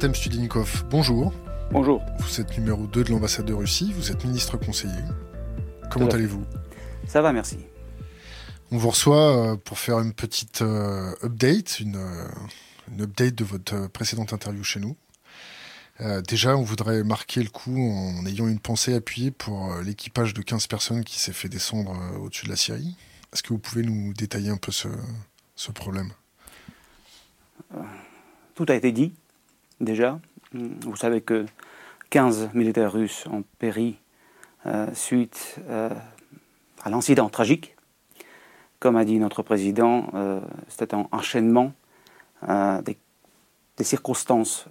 Artem bonjour. Bonjour. Vous êtes numéro 2 de l'ambassade de Russie, vous êtes ministre conseiller. Comment allez-vous? Ça va, merci. On vous reçoit euh, pour faire une petite euh, update, une, euh, une, update de votre précédente interview chez nous. déjà, on voudrait marquer le coup en ayant une pensée appuyée pour l'équipage de 15 personnes qui s'est fait descendre au-dessus de la Syrie. Est-ce que vous pouvez nous détailler un peu ce, ce problème? Tout a été dit, déjà. Vous savez que 15 militaires russes ont péri euh, suite euh, à l'incident tragique. Comme a dit notre président, euh, c'était un enchaînement des, des, circonstances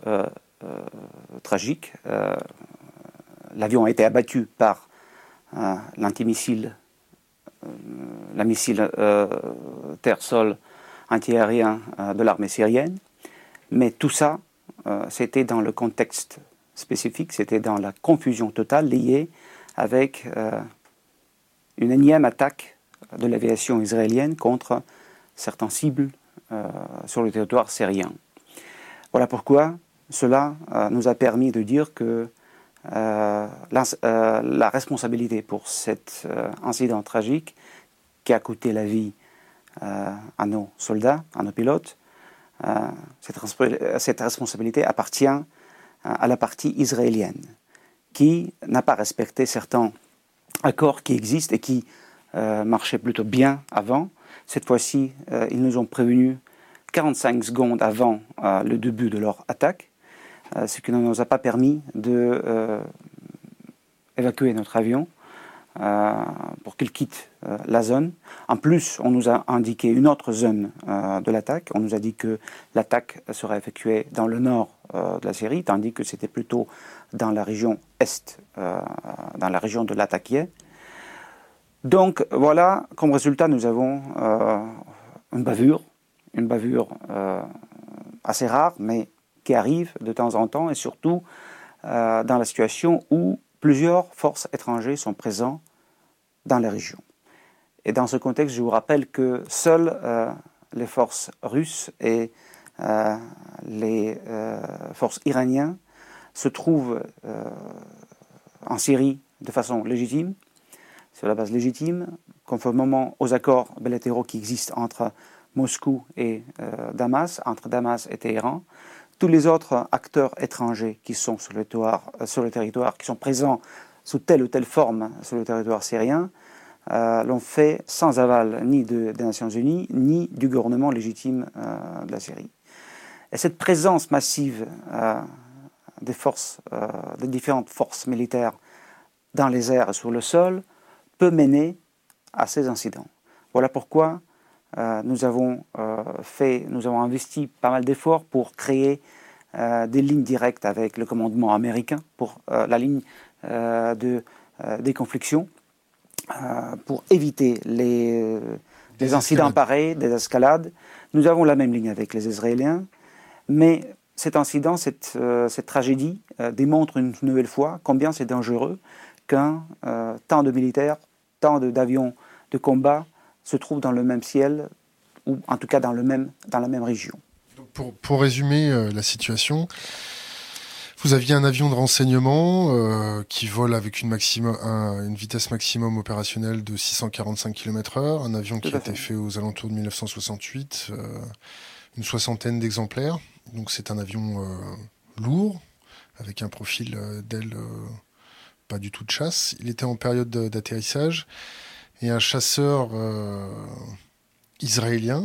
tragiques. L'avion a été abattu par l'antimissile, la missile terre-sol antiaérien de l'armée syrienne. Mais tout ça, c'était dans le contexte spécifique, c'était dans la confusion totale liée avec euh, une énième attaque de l'aviation israélienne contre certaines cibles euh, sur le territoire syrien. Voilà pourquoi cela euh, nous a permis de dire que la, responsabilité pour cet incident tragique qui a coûté la vie à nos soldats, à nos pilotes, cette, cette responsabilité appartient à la partie israélienne, qui n'a pas respecté certains accords qui existent et qui euh, marchaient plutôt bien avant. Cette fois-ci, euh, ils nous ont prévenus 45 secondes avant euh, le début de leur attaque, ce qui ne nous a pas permis de évacuer notre avion euh, pour qu'il quitte euh, la zone. En plus, on nous a indiqué une autre zone euh, de l'attaque. On nous a dit que l'attaque serait effectuée dans le nord de la Syrie, tandis que c'était plutôt dans la région est, dans la région de l'attaquier. Donc voilà, comme résultat, nous avons une bavure, une bavure assez rare, mais qui arrive de temps en temps, et surtout dans la situation où plusieurs forces étrangères sont présentes dans les régions. Et dans ce contexte, je vous rappelle que seules euh, les forces russes et euh, les euh, forces iraniennes se trouvent en Syrie de façon légitime, sur la base légitime, conformément aux accords bilatéraux qui existent entre Moscou et Damas, entre Damas et Téhéran. Tous les autres acteurs étrangers qui sont sur le territoire qui sont présents sous telle ou telle forme sur le territoire syrien, euh, l'ont fait sans aval ni des Nations Unies, ni du gouvernement légitime euh, de la Syrie. Et cette présence massive euh, des forces, des différentes forces militaires dans les airs et sur le sol peut mener à ces incidents. Voilà pourquoi nous avons fait, nous avons investi pas mal d'efforts pour créer des lignes directes avec le commandement américain pour la ligne de euh, déconfliction euh, pour éviter les, des incidents pareils, des escalades. Nous avons la même ligne avec les Israéliens, mais cet incident, cette, cette tragédie démontre une nouvelle fois combien c'est dangereux qu'un tant de militaires, tant d'avions de, combat se trouvent dans le même ciel, ou en tout cas dans, le même, dans la même région. Pour, pour résumer la situation, vous aviez un avion de renseignement euh, qui vole avec une, maximum, une vitesse maximum opérationnelle de 645 km/h, un avion qui a été fait aux alentours de 1968, euh, une soixantaine d'exemplaires. Donc c'est un avion euh, lourd, avec un profil d'aile pas du tout de chasse. Il était en période d'atterrissage et un chasseur israélien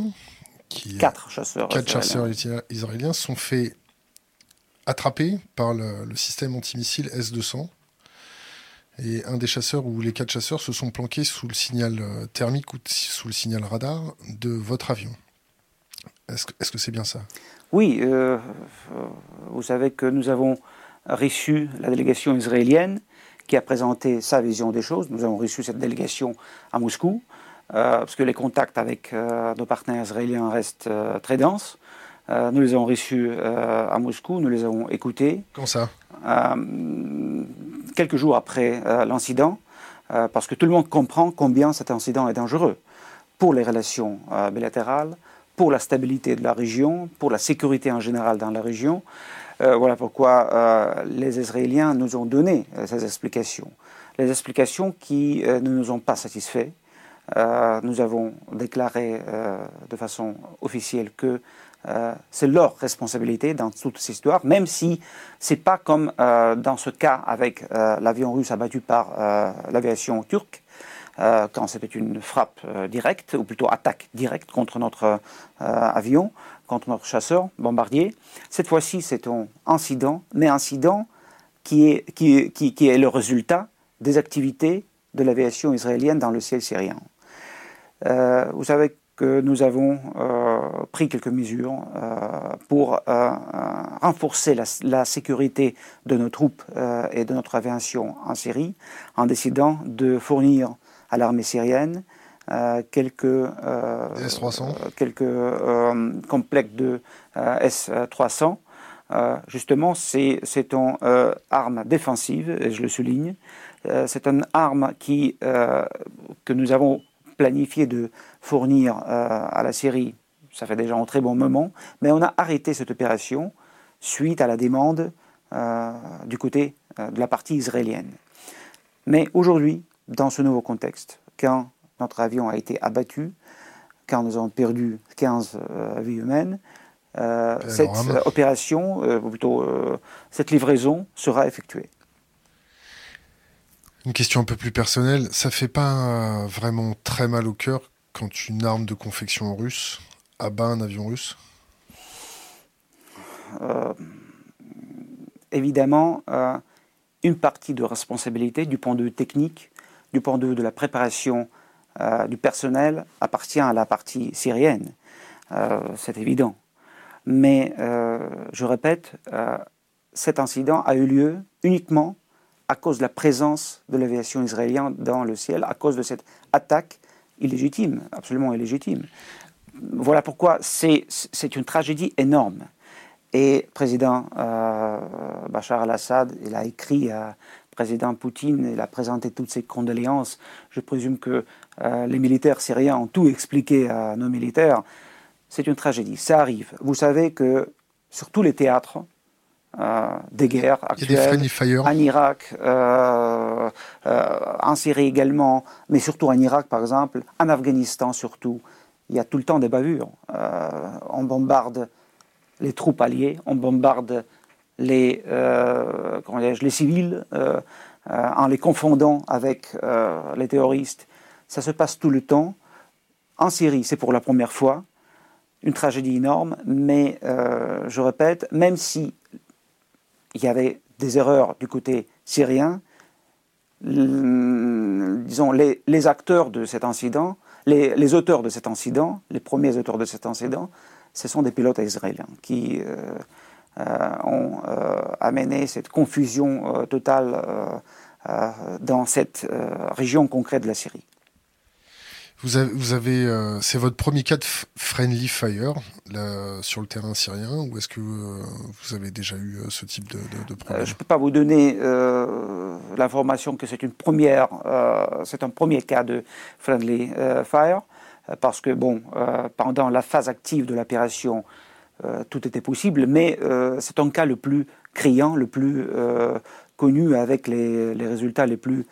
qui quatre chasseurs, quatre chasseurs israéliens sont faits attrapé par le, système antimissile S-200. Et un des chasseurs ou les quatre chasseurs se sont planqués sous le signal euh, thermique ou sous le signal radar de votre avion. Est-ce que c'est bien ça? Oui, euh, vous savez que nous avons reçu la délégation israélienne qui a présenté sa vision des choses. Nous avons reçu cette délégation à Moscou, euh, parce que les contacts avec nos partenaires israéliens restent très denses. Euh, nous les avons reçus euh, à Moscou, nous les avons écoutés. Comment ça? Euh, Quelques jours après l'incident, parce que tout le monde comprend combien cet incident est dangereux pour les relations bilatérales, pour la stabilité de la région, pour la sécurité en général dans la région. voilà pourquoi les Israéliens nous ont donné ces explications. Les explications qui ne nous ont pas satisfaits. nous avons déclaré de façon officielle que c'est leur responsabilité dans toute cette histoire, même si c'est pas comme dans ce cas avec l'avion russe abattu par l'aviation turque, euh, quand c'était une frappe euh, directe, ou plutôt attaque directe contre notre euh, avion, contre notre chasseur bombardier. Cette fois-ci, c'est un incident, mais incident qui est, qui, qui, est le résultat des activités de l'aviation israélienne dans le ciel syrien. vous savez que nous avons pris quelques mesures pour renforcer la, la, sécurité de nos troupes et de notre aviation en Syrie en décidant de fournir à l'armée syrienne, euh, quelques, euh, S-300. quelques euh, complexes de S-300. justement, c'est une arme défensive, et je le souligne. c'est une arme qui, que nous avons planifié de fournir à la Syrie, ça fait déjà un très bon moment, mais on a arrêté cette opération suite à la demande du côté de la partie israélienne. Mais aujourd'hui, dans ce nouveau contexte, quand notre avion a été abattu, quand nous avons perdu 15 euh, vies humaines, euh, cette opération, euh, ou plutôt cette livraison sera effectuée. Une question un peu plus personnelle, ça fait pas vraiment très mal au cœur quand une arme de confection russe abat un avion russe Évidemment, une partie de responsabilité du point de vue technique du point de vue de la préparation euh, du personnel, appartient à la partie syrienne. Euh, c'est évident. Mais, euh, je répète, cet incident a eu lieu uniquement à cause de la présence de l'aviation israélienne dans le ciel, à cause de cette attaque illégitime, absolument illégitime. Voilà pourquoi c'est une tragédie énorme. Et président Bachar al-Assad, il a écrit à président Poutine, il a présenté toutes ses condoléances. Je présume que euh, les militaires syriens ont tout expliqué à nos militaires. C'est une tragédie, ça arrive. Vous savez que sur tous les théâtres euh, des guerres actuelles, en Irak, euh, en Syrie également, mais surtout en Irak par exemple, en Afghanistan surtout, il y a tout le temps des bavures. on bombarde les troupes alliées, on bombarde les, euh, les civils euh, euh, en les confondant avec les terroristes. Ça se passe tout le temps. En Syrie, c'est pour la première fois une tragédie énorme, mais je répète, même si il y avait des erreurs du côté syrien, disons les, acteurs de cet incident, les, auteurs de cet incident, les premiers auteurs de cet incident, ce sont des pilotes israéliens qui euh, ont euh, amené cette confusion euh, totale dans cette région concrète de la Syrie. Vous avez, vous avez c'est votre premier cas de friendly fire sur le terrain syrien, ou est-ce que vous avez déjà eu ce type de, de, problème? Je ne peux pas vous donner l'information que c'est une première, c'est un premier cas de friendly fire, parce que bon, pendant la phase active de l'opération, euh, tout était possible, mais euh, c'est un cas le plus criant, le plus euh, connu avec les, résultats les plus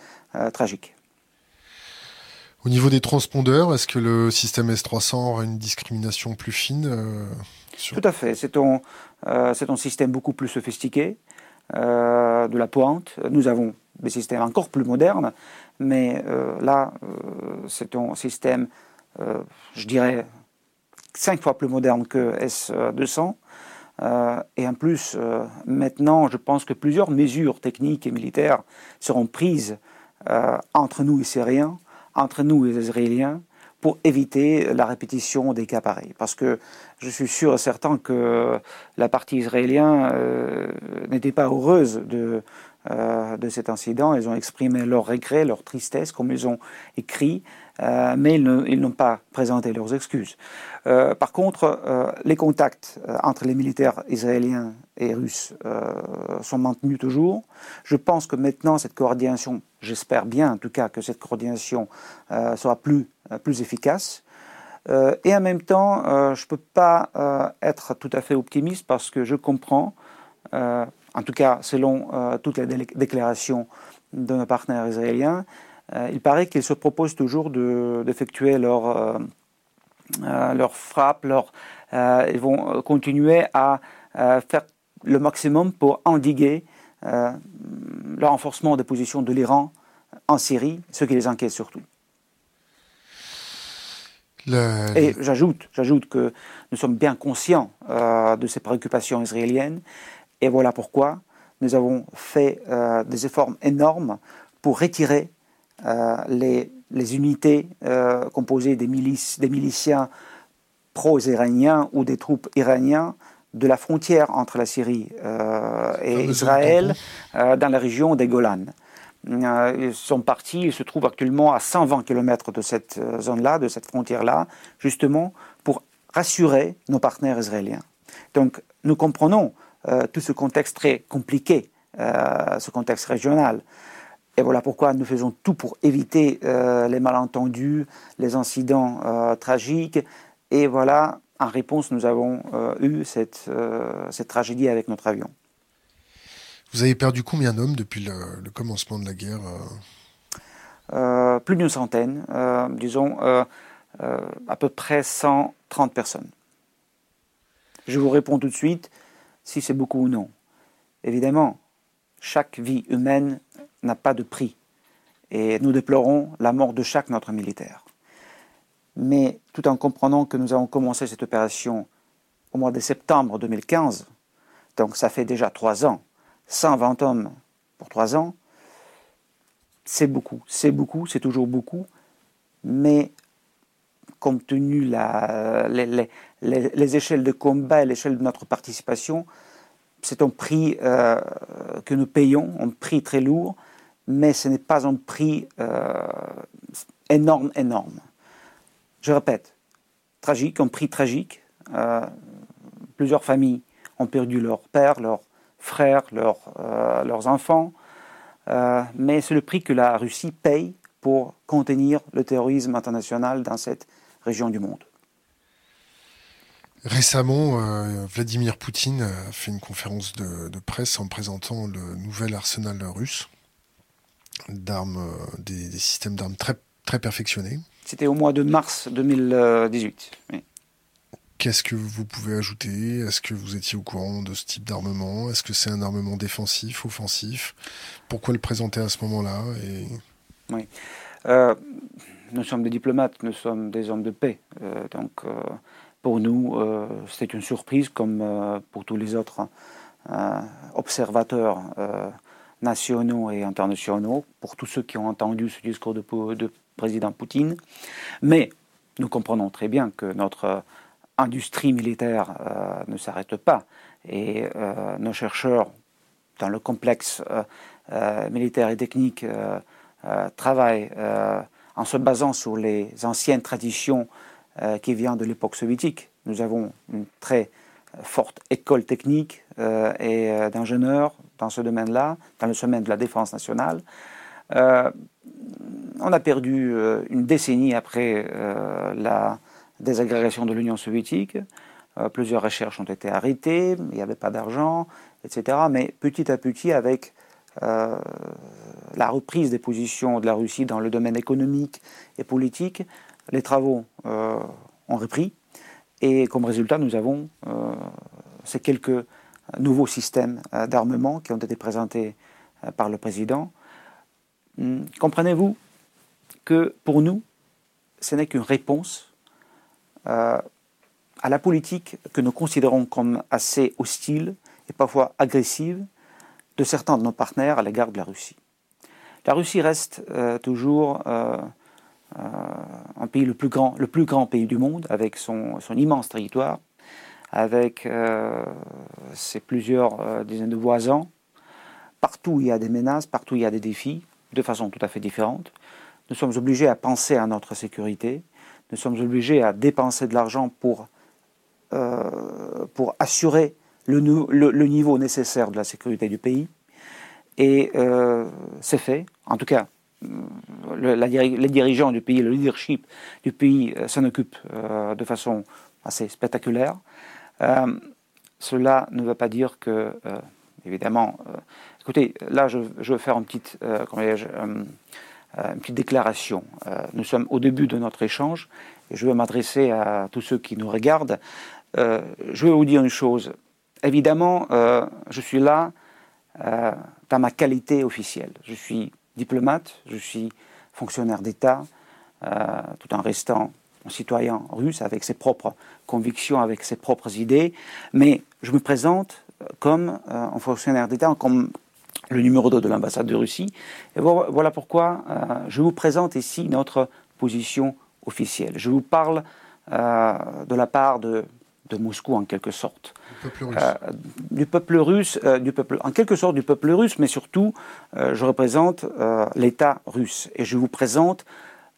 tragiques. Au niveau des transpondeurs, est-ce que le système S300 aura une discrimination plus fine Tout à fait. C'est un, un, système beaucoup plus sophistiqué, de la pointe. Nous avons des systèmes encore plus modernes, mais là, c'est un système, je dirais, cinq fois plus moderne que S-200. Euh, et en plus, euh, maintenant, je pense que plusieurs mesures techniques et militaires seront prises euh, entre nous, et Syriens, entre nous, et les Israéliens, pour éviter la répétition des cas pareils. Parce que je suis sûr et certain que la partie israélienne n'était pas heureuse de, de cet incident. Ils ont exprimé leur regret, leur tristesse, comme ils ont écrit. Euh, mais ils n'ont pas présenté leurs excuses. Euh, par contre, euh, les contacts entre les militaires israéliens et russes sont maintenus toujours. Je pense que maintenant, cette coordination, j'espère bien en tout cas que cette coordination sera plus, plus efficace. et en même temps, je ne peux pas être tout à fait optimiste parce que je comprends en tout cas selon toutes les déclarations de nos partenaires israéliens, il paraît qu'ils se proposent toujours d'effectuer leur, leur frappe, leur, ils vont continuer à faire le maximum pour endiguer le renforcement des positions de l'Iran en Syrie, ce qui les inquiète surtout. Et j'ajoute, j'ajoute que nous sommes bien conscients euh, de ces préoccupations israéliennes, et voilà pourquoi nous avons fait euh, des efforts énormes pour retirer euh, les, les, unités composées des, milices, des miliciens pro-iraniens ou des troupes iraniens de la frontière entre la Syrie et Israël dans la région des Golan. Euh, ils sont partis, ils se trouvent actuellement à 120 km de cette euh, zone-là, de cette frontière-là, justement pour rassurer nos partenaires israéliens. Donc nous comprenons euh, tout ce contexte très compliqué, ce contexte régional. Et voilà pourquoi nous faisons tout pour éviter les malentendus, les incidents tragiques. Et voilà, en réponse, nous avons eu cette, cette tragédie avec notre avion. Vous avez perdu combien d'hommes depuis le, commencement de la guerre euh? Euh, Plus d'une centaine, euh, disons à peu près 130 personnes. Je vous réponds tout de suite si c'est beaucoup ou non. Évidemment, chaque vie humaine n'a pas de prix et nous déplorons la mort de chaque notre militaire. Mais tout en comprenant que nous avons commencé cette opération au mois de septembre 2015, donc ça fait déjà trois ans, 120 hommes pour 3 ans, c'est beaucoup, c'est beaucoup, c'est toujours beaucoup, mais compte tenu les, échelles de combat et l'échelle de notre participation, c'est un prix euh, que nous payons, un prix très lourd, mais ce n'est pas un prix euh, énorme, énorme. Je répète, tragique, un prix tragique. Euh, plusieurs familles ont perdu leur père, leur frères, euh, leurs enfants. Euh, mais c'est le prix que la Russie paye pour contenir le terrorisme international dans cette région du monde. Récemment, euh, Vladimir Poutine a fait une conférence de, presse en présentant le nouvel arsenal russe d'armes, des, systèmes d'armes très, très perfectionnés. C'était au mois de mars 2018. Oui. Qu'est-ce que vous pouvez ajouter? Est-ce que vous étiez au courant de ce type d'armement? Est-ce que c'est un armement défensif, offensif? Pourquoi le présenter à ce moment-là Et... Oui. Euh, nous sommes des diplomates, nous sommes des hommes de paix. Euh, donc, euh, pour nous, c'est une surprise, comme pour tous les autres observateurs nationaux et internationaux, pour tous ceux qui ont entendu ce discours de, de président Poutine. Mais nous comprenons très bien que notre industrie militaire euh, ne s'arrête pas et euh, nos chercheurs dans le complexe euh, militaire et technique travaillent en se basant sur les anciennes traditions qui viennent de l'époque soviétique. Nous avons une très forte école technique et d'ingénieurs dans ce domaine-là, dans le domaine de la défense nationale. On a perdu une décennie après la désagrégations de l'Union soviétique. Euh, plusieurs recherches ont été arrêtées, il n'y avait pas d'argent, etc. Mais petit à petit, avec euh, la reprise des positions de la Russie dans le domaine économique et politique, les travaux euh, ont repris. Et comme résultat, nous avons ces quelques nouveaux systèmes d'armement qui ont été présentés par le président. Hum, comprenez-vous que pour nous, ce n'est qu'une réponse euh, à la politique que nous considérons comme assez hostile et parfois agressive de certains de nos partenaires à l'égard de la Russie. La Russie reste euh, toujours euh, le plus grand, pays du monde, avec son immense territoire, avec ses plusieurs dizaines de voisins. Partout il y a des menaces, partout il y a des défis, de façon tout à fait différente. Nous sommes obligés à penser à notre sécurité, nous sommes obligés à dépenser de l'argent pour, euh, pour assurer le, niveau nécessaire de la sécurité du pays. Et euh, c'est fait. En tout cas, le, les dirigeants du pays, le leadership du pays euh, s'en occupe de façon assez spectaculaire. cela ne veut pas dire que, évidemment, écoutez, là je, veux faire une petite, une petite déclaration. nous sommes au début de notre échange et je veux m'adresser à tous ceux qui nous regardent. je veux vous dire une chose. Évidemment, je suis là dans ma qualité officielle. Je suis diplomate, je suis fonctionnaire d'État, euh, tout en restant un citoyen russe avec ses propres convictions, avec ses propres idées, mais je me présente comme euh, un fonctionnaire d'État, comme le numéro 2 de l'ambassade de Russie. Et voilà pourquoi euh, je vous présente ici notre position officielle. Je vous parle de la part de de Moscou en quelque sorte. Euh, du peuple russe, euh, du peuple, en quelque sorte du peuple russe, mais surtout, euh, je représente l'État russe et je vous présente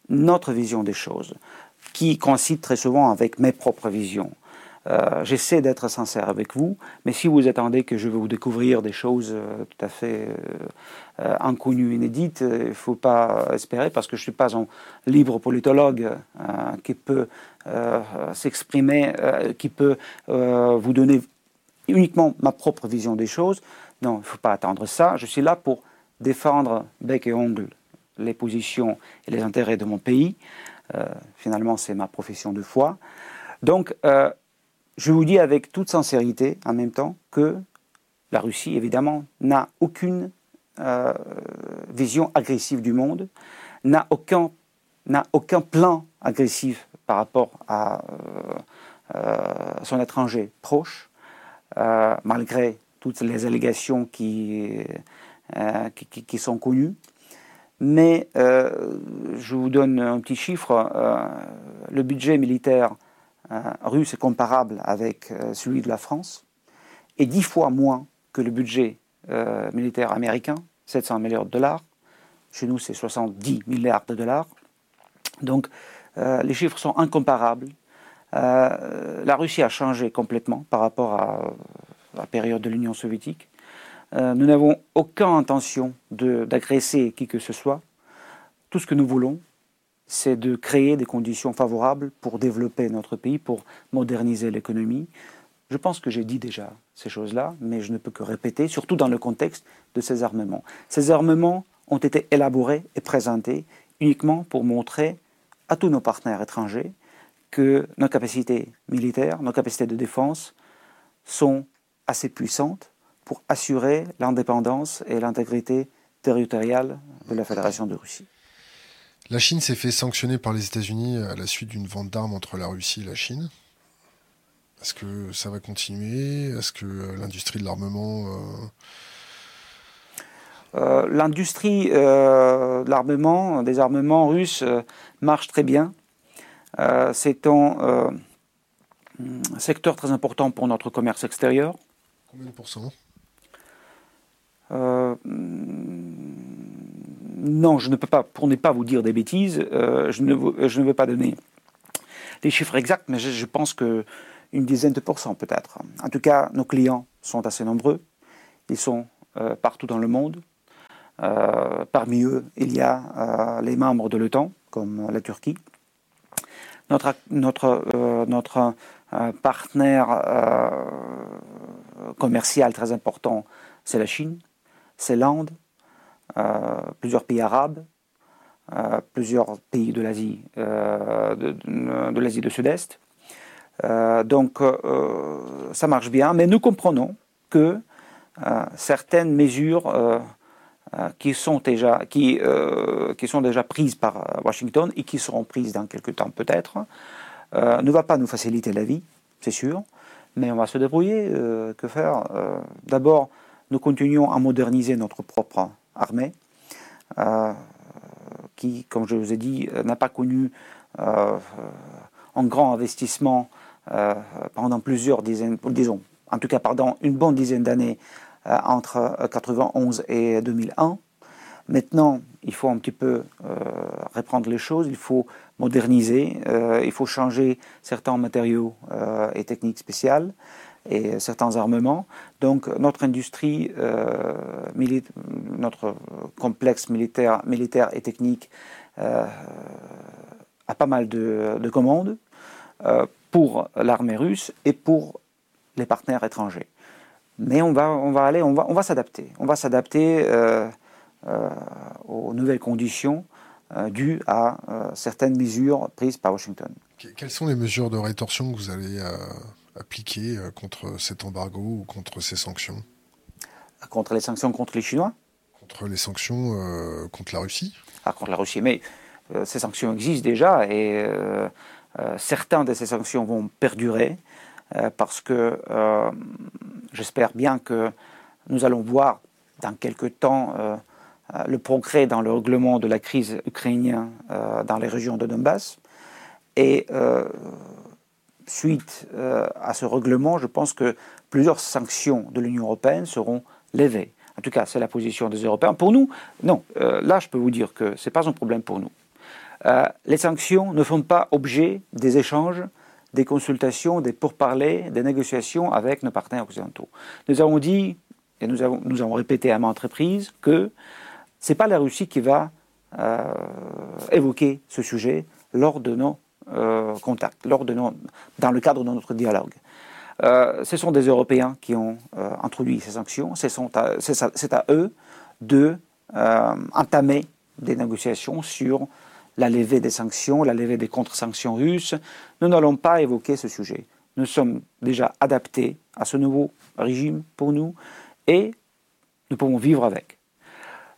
notre vision des choses, qui coïncide très souvent avec mes propres visions. Euh, j'essaie d'être sincère avec vous, mais si vous attendez que je vais vous découvrir des choses euh, tout à fait euh, inconnues, inédites, il ne faut pas espérer parce que je ne suis pas un libre politologue qui peut s'exprimer, qui peut vous donner uniquement ma propre vision des choses. Non, il ne faut pas attendre ça. Je suis là pour défendre bec et ongle les positions et les intérêts de mon pays. finalement, c'est ma profession de foi. Donc, je vous dis avec toute sincérité en même temps que la Russie, évidemment, n'a aucune euh, vision agressive du monde, n'a aucun, plan agressif par rapport à euh, euh, son étranger proche, malgré toutes les allégations qui, sont connues. Mais je vous donne un petit chiffre. le budget militaire russe est comparable avec euh, celui de la France, et dix fois moins que le budget euh, militaire américain, 700 milliards de dollars. Chez nous, c'est 70 milliards de dollars. Donc, les chiffres sont incomparables. la Russie a changé complètement par rapport à, la période de l'Union soviétique. nous n'avons aucune intention d'agresser qui que ce soit. Tout ce que nous voulons, c'est de créer des conditions favorables pour développer notre pays, pour moderniser l'économie. Je pense que j'ai dit déjà ces choses-là, mais je ne peux que répéter, surtout dans le contexte de ces armements. Ces armements ont été élaborés et présentés uniquement pour montrer à tous nos partenaires étrangers que nos capacités militaires, nos capacités de défense sont assez puissantes pour assurer l'indépendance et l'intégrité territoriale de la Fédération de Russie. La Chine s'est fait sanctionner par les États-Unis à la suite d'une vente d'armes entre la Russie et la Chine. Est-ce que ça va continuer? Est-ce que euh, l'industrie de l'armement... Euh, euh, l'industrie de l'armement, des armements russes, marche très bien. C'est un secteur très important pour notre commerce extérieur. Combien de pourcents? Non, je ne peux pas, pour ne pas vous dire des bêtises, euh, je, ne, veux pas donner des chiffres exacts, mais je, pense que une dizaine de pourcents peut-être. En tout cas, nos clients sont assez nombreux. Ils sont euh, partout dans le monde. Euh, parmi eux, il y a les membres de l'OTAN, comme la Turquie. Notre, partenaire commercial très important, c'est la Chine, c'est l'Inde, plusieurs pays arabes, euh, plusieurs pays de l'Asie euh, de, de l'Asie du Sud-Est. donc ça marche bien, mais nous comprenons que certaines mesures qui sont déjà qui, qui sont déjà prises par Washington et qui seront prises dans quelques temps peut-être ne va pas nous faciliter la vie, c'est sûr, mais on va se débrouiller. que faire D'abord, nous continuons à moderniser notre propre armée, euh, qui, comme je vous ai dit, euh, n'a pas connu euh, un grand investissement pendant plusieurs dizaines, disons, en tout cas pendant une bonne dizaine d'années entre 91 et 2001. Maintenant, il faut un petit peu reprendre les choses, il faut moderniser, il faut changer certains matériaux et techniques spéciales et certains armements. Donc notre industrie, euh, notre complexe militaire, militaire et technique euh, a pas mal de, commandes euh, pour l'armée russe et pour les partenaires étrangers. Mais on va, on va aller, on va, on va s'adapter. On va s'adapter aux nouvelles conditions dues à certaines mesures prises par Washington. Quelles sont les mesures de rétorsion que vous allez appliquer contre cet embargo ou contre ces sanctions. Contre les sanctions contre les Chinois? Contre les sanctions contre la Russie. Ah, Contre la Russie, mais ces sanctions existent déjà et euh, certaines de ces sanctions vont perdurer euh, parce que euh, j'espère bien que nous allons voir dans quelques temps le progrès dans le règlement de la crise ukrainienne dans les régions de Donbass. Et suite à ce règlement, je pense que plusieurs sanctions de l'Union européenne seront levées. En tout cas, c'est la position des Européens. Pour nous, non. là, je peux vous dire que ce n'est pas un problème pour nous. Euh, les sanctions ne font pas objet des échanges, des consultations, des pourparlers, des négociations avec nos partenaires occidentaux. Nous avons dit, et nous avons, nous avons répété à maintes reprises, que ce n'est pas la Russie qui va euh, évoquer ce sujet lors de nos euh, nos, dans le cadre de notre dialogue. ce sont des Européens qui ont introduit ces sanctions. C'est à, eux de entamer des négociations sur la levée des sanctions, la levée des contre-sanctions russes. Nous n'allons pas évoquer ce sujet. Nous sommes déjà adaptés à ce nouveau régime pour nous et nous pouvons vivre avec.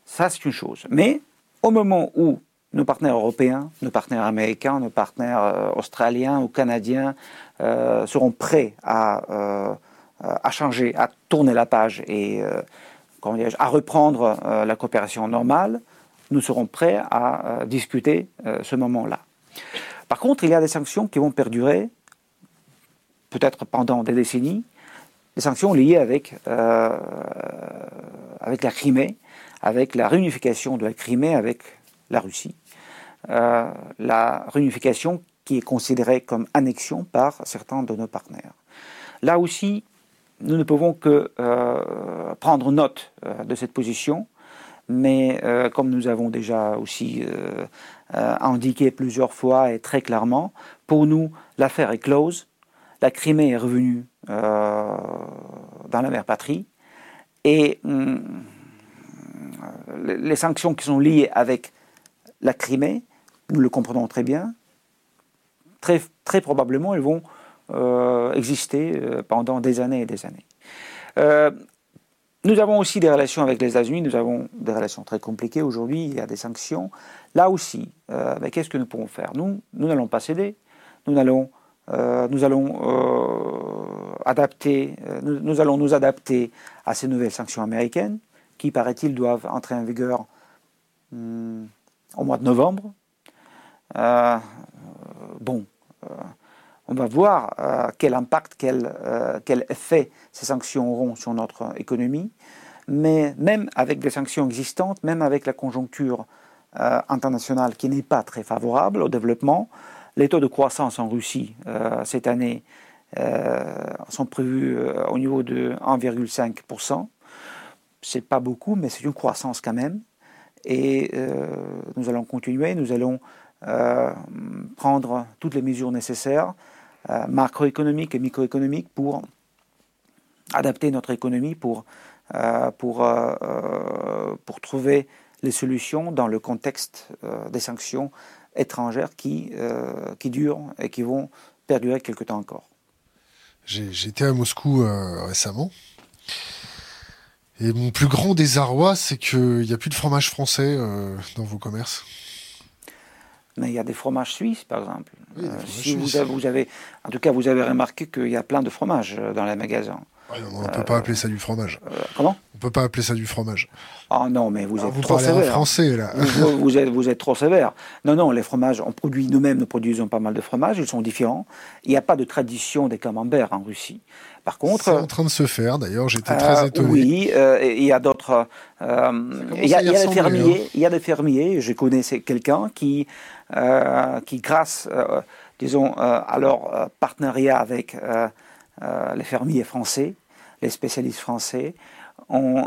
Ça, c'est une chose. Mais au moment où nos partenaires européens, nos partenaires américains, nos partenaires euh, australiens ou canadiens euh, seront prêts à, euh, à, changer, à tourner la page et à reprendre la coopération normale, nous serons prêts à discuter ce moment-là. Par contre, il y a des sanctions qui vont perdurer, peut-être pendant des décennies, des sanctions liées avec, avec la Crimée, avec la réunification de la Crimée avec la Russie. la réunification qui est considérée comme annexion par certains de nos partenaires. Là aussi, nous ne pouvons que prendre note de cette position mais euh, comme nous avons déjà aussi euh, euh, indiqué plusieurs fois et très clairement, pour nous, l'affaire est close. La Crimée est revenue dans la mer patrie et hum, les sanctions qui sont liées avec la Crimée, nous le comprenons très bien, très, très probablement elles vont exister pendant des années et des années. Nous avons aussi des relations avec les États-Unis, nous avons des relations très compliquées aujourd'hui, il y a des sanctions. Là aussi, euh, qu'est-ce que nous pouvons faire? Nous, nous n'allons pas céder, nous allons, euh, nous allons euh, adapter, nous, allons nous adapter à ces nouvelles sanctions américaines, qui, paraît-il, doivent entrer en vigueur hmm, au mois de novembre. bon, on va voir euh, quel impact, quel, euh, effet ces sanctions auront sur notre économie. Mais même avec des sanctions existantes, même avec la conjoncture euh, internationale qui n'est pas très favorable au développement, les taux de croissance en Russie cette année sont prévus au niveau de 1,5%. C'est pas beaucoup, mais c'est une croissance quand même. Et nous allons continuer, nous allons prendre toutes les mesures nécessaires euh, macroéconomique et microéconomique pour adapter notre économie, pour, euh, pour, euh, pour trouver les solutions dans le contexte des sanctions étrangères qui, qui durent et qui vont perdurer quelque temps encore. J'étais à Moscou récemment. Et mon plus grand désarroi, c'est qu'il n'y a plus de fromage français dans vos commerces. Mais il y a des fromages suisses, par exemple. Euh, si vous avez, vous avez, en tout cas, vous avez remarqué qu'il y a plein de fromages euh, dans les magasins. On ne peut pas appeler ça du fromage. Euh, comment? On ne peut pas appeler ça du fromage. Ah non, mais vous êtes trop sévère. français, là. vous, êtes, vous êtes trop sévère. Non, non, les fromages, on produit nous-mêmes, nous produisons pas mal de fromages, ils sont différents. Il n'y a pas de tradition des camemberts en Russie. Par contre, c'est en train de se faire. D'ailleurs, j'étais très étonné. Oui, il y a d'autres. il y a, des fermiers. Hein. Il y a des fermiers. Je connais quelqu'un qui euh, qui, grâce, euh, disons, euh, à leur partenariat avec les fermiers français, les spécialistes français, ont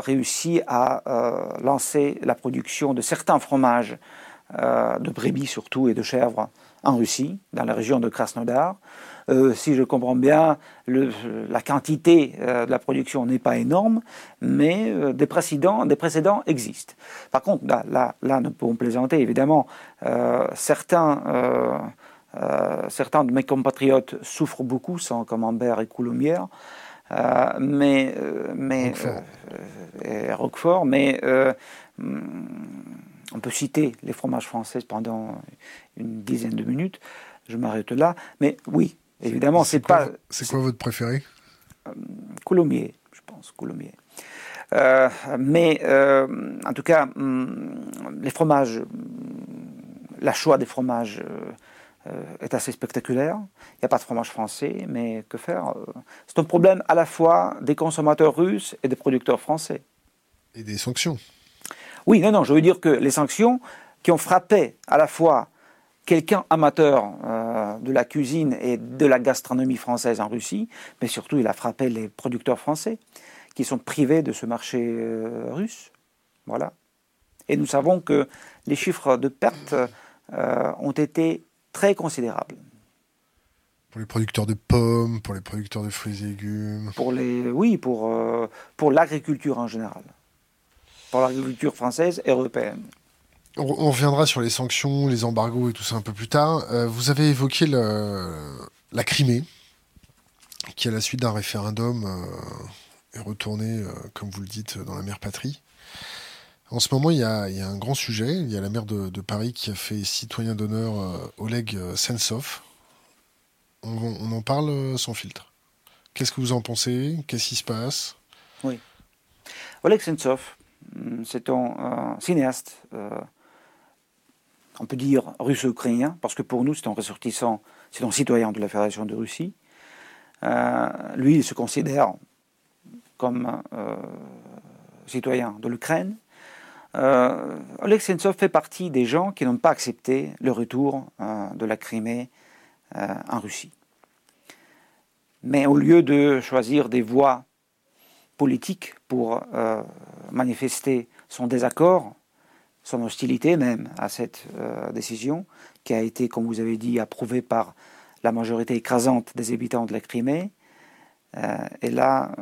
réussi à lancer la production de certains fromages de brebis surtout et de chèvres en Russie, dans la région de Krasnodar. Euh, si je comprends bien, la quantité euh, de la production n'est pas énorme, mais euh, des, précédents, des précédents existent. Par contre, là, là, là nous pouvons plaisanter, évidemment. certains, certains de mes compatriotes souffrent beaucoup, sans Camembert et Coulommiers. mais, mais Roquefort. et Roquefort, mais on peut citer les fromages français pendant une dizaine de minutes. Je m'arrête là. Mais oui, évidemment, c'est pas. C'est quoi votre préféré? Euh, Coulommiers, je pense, Coulommiers. Euh, mais euh, en tout cas, hum, les fromages, la choix des fromages est assez spectaculaire. Il n'y a pas de fromage français, mais que faire C'est un problème à la fois des consommateurs russes et des producteurs français. Et des sanctions. Oui, non, non, je veux dire que les sanctions qui ont frappé à la fois quelqu'un amateur euh, de la cuisine et de la gastronomie française en Russie, mais surtout il a frappé les producteurs français qui sont privés de ce marché euh, russe. Voilà. Et nous savons que les chiffres de pertes euh, ont été très considérables. Pour les producteurs de pommes, pour les producteurs de fruits et légumes. Pour les, oui, pour, pour l'agriculture en général pour l'agriculture française et européenne. On, reviendra sur les sanctions, les embargos et tout ça un peu plus tard. Euh, vous avez évoqué la Crimée, qui à la suite d'un référendum euh, est retournée, euh, comme vous le dites, dans la mère patrie. En ce moment, il y, a, un grand sujet. Il y a la maire de, Paris qui a fait citoyen d'honneur Oleg Sensov. On, en parle sans filtre. Qu'est-ce que vous en pensez? Qu'est-ce qui se passe? Oui. Oleg Sensov, Mm, c'est un, cinéaste, euh, on peut dire russo-ukrainien, parce que pour nous, c'est un ressortissant, c'est un citoyen de la Fédération de Russie. Euh, lui, il se considère comme euh, citoyen de l'Ukraine. Oleg Sentsov fait partie des gens qui n'ont pas accepté le retour de la Crimée en Russie. Mais au lieu de choisir des voies politique pour euh, manifester son désaccord, son hostilité même à cette euh, décision, qui a été, comme vous avez dit, approuvée par la majorité écrasante des habitants de la Crimée. Euh, et là,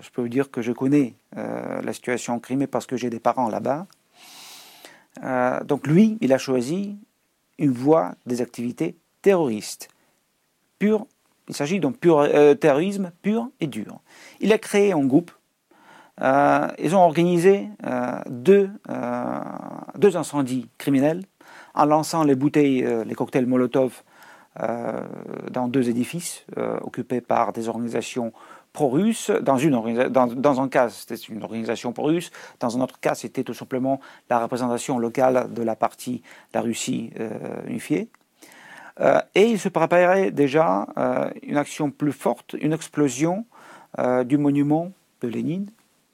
je peux vous dire que je connais la situation en Crimée parce que j'ai des parents là-bas. donc lui, il a choisi une voie des activités terroristes, pure il s'agit d'un euh, terrorisme pur et dur. Il a créé un groupe. Euh, ils ont organisé euh, deux, deux, incendies criminels en lançant les bouteilles, les cocktails Molotov dans deux édifices occupés par des organisations pro-russes. Dans, dans, dans, un cas, c'était une organisation pro-russe. Dans un autre cas, c'était tout simplement la représentation locale de la partie de la Russie unifiée. Euh, et il se préparait déjà euh, une action plus forte, une explosion euh, du monument de Lénine,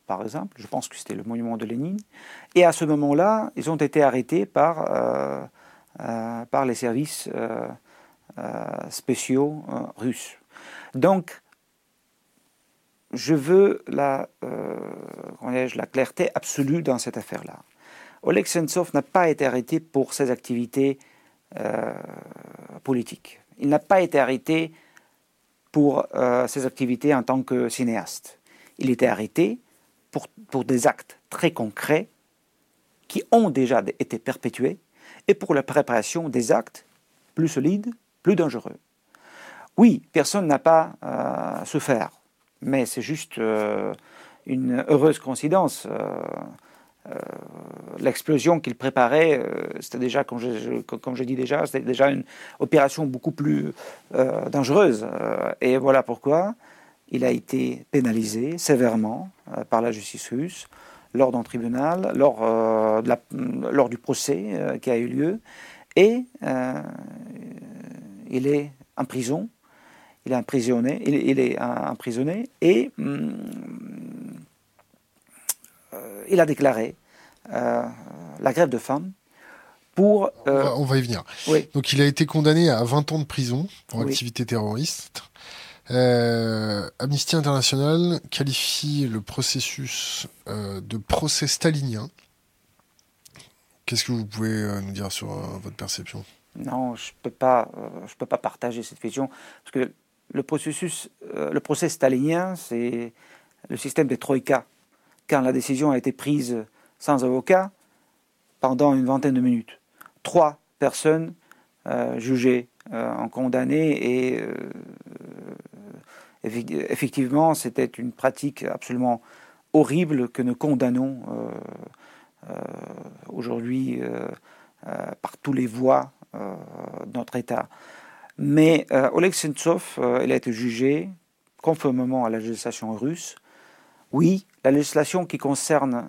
par exemple. Je pense que c'était le monument de Lénine. Et à ce moment-là, ils ont été arrêtés par, par les services spéciaux russes. Donc, je veux la, la clarté absolue dans cette affaire-là. Oleg Sentsov n'a pas été arrêté pour ses activités euh, politique. Il n'a pas été arrêté pour euh, ses activités en tant que cinéaste. Il était arrêté pour, pour des actes très concrets qui ont déjà été perpétués et pour la préparation des actes plus solides, plus dangereux. Oui, personne n'a pas euh, souffert, mais c'est juste une heureuse coïncidence. Euh, l'explosion qu'il préparait, euh, c'était déjà, comme je, dis déjà, c'était déjà une opération beaucoup plus euh, dangereuse. et voilà pourquoi il a été pénalisé sévèrement par la justice russe lors d'un tribunal, lors du procès qui a eu lieu. Et il est en prison, il est emprisonné, il, il est emprisonné et hum, euh, il a déclaré euh, la grève de faim pour... Euh, on, va, y venir. Donc il a été condamné à 20 ans de prison pour activité terroriste. Amnesty International qualifie le processus de procès stalinien Qu'est-ce que vous pouvez nous dire sur votre perception? Non, je ne peux, pas, je peux pas partager cette vision, parce que le processus, le procès stalinien, c'est le système des troïkas. Quand la décision a été prise sans avocat, pendant une vingtaine de minutes. Trois personnes jugées, en condamnées et effectivement, c'était une pratique absolument horrible que nous condamnons euh, euh, aujourd'hui euh, par tous les voies de notre État. Mais Oleg Sentsov, il a été jugé conformément à la législation russe. Oui, la législation qui concerne,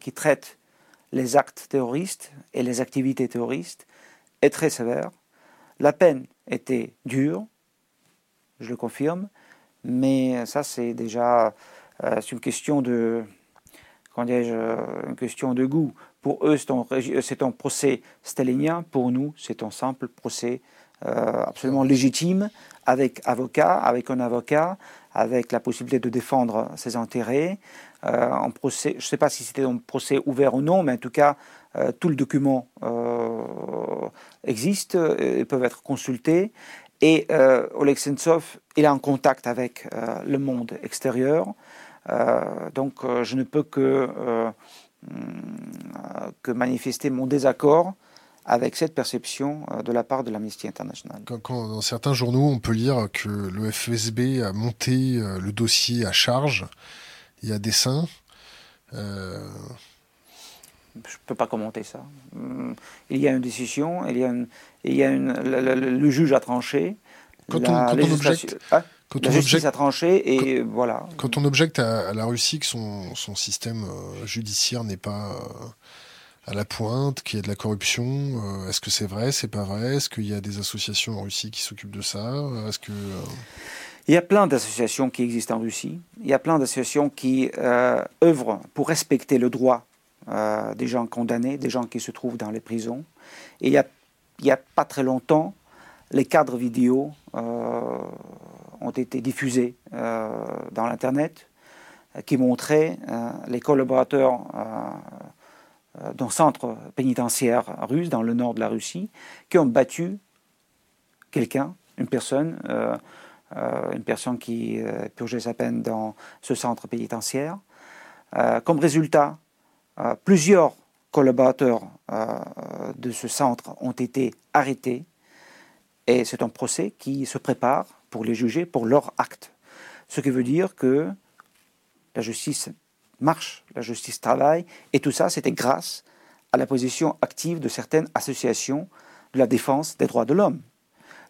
qui traite les actes terroristes et les activités terroristes est très sévère. La peine était dure, je le confirme. Mais ça, c'est déjà euh, une question de, euh, une question de goût. Pour eux, c'est un, procès stalinien. Pour nous, c'est un simple procès euh, absolument légitime, avec avocat, avec un avocat, avec la possibilité de défendre ses intérêts. en procès, je ne sais pas si c'était un procès ouvert ou non, mais en tout cas, tout le document existe et peuvent être consultés. Et euh, Oleg Sentsov, il est en contact avec euh, le monde extérieur. Euh, donc je ne peux que, que manifester mon désaccord avec cette perception de la part de l'Amnesty International. Quand, dans certains journaux, on peut lire que le FSB a monté le dossier à charge et à dessein. Je ne peux pas commenter ça. Hmm. Il y a une décision, il y a, une, il y a une, le, juge a tranché. Quand on, objecte, hein quand la on justice a tranché et voilà. Quand on objecte à, la Russie que son, son système euh, judiciaire n'est pas euh, à la pointe, qu'il y a de la corruption, euh, est-ce que c'est vrai, c'est pas vrai Est-ce qu'il y a des associations en Russie qui s'occupent de ça Est-ce que il y a plein d'associations qui existent en Russie. Il y a plein d'associations qui œuvrent pour respecter le droit euh, des gens condamnés, des gens qui se trouvent dans les prisons. Et il n'y a, pas très longtemps, les cadres vidéo euh, ont été diffusés euh, dans l'Internet qui montraient les collaborateurs d'un centre pénitentiaire russe dans le nord de la Russie qui ont battu quelqu'un, une personne, une personne qui purgeait sa peine dans ce centre pénitentiaire. comme résultat, euh, plusieurs collaborateurs euh, de ce centre ont été arrêtés et c'est un procès qui se prépare pour les juger pour leur acte. Ce qui veut dire que la justice marche, la justice travaille, et tout ça, c'était grâce à la position active de certaines associations de la défense des droits de l'homme.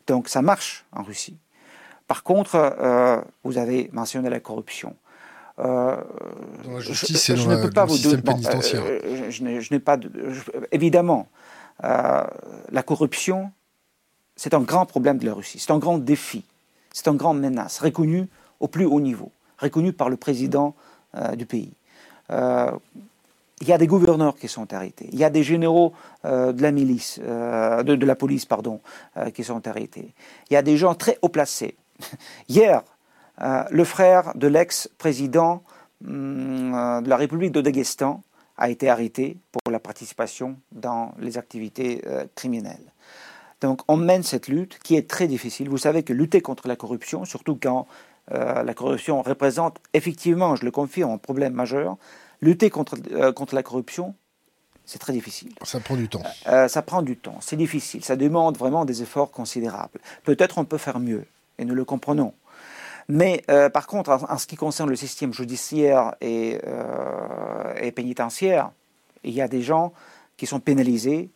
Donc ça marche en Russie. Par contre, euh, vous avez mentionné la corruption. Euh, dans la justice je, et dans, ne peux pas vous système pénitentiaire. Euh, je, n'ai pas de, évidemment, euh, la corruption, c'est un grand problème de la Russie. C'est un grand défi. C'est une grande menace, reconnue au plus haut niveau, reconnue par le président du pays. Il y a des gouverneurs qui sont arrêtés. Il y a des généraux de la milice, de, de, la police, pardon, qui sont arrêtés. Il y a des gens très haut placés. Hier, euh, le frère de l'ex-président hum, euh, de la République de Daghestan a été arrêté pour la participation dans les activités euh, criminelles. Donc on mène cette lutte qui est très difficile. Vous savez que lutter contre la corruption, surtout quand la corruption représente effectivement, je le confirme, un problème majeur, lutter contre, contre la corruption, c'est très difficile. Ça prend du temps. ça prend du temps, c'est difficile, ça demande vraiment des efforts considérables. Peut-être on peut faire mieux, et nous le comprenons. Mais euh, par contre, en, ce qui concerne le système judiciaire euh, et, pénitentiaire, il y a des gens qui sont pénalisés,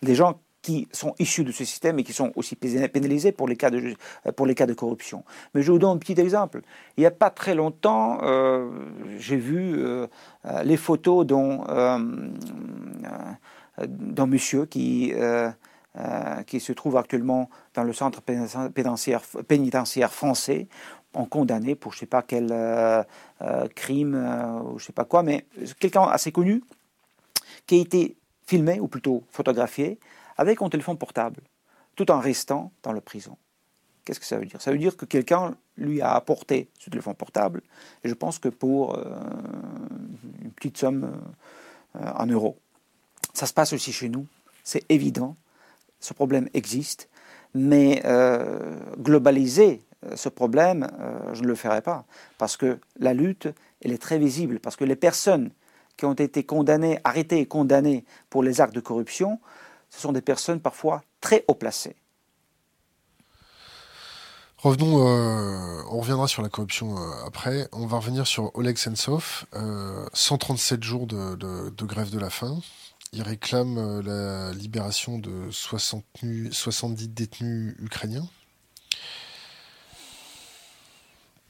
des gens qui sont issus de ce système et qui sont aussi pénalisés pour les cas de, pour les cas de corruption. Mais je vous donne un petit exemple. Il n'y a pas très longtemps, euh, j'ai vu les photos d'un monsieur qui, qui se trouve actuellement dans le centre pénitentiaire, français ont condamné pour je ne sais pas quel euh, euh, crime euh, ou je ne sais pas quoi, mais quelqu'un assez connu qui a été filmé, ou plutôt photographié, avec un téléphone portable, tout en restant dans la prison. Qu'est-ce que ça veut dire? Ça veut dire que quelqu'un lui a apporté ce téléphone portable, et je pense que pour une petite somme en euros. Ça se passe aussi chez nous, c'est évident. Ce problème existe, mais euh, globaliser euh, ce problème, euh, je ne le ferai pas, parce que la lutte, elle est très visible, parce que les personnes qui ont été condamnées, arrêtées et condamnées pour les actes de corruption, ce sont des personnes parfois très haut placées. Revenons, euh, on reviendra sur la corruption après. On va revenir sur Oleg Sentsov. 137 jours de, de, grève de la faim. Il réclame la libération de 60, 70 détenus ukrainiens.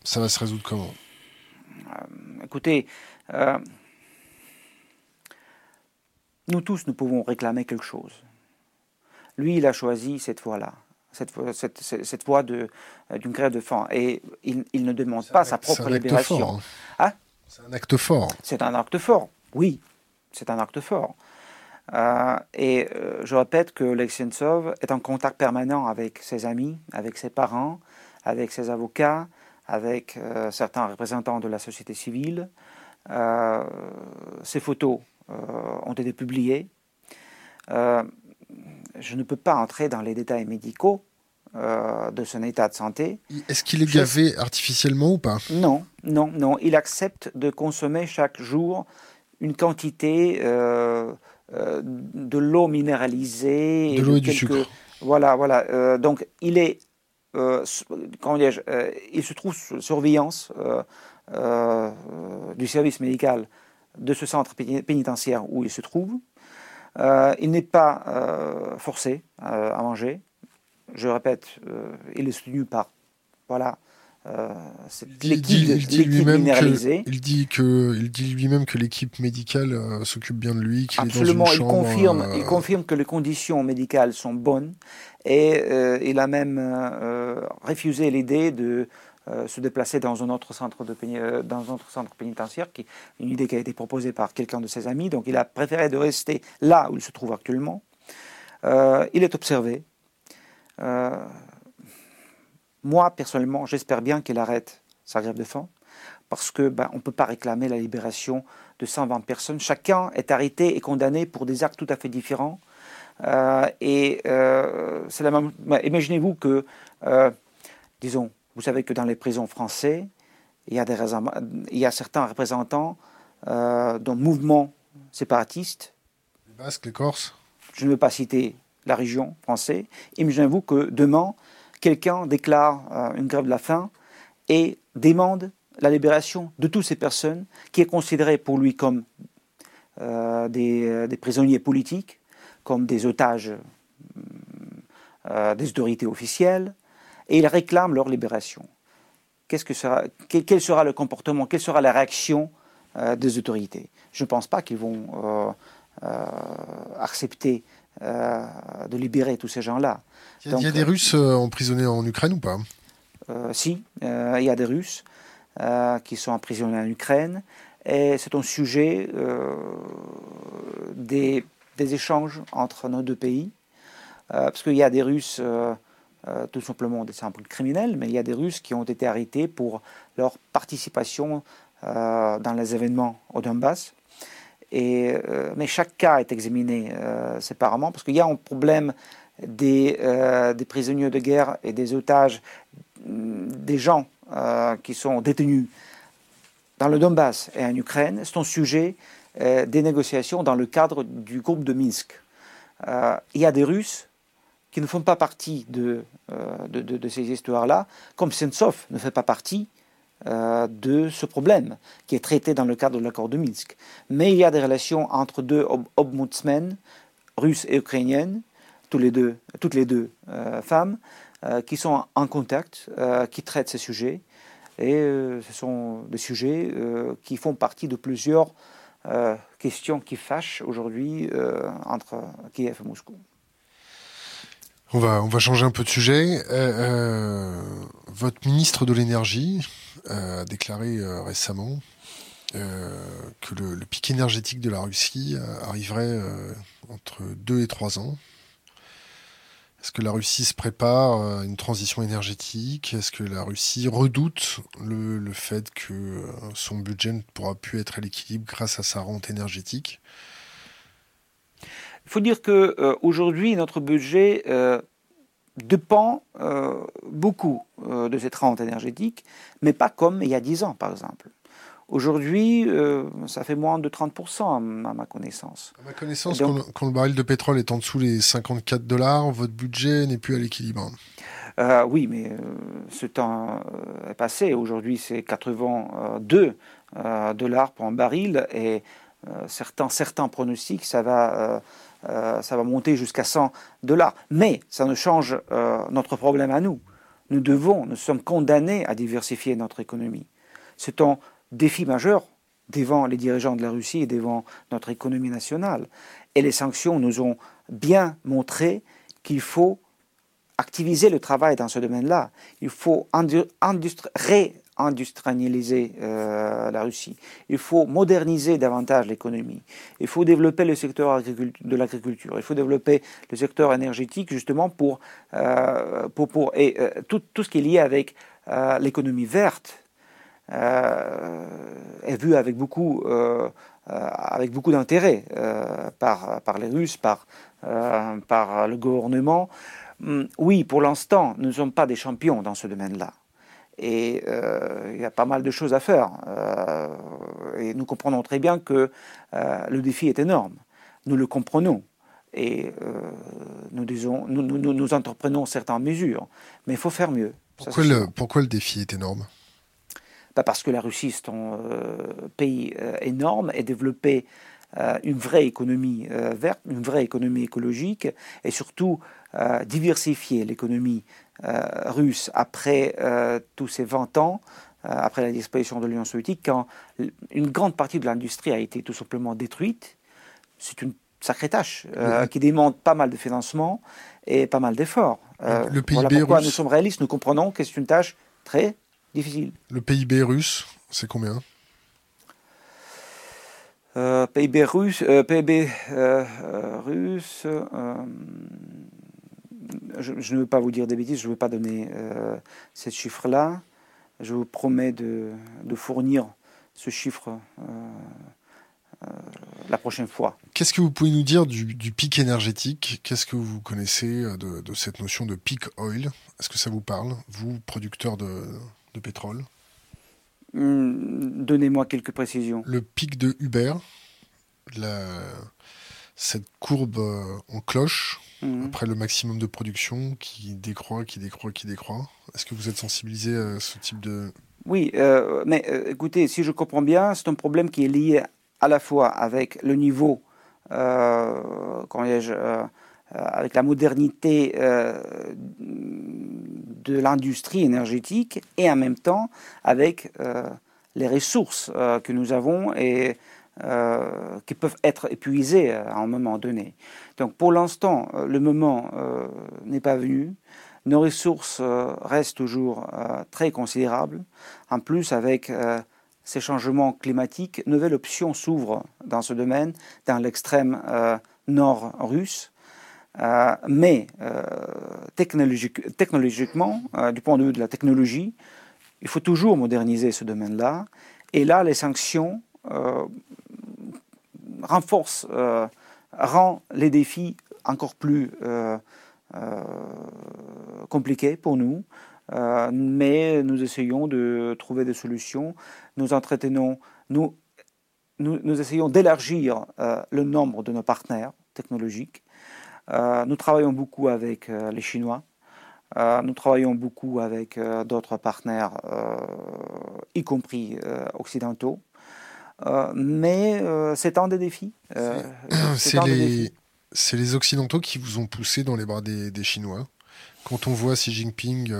Ça va se résoudre comment? Euh, Écoutez, euh, nous tous, nous pouvons réclamer quelque chose. Lui, il a choisi cette voie-là, cette, cette, cette voie euh, d'une grève de faim. Et il, ne demande pas sa propre libération. Hein. Hein? C'est un acte fort. C'est un acte fort, oui. C'est un acte fort. et je répète que Lexensov est en contact permanent avec ses amis, avec ses parents, avec ses avocats, avec euh, certains représentants de la société civile. Euh, ces photos euh, ont été publiées. Je ne peux pas entrer dans les détails médicaux de son état de santé. Est-ce qu'il est gavé artificiellement ou pas? Non, non, non. Il accepte de consommer chaque jour une quantité de l'eau minéralisée. De l'eau et, du sucre. Voilà, voilà. donc il est euh, euh, il se trouve sous surveillance euh, du service médical de ce centre pénitentiaire où il se trouve. Il n'est pas forcé à manger. Je répète, il est soutenu par voilà, il dit que, il dit lui-même que l'équipe médicale s'occupe bien de lui, qu'il est dans une il confirme, il confirme que les conditions médicales sont bonnes et euh, il a même euh, euh, refusé l'idée de se déplacer dans un autre centre, de, dans un autre centre pénitentiaire, une idée qui a été proposée par quelqu'un de ses amis. Donc il a préféré de rester là où il se trouve actuellement. il est observé. moi, personnellement, j'espère bien qu'il arrête sa grève de faim, parce que ben, ne peut pas réclamer la libération de 120 personnes. Chacun est arrêté et condamné pour des actes tout à fait différents. Euh, et euh, c'est la même. Bah, imaginez-vous que, euh, disons, vous savez que dans les prisons françaises, il y a, des, il y a certains représentants d'un mouvement séparatiste. Les Basques, les Corses Je ne veux pas citer la région française. Imaginez-vous que demain, quelqu'un déclare une grève de la faim et demande la libération de toutes ces personnes qui est considérée pour lui comme des, des, prisonniers politiques comme des otages euh, des autorités officielles, et ils réclament leur libération. Qu'est-ce que sera, quel, sera le comportement, quelle sera la réaction euh, des autorités? Je ne pense pas qu'ils vont euh, accepter de libérer tous ces gens-là. Il y a, des Russes emprisonnés en Ukraine ou pas? Si, il y a des Russes qui sont emprisonnés en Ukraine, et c'est un sujet des des échanges entre nos deux pays, euh, parce qu'il y a des Russes, euh, euh, tout simplement des simples criminels, mais il y a des Russes qui ont été arrêtés pour leur participation dans les événements au Donbass. Et, mais chaque cas est examiné séparément, parce qu'il y a un problème des, des, prisonniers de guerre et des otages, mm, des gens qui sont détenus dans le Donbass et en Ukraine. C'est un sujet euh, des négociations dans le cadre du groupe de Minsk. Euh, il y a des Russes qui ne font pas partie de, euh, de, ces histoires-là, comme Sentsov ne fait pas partie de ce problème qui est traité dans le cadre de l'accord de Minsk. Mais il y a des relations entre deux ombudsmen, russes et ukrainiennes, toutes les deux femmes, qui sont en contact, qui traitent ces sujets. Et ce sont des sujets qui font partie de plusieurs euh, question qui fâche aujourd'hui euh, entre Kiev et Moscou. On va, changer un peu de sujet. Euh, votre ministre de l'énergie a déclaré récemment que le, le, pic énergétique de la Russie arriverait entre 2 et 3 ans. Est-ce que la Russie se prépare à une transition énergétique? Est-ce que la Russie redoute le, fait que euh, son budget ne pourra plus être à l'équilibre grâce à sa rente énergétique? Il faut dire qu'aujourd'hui, notre budget dépend beaucoup de cette rente énergétique, mais pas comme il y a 10 ans, par exemple. Aujourd'hui, euh, ça fait moins de 30% à ma connaissance. À ma connaissance, quand, le baril de pétrole est en dessous des 54 dollars, votre budget n'est plus à l'équilibre. Euh, oui, mais euh, ce temps est passé. Aujourd'hui, c'est 82 dollars pour un baril et certains, certains pronostics, ça va, ça va monter jusqu'à 100 dollars. Mais ça ne change notre problème à nous. Nous devons, nous sommes condamnés à diversifier notre économie. C'est un défi majeur devant les dirigeants de la Russie et devant notre économie nationale. Et les sanctions nous ont bien montré qu'il faut activiser le travail dans ce domaine-là. Il faut réindustrialiser euh, la Russie. Il faut moderniser davantage l'économie. Il faut développer le secteur de l'agriculture. Il faut développer le secteur énergétique justement pour, euh, pour, pour et euh, tout, tout, ce qui est lié avec l'économie verte est vu avec beaucoup, avec beaucoup d'intérêt par, par les Russes, par, par le gouvernement. Hum, oui, pour l'instant, nous ne sommes pas des champions dans ce domaine-là. Et il y a pas mal de choses à faire. et nous comprenons très bien que le défi est énorme. Nous le comprenons et nous, disons, nous, nous, nous, entreprenons certaines mesures. Mais il faut faire mieux. Pourquoi, le, pourquoi le défi est énorme? Parce que la Russie est un euh, pays euh, énorme et développé euh, une vraie économie verte, une vraie économie écologique et surtout diversifier l'économie russe après tous ces 20 ans après la disparition de l'Union soviétique, quand une grande partie de l'industrie a été tout simplement détruite. C'est une sacrée tâche qui demande pas mal de financement et pas mal d'efforts. le PIB voilà pourquoi nous sommes réalistes, nous comprenons que c'est une tâche très difficile. Le PIB russe, c'est combien? Euh, PIB russe, euh, PIB euh, russe je, ne veux pas vous dire des bêtises, je ne veux pas donner ces chiffres-là. Je vous promets de, fournir ce chiffre la prochaine fois. Qu'est-ce que vous pouvez nous dire du, pic énergétique? Qu'est-ce que vous connaissez de, de, cette notion de peak oil? Est-ce que ça vous parle, vous, producteur de, de pétrole? Hmm, Donnez-moi quelques précisions. Le pic de Uber, cette courbe euh, en cloche, hmm. après le maximum de production qui décroît, qui décroît, qui décroît. Est-ce que vous êtes sensibilisé à ce type de... Oui, euh, mais euh, écoutez, si je comprends bien, c'est un problème qui est lié à la fois avec le niveau, comment avec la modernité de l'industrie énergétique et en même temps avec les ressources que nous avons et euh, qui peuvent être épuisées à un moment donné. Donc pour l'instant, le moment n'est pas venu. Nos ressources restent toujours très considérables. En plus, avec ces changements climatiques, nouvelle option s'ouvre dans ce domaine, dans l'extrême nord russe. Euh, mais euh, technologiquement, euh, du point de vue de la technologie, il faut toujours moderniser ce domaine-là. Et là, les sanctions renforcent, rendent les défis encore plus compliqués pour nous. mais nous essayons de trouver des solutions. Nous nous, nous, nous essayons d'élargir le nombre de nos partenaires technologiques euh, nous travaillons beaucoup avec euh, les Chinois. Euh, nous travaillons beaucoup avec d'autres partenaires, y compris occidentaux. Mais c'est un des défis. c'est les, les, Occidentaux qui vous ont poussé dans les bras des, Chinois quand on voit Xi Jinping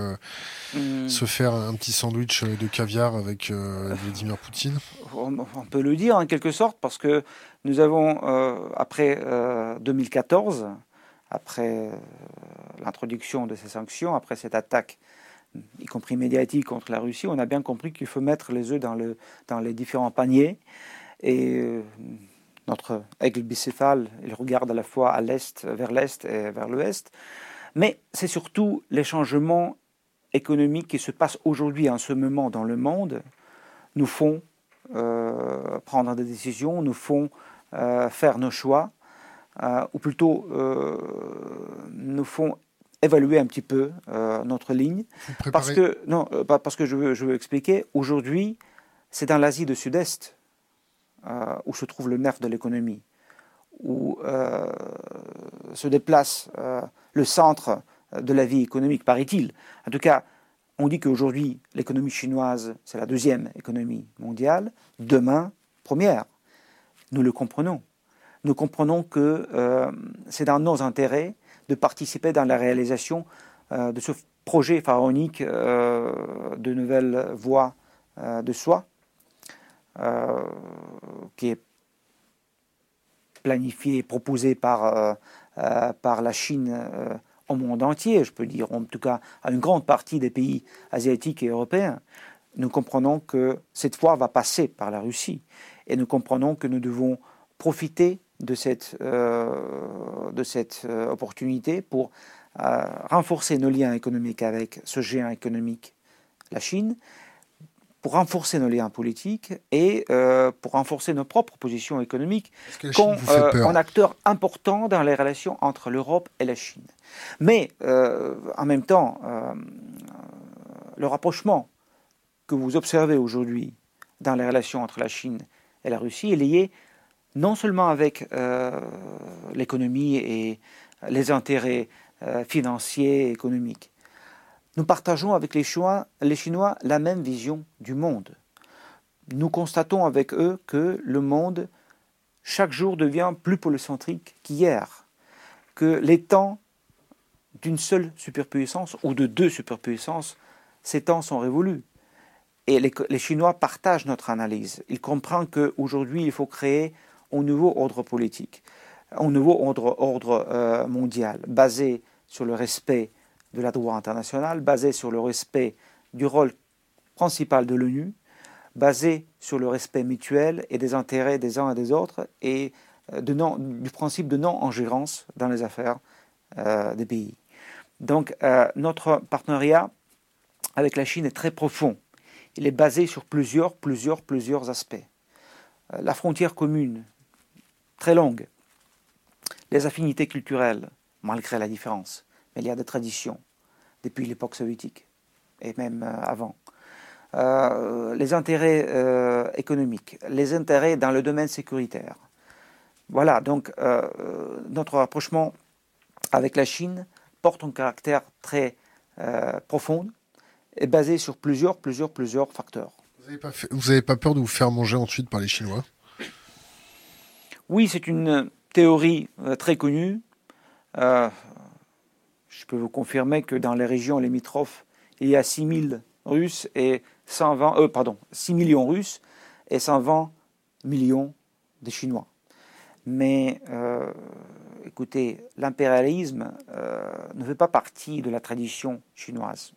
hmm. se faire un petit sandwich de caviar avec Vladimir Poutine on, peut le dire en quelque sorte, parce que nous avons, après 2014, après euh, l'introduction de ces sanctions, après cette attaque, y compris médiatique contre la Russie, on a bien compris qu'il faut mettre les œufs dans, le, dans les différents paniers. Et euh, notre aigle bicéphale, il regarde à la fois à l'est, vers l'est et vers l'ouest. Mais c'est surtout les changements économiques qui se passent aujourd'hui en ce moment dans le monde nous font euh, prendre des décisions, nous font faire nos choix ou plutôt nous font évaluer un petit peu notre ligne. Parce que, non, parce que je veux, je veux expliquer, aujourd'hui, c'est dans l'Asie du Sud-Est où se trouve le nerf de l'économie, où se déplace le centre de la vie économique, paraît-il. En tout cas, on dit qu'aujourd'hui, l'économie chinoise, c'est la deuxième économie mondiale, demain, première. Nous le comprenons. Nous comprenons que euh, c'est dans nos intérêts de participer dans la réalisation euh, de ce projet pharaonique euh, de nouvelles voies de soi, qui est planifié et proposé par, par la Chine au monde entier, je peux dire en tout cas à une grande partie des pays asiatiques et européens, nous comprenons que cette voie va passer par la Russie. Et nous comprenons que nous devons profiter de cette, euh, de cette euh, opportunité pour euh, renforcer nos liens économiques avec ce géant économique, la Chine, pour renforcer nos liens politiques et euh, pour renforcer nos propres positions économiques comme euh, un acteur important dans les relations entre l'Europe et la Chine. Mais euh, en même temps, le rapprochement que vous observez aujourd'hui dans les relations entre la Chine et la Russie est lié non seulement avec l'économie et les intérêts financiers et économiques, nous partageons avec les Chinois, les Chinois la même vision du monde. Nous constatons avec eux que le monde, chaque jour, devient plus polycentrique qu'hier, que les temps d'une seule superpuissance ou de deux superpuissances, ces temps sont révolus. Et les, Chinois partagent notre analyse. Ils comprennent qu'aujourd'hui, il faut créer un nouveau ordre politique, un nouveau ordre, euh, mondial, basé sur le respect de la droit international, basé sur le respect du rôle principal de l'ONU, basé sur le respect mutuel et des intérêts des uns et des autres, et euh, du principe de non-ingérence dans les affaires euh, des pays. Donc notre partenariat avec la Chine est très profond. Il est basé sur plusieurs, plusieurs, plusieurs aspects. la frontière commune, très longue. Les affinités culturelles, malgré la différence il y a des traditions depuis l'époque soviétique et même euh, avant. Euh, les intérêts euh, économiques, les intérêts dans le domaine sécuritaire. Voilà, donc notre rapprochement avec la Chine porte un caractère très profond et basé sur plusieurs, plusieurs, plusieurs facteurs. Vous n'avez pas, peur de vous faire manger ensuite par les Chinois? Oui, c'est une théorie très connue. Je peux vous confirmer que dans les régions limitrophes, il y a 6 000 Russes et 120, euh, pardon, 6 millions Russes et 120 millions de Chinois. Mais euh, écoutez, l'impérialisme euh, ne fait pas partie de la tradition chinoise.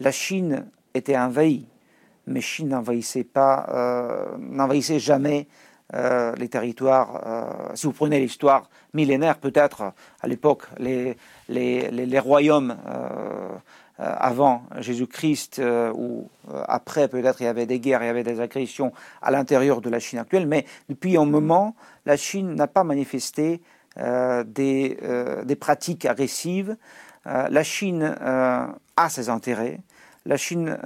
La Chine était envahie, mais Chine n'envahissait pas, n'envahissait jamais euh, les territoires, euh, si vous prenez l'histoire millénaire peut-être, à l'époque, les, les, les, royaumes euh, avant Jésus-Christ ou après peut-être il y avait des guerres, il y avait des agressions à l'intérieur de la Chine actuelle, mais depuis un moment, la Chine n'a pas manifesté des, des, pratiques agressives. la Chine a ses intérêts, la Chine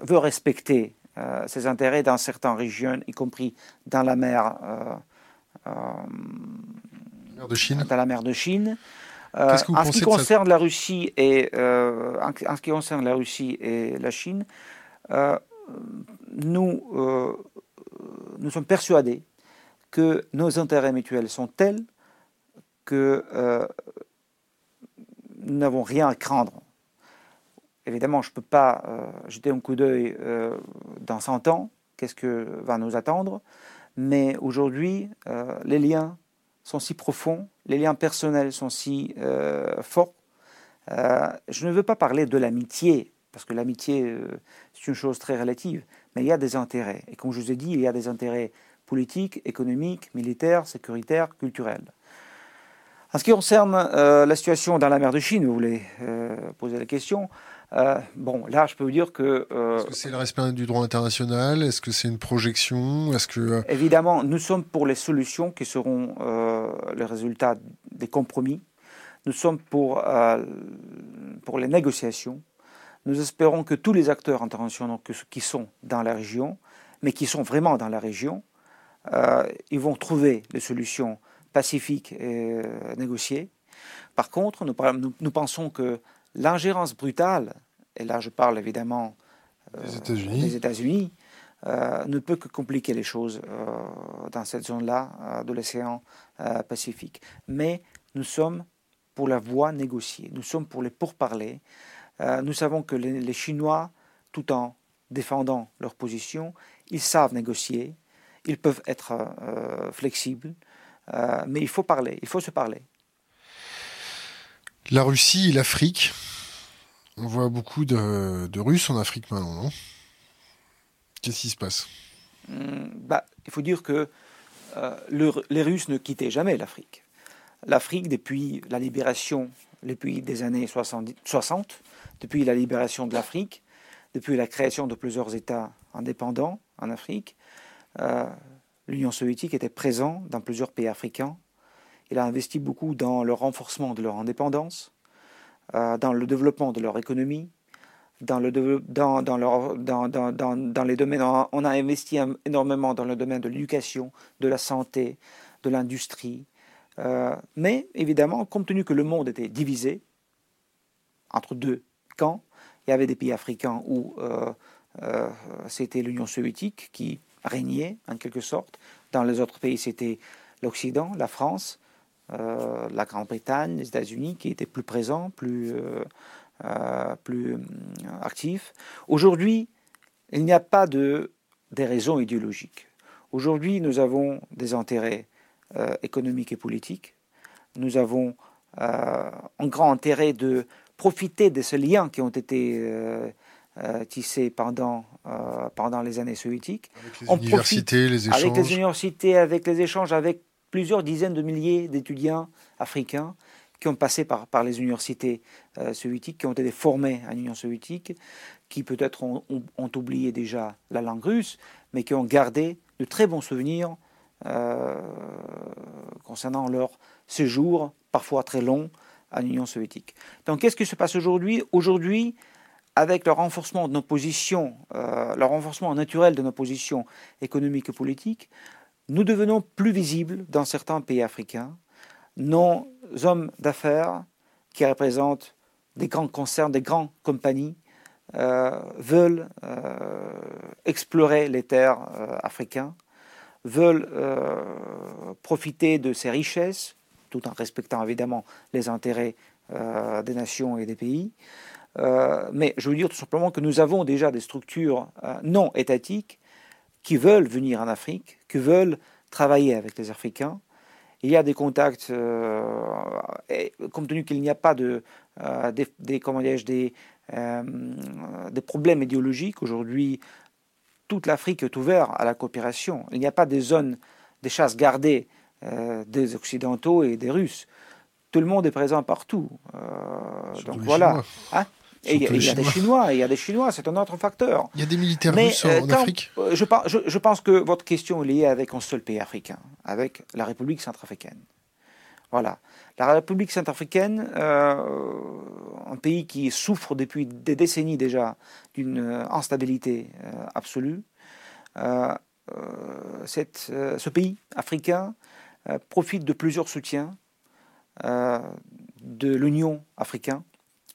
veut respecter euh, ses intérêts dans certaines régions, y compris dans la mer, euh, euh, de Chine. Dans la mer de Chine. en ce qui concerne la Russie et en, ce qui concerne la Russie et la Chine, nous nous sommes persuadés que nos intérêts mutuels sont tels que nous n'avons rien à craindre évidemment, je ne peux pas euh, jeter un coup d'œil euh, dans 100 ans, qu'est-ce que va nous attendre, mais aujourd'hui, euh, les liens sont si profonds, les liens personnels sont si forts. je ne veux pas parler de l'amitié, parce que l'amitié, c'est une chose très relative, mais il y a des intérêts. Et comme je vous ai dit, il y a des intérêts politiques, économiques, militaires, sécuritaires, culturels. En ce qui concerne la situation dans la mer de Chine, vous voulez poser la question, Euh, bon, là, je peux vous dire que. Euh, Est-ce que c'est le respect du droit international? Est-ce que c'est une projection? Est-ce que euh, évidemment, nous sommes pour les solutions qui seront le résultat des compromis. Nous sommes pour pour les négociations. Nous espérons que tous les acteurs internationaux qui sont dans la région, mais qui sont vraiment dans la région, ils vont trouver des solutions pacifiques et négociées. Par contre, nous, nous pensons que L'ingérence brutale, et là je parle évidemment euh, des États-Unis, euh, ne peut que compliquer les choses euh, dans cette zone-là de l'océan Pacifique. Mais nous sommes pour la voie négociée, nous sommes pour les pourparlers. nous savons que les, Chinois, tout en défendant leur position, ils savent négocier, ils peuvent être flexibles, mais il faut parler, il faut se parler. La Russie et l'Afrique. On voit beaucoup de, Russes en Afrique maintenant, non? Qu'est-ce qui se passe? Hmm, bah, Il faut dire que euh, les Russes ne quittaient jamais l'Afrique. L'Afrique, depuis la libération, depuis des années 60, depuis la libération de l'Afrique, depuis la création de plusieurs États indépendants en Afrique, euh, l'Union soviétique était présente dans plusieurs pays africains il a investi beaucoup dans le renforcement de leur indépendance, euh, dans le développement de leur économie, dans, les domaines. On a investi énormément dans le domaine de l'éducation, de la santé, de l'industrie. Euh, mais évidemment, compte tenu que le monde était divisé entre deux camps, il y avait des pays africains où euh, c'était l'Union soviétique qui régnait en quelque sorte. Dans les autres pays, c'était l'Occident, la France. Euh, la Grande-Bretagne, les États-Unis, qui étaient plus présents, plus, euh, euh, plus actifs. Aujourd'hui, il n'y a pas de, des raisons idéologiques. Aujourd'hui, nous avons des intérêts économiques et politiques. Nous avons un grand intérêt de profiter de ces liens qui ont été tissés pendant, pendant les années soviétiques. Avec les universités, les échanges. Avec les universités, avec les échanges, avec plusieurs dizaines de milliers d'étudiants africains qui ont passé par, les universités euh, soviétiques, qui ont été formés en Union soviétique, qui peut-être ont, oublié déjà la langue russe, mais qui ont gardé de très bons souvenirs euh, concernant leur séjour, parfois très long, en Union soviétique. Donc qu'est-ce qui se passe aujourd'hui? Aujourd'hui, avec le renforcement de nos positions, euh, le renforcement naturel de nos positions économiques et politiques, nous devenons plus visibles dans certains pays africains. Nos hommes d'affaires qui représentent des grands concerns, des grandes compagnies, euh, veulent euh, explorer les terres euh, africaines, veulent profiter de ces richesses, tout en respectant évidemment les intérêts des nations et des pays. mais je veux dire tout simplement que nous avons déjà des structures non étatiques qui veulent venir en Afrique, qui veulent travailler avec les Africains. Il y a des contacts, euh, et, compte tenu qu'il n'y a pas de, euh, des, des, euh, des, problèmes idéologiques, aujourd'hui, toute l'Afrique est ouverte à la coopération. Il n'y a pas des zones, des chasses gardées des Occidentaux et des Russes. Tout le monde est présent partout. donc voilà. Hein? Et il y, a des Chinois, il y a des Chinois, c'est un autre facteur. Il y a des militaires russes en, euh, Afrique euh, je, je, pense que votre question est liée avec un seul pays africain, avec la République centrafricaine. Voilà. La République centrafricaine, euh, un pays qui souffre depuis des décennies déjà d'une instabilité absolue, cette, ce pays africain profite de plusieurs soutiens de l'Union africaine,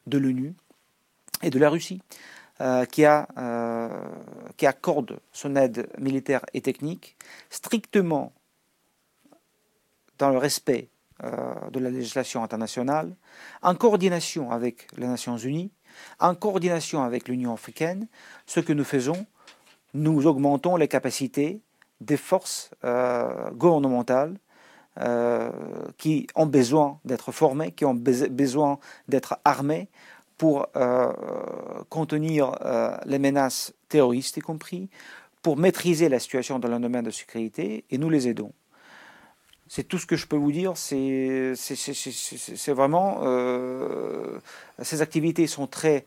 de l'ONU, et de la Russie, euh, euh, qui accorde son aide militaire et technique strictement dans le respect euh, de la législation internationale, en coordination avec les Nations Unies, en coordination avec l'Union africaine. Ce que nous faisons, nous augmentons les capacités des forces gouvernementales qui ont besoin d'être formées, qui ont besoin d'être armées pour euh, contenir euh, les menaces terroristes y compris, pour maîtriser la situation dans le domaine de sécurité, et nous les aidons. C'est tout ce que je peux vous dire. C'est vraiment. Euh, ces activités sont très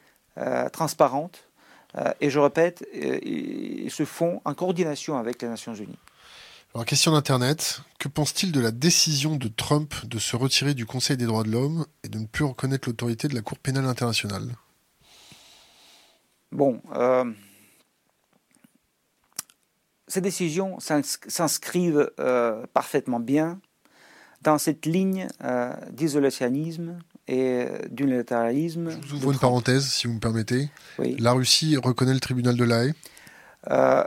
transparentes, et je répète, ils se font en coordination avec les Nations Unies. Alors, question d'Internet. Que pense-t-il de la décision de Trump de se retirer du Conseil des droits de l'homme et de ne plus reconnaître l'autorité de la Cour pénale internationale? Bon, euh, ces décisions s'inscrivent euh, parfaitement bien dans cette ligne euh, d'isolationnisme et d'unilatéralisme. Je vous ouvre une parenthèse, si vous me permettez. La Russie reconnaît le tribunal de l'AE euh,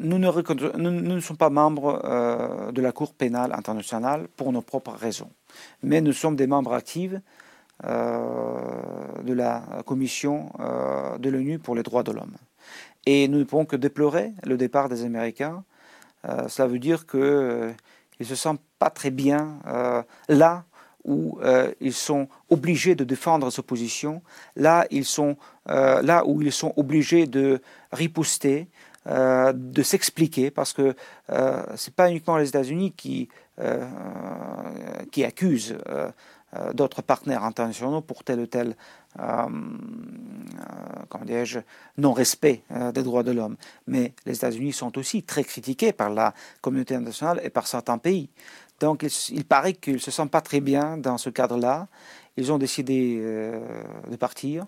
nous, ne sommes pas membres euh, de la Cour pénale internationale pour nos propres raisons, mais nous sommes des membres actifs euh, de la Commission de l'ONU pour les droits de l'homme. Et nous ne pouvons que déplorer le départ des Américains. cela veut dire qu'ils ne se sentent pas très bien là où ils sont obligés de défendre sa position, là, ils sont, là où ils sont obligés de riposter, euh, de s'expliquer, parce que euh, ce n'est pas uniquement les États-Unis qui, euh, qui accusent d'autres partenaires internationaux pour tel ou tel non-respect des droits de l'homme. Mais les États-Unis sont aussi très critiqués par la communauté internationale et par certains pays. Donc il, paraît qu'ils ne se sentent pas très bien dans ce cadre-là. Ils ont décidé de partir.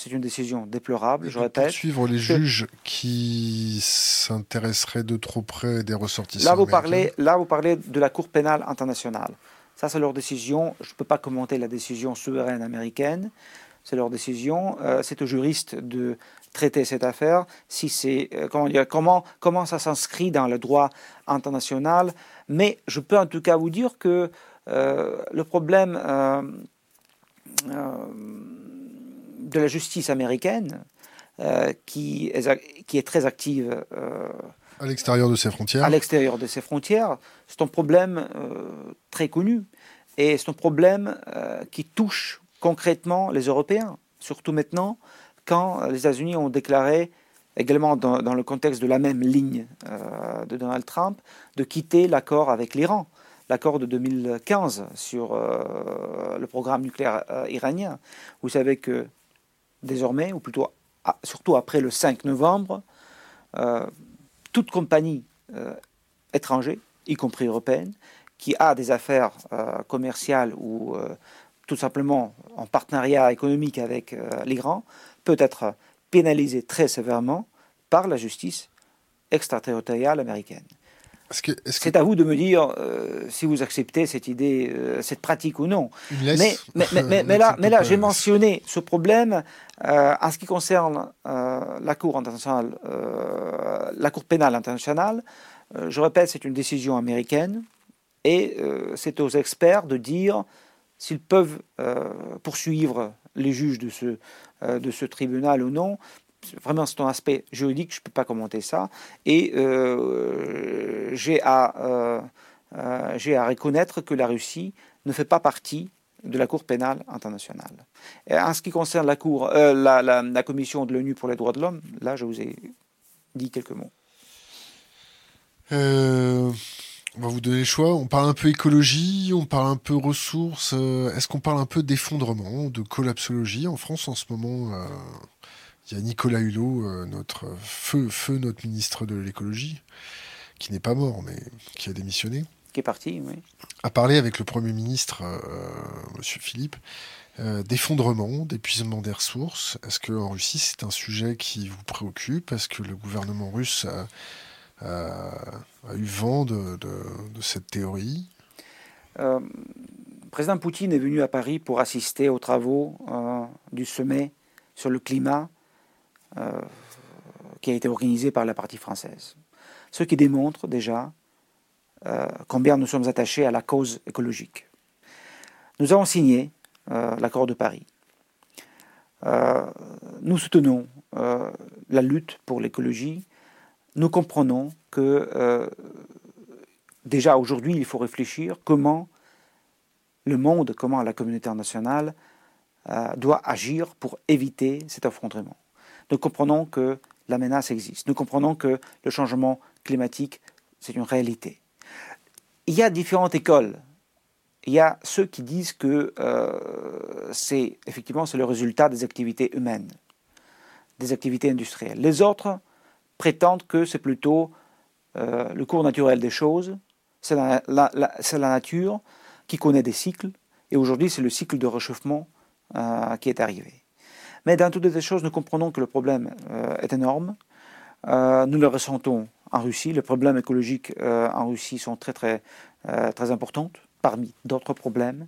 C'est une décision déplorable, je répète. Suivre les juges qui s'intéresseraient de trop près des ressortissants. Là vous, parlez, là, vous parlez de la Cour pénale internationale. Ça, c'est leur décision. Je ne peux pas commenter la décision souveraine américaine. C'est leur décision. Euh, c'est aux juristes de traiter cette affaire. Si c'est euh, comment, comment, comment ça s'inscrit dans le droit international. Mais je peux en tout cas vous dire que euh, le problème de la justice américaine, euh, qui, est, qui est très active. Euh, à l'extérieur de ses frontières À l'extérieur de ses frontières. C'est un problème euh, très connu. Et c'est un problème qui touche concrètement les Européens, surtout maintenant, quand les États-Unis ont déclaré, également dans, dans, le contexte de la même ligne de Donald Trump, de quitter l'accord avec l'Iran l'accord de 2015 sur le programme nucléaire iranien. Vous savez que désormais, ou plutôt surtout après le 5 novembre, euh, toute compagnie euh, étrangère, y compris européenne, qui a des affaires euh, commerciales ou tout simplement en partenariat économique avec l'Iran, peut être pénalisée très sévèrement par la justice extraterritoriale américaine. C'est à vous de me dire euh, si vous acceptez cette idée, euh, cette pratique ou non. Mais, mais, là, mais là j'ai mentionné ce problème euh, en ce qui concerne la Cour internationale, la Cour pénale internationale. je répète, c'est une décision américaine et c'est aux experts de dire s'ils peuvent poursuivre les juges de ce, de ce tribunal ou non vraiment c'est un aspect juridique, je ne peux pas commenter ça. Et euh, j'ai à, euh, euh, j'ai à reconnaître que la Russie ne fait pas partie de la Cour pénale internationale. En ce qui concerne la, cour, la, Commission de l'ONU pour les droits de l'homme, là je vous ai dit quelques mots. on va vous donner le choix. On parle un peu écologie, on parle un peu ressources. Est-ce qu'on parle un peu d'effondrement, de collapsologie en France en ce moment il y a Nicolas Hulot, euh, notre feu, feu, notre ministre de l'écologie, qui n'est pas mort, mais qui a démissionné. Qui est parti, oui. A parlé avec le Premier ministre, euh, Monsieur Philippe, euh, d'effondrement, d'épuisement des ressources. Est-ce qu'en Russie, c'est un sujet qui vous préoccupe? Est-ce que le gouvernement russe a, eu vent de, cette théorie? Le président Poutine est venu à Paris pour assister aux travaux du sommet sur le climat euh, qui a été organisé par la partie française. Ce qui démontre déjà euh, combien nous sommes attachés à la cause écologique. Nous avons signé euh, l'accord de Paris. nous soutenons la lutte pour l'écologie. Nous comprenons que déjà aujourd'hui, il faut réfléchir comment le monde, comment la communauté internationale doit agir pour éviter cet affrontement nous comprenons que la menace existe. Nous comprenons que le changement climatique, c'est une réalité. Il y a différentes écoles. Il y a ceux qui disent que euh, c'est effectivement c'est le résultat des activités humaines. des activités industrielles. Les autres prétendent que c'est plutôt euh, le cours naturel des choses, c'est la, nature qui connaît des cycles, et aujourd'hui c'est le cycle de réchauffement euh, qui est arrivé. Mais dans toutes ces choses, nous comprenons que le problème euh, est énorme. nous le ressentons en Russie. Les problèmes écologiques en Russie sont très très très importants, parmi d'autres problèmes.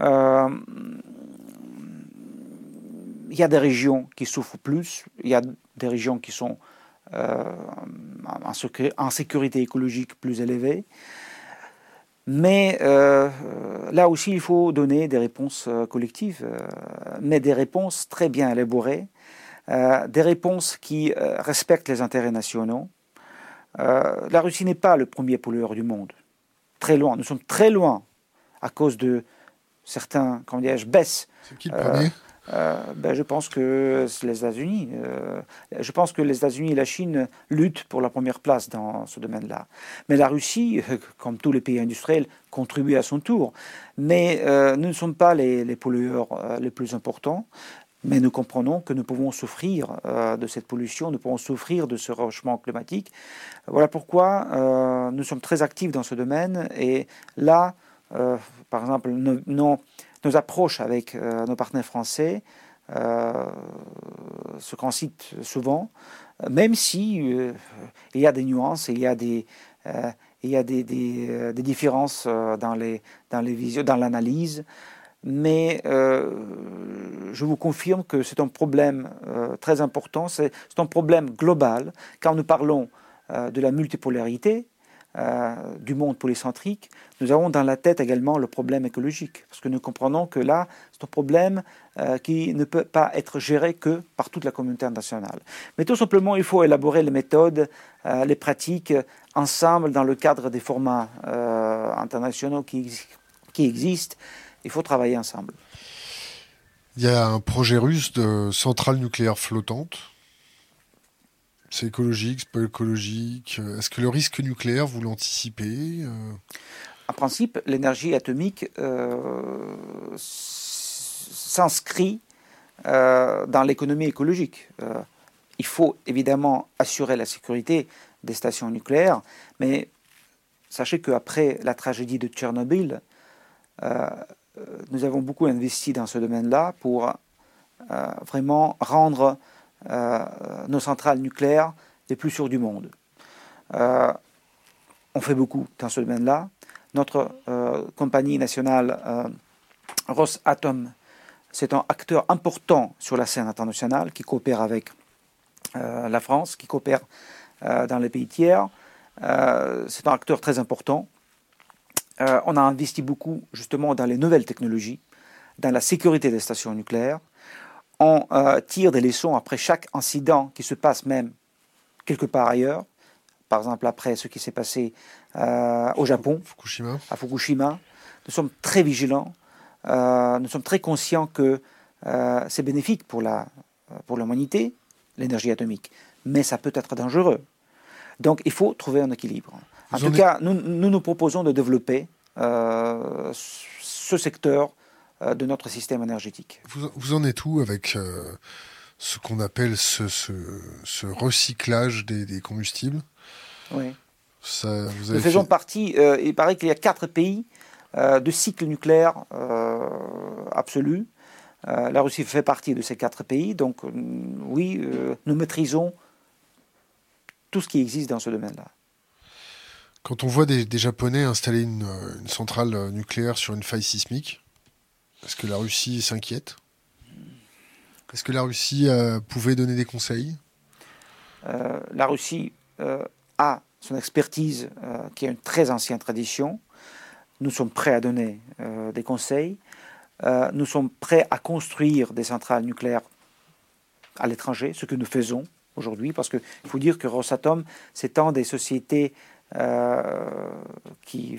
il y a des régions qui souffrent plus, il y a des régions qui sont euh, en, sécurité écologique plus élevée. Mais euh, là aussi, il faut donner des réponses euh, collectives, mais des réponses très bien élaborées, des réponses qui respectent les intérêts nationaux. la Russie n'est pas le premier pollueur du monde. Très loin. Nous sommes très loin à cause de certains, comment dirais-je, baisses. C'est qui le premier? euh, ben, je pense que les États-Unis. Euh, je pense que les États-Unis et la Chine luttent pour la première place dans ce domaine-là. Mais la Russie, comme tous les pays industriels, contribue à son tour. Mais euh, nous ne sommes pas les, pollueurs les plus importants. Mais nous comprenons que nous pouvons souffrir de cette pollution, nous pouvons souffrir de ce rechauffement climatique. Voilà pourquoi nous sommes très actifs dans ce domaine. Et là, par exemple, nos approches avec euh, nos partenaires français euh, se coïncident souvent, même si euh, il y a des nuances, il y a des, différences dans les dans les dans l'analyse. Mais je vous confirme que c'est un problème très important, c'est un problème global. Quand nous parlons de la multipolarité, euh, du monde polycentrique, nous avons dans la tête également le problème écologique, parce que nous comprenons que là, c'est un problème euh, qui ne peut pas être géré que par toute la communauté internationale. Mais tout simplement, il faut élaborer les méthodes, euh, les pratiques ensemble dans le cadre des formats internationaux qui, qui existent. Il faut travailler ensemble. Il y a un projet russe de centrale nucléaire flottante c'est écologique, c'est pas écologique Est-ce que le risque nucléaire, vous l'anticipez euh En principe, l'énergie atomique euh, s'inscrit euh, dans l'économie écologique. il faut évidemment assurer la sécurité des stations nucléaires, mais sachez qu'après la tragédie de Tchernobyl, nous avons beaucoup investi dans ce domaine-là pour vraiment rendre euh, nos centrales nucléaires les plus sûres du monde. Euh, on fait beaucoup dans ce domaine-là. Notre euh, compagnie nationale Rosatom, c'est un acteur important sur la scène internationale qui coopère avec la France, qui coopère dans les pays tiers. c'est un acteur très important. on a investi beaucoup justement dans les nouvelles technologies, dans la sécurité des stations nucléaires on euh, tire des leçons après chaque incident qui se passe même quelque part ailleurs. Par exemple, après ce qui s'est passé euh, au Japon, à Fukushima. Nous sommes très vigilants, euh, nous sommes très conscients que c'est bénéfique pour la pour l'humanité, l'énergie atomique, mais ça peut être dangereux. Donc il faut trouver un équilibre. En tout cas, nous, nous, nous proposons de développer ce secteur de notre système énergétique. Vous, en êtes où avec euh, ce qu'on appelle ce, recyclage des, combustibles? Oui. Nous faisons partie, euh, il paraît qu'il y a quatre pays de cycle nucléaire absolu. la Russie fait partie de ces quatre pays, donc oui, nous maîtrisons tout ce qui existe dans ce domaine-là. Quand on voit des, Japonais installer une, centrale nucléaire sur une faille sismique, est-ce que la Russie s'inquiète? Est-ce que la Russie euh, pouvait donner des conseils? Euh, La Russie euh, a son expertise qui a une très ancienne tradition. Nous sommes prêts à donner des conseils. nous sommes prêts à construire des centrales nucléaires à l'étranger, ce que nous faisons aujourd'hui, parce qu'il faut dire que Rosatom, c'est des sociétés qui,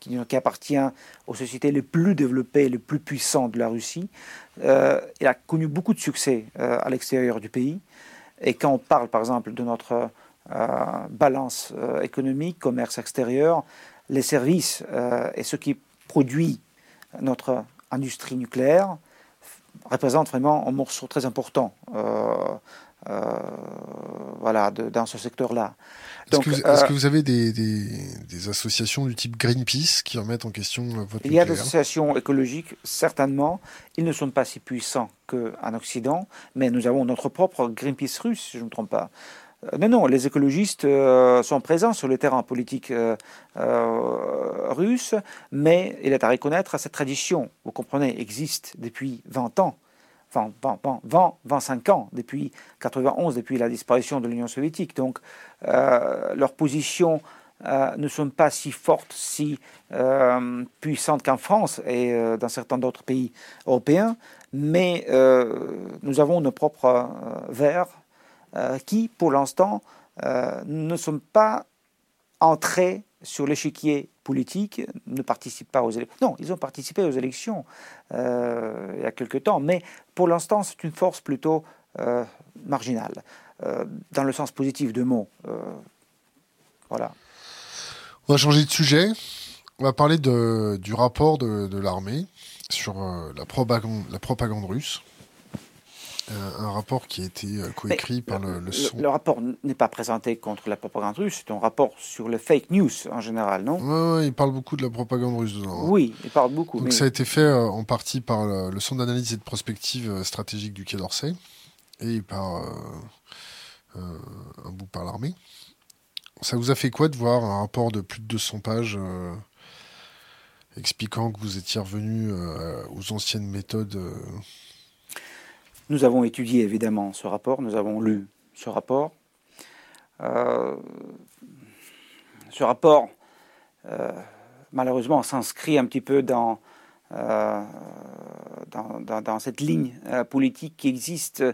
qui, appartient aux sociétés les plus développées, les plus puissantes de la Russie. Euh, il a connu beaucoup de succès euh, à l'extérieur du pays. Et quand on parle, par exemple, de notre balance économique, commerce extérieur, les services et ce qui produit notre industrie nucléaire représente vraiment un morceau très important voilà, dans ce secteur-là. Est-ce que, vous avez des, des, associations du type Greenpeace qui remettent en question votre Il y a des associations écologiques, certainement. Ils ne sont pas si puissants qu'en Occident, mais nous avons notre propre Greenpeace russe, si je ne me trompe pas. Euh, non, non, les écologistes euh, sont présents sur le terrain politique euh, russe, mais il est à reconnaître à cette tradition, vous comprenez, existe depuis 20 ans, enfin 20, 25 ans, depuis 91, depuis la disparition de l'Union soviétique. Donc, leurs positions ne sont pas si fortes, si puissantes qu'en France et dans certains d'autres pays européens, mais nous avons nos propres euh, qui, pour l'instant, euh, ne sont pas entrés sur l'échiquier politique, ne participent pas aux élections. Non, ils ont participé aux élections euh, il y a quelque temps, mais pour l'instant, c'est une force plutôt marginale, dans le sens positif de mot. voilà. On va changer de sujet. On va parler du rapport de, l'armée sur la propagande russe. Euh, un rapport qui a été euh, coécrit par le, le, son. Le, rapport n'est pas présenté contre la propagande russe, c'est un rapport sur le fake news en général, non? Oui, il parle beaucoup de la propagande russe dedans. Hein. Oui, il parle beaucoup. Donc ça a été fait euh, en partie par le, Centre d'analyse et de prospective stratégique du Quai d'Orsay et par un bout par l'armée. Ça vous a fait quoi de voir un rapport de plus de 200 pages expliquant que vous étiez revenu aux anciennes méthodes nous avons étudié évidemment ce rapport, nous avons lu ce rapport. Euh, ce rapport, euh, malheureusement, s'inscrit un petit peu dans, euh, cette ligne politique qui existe,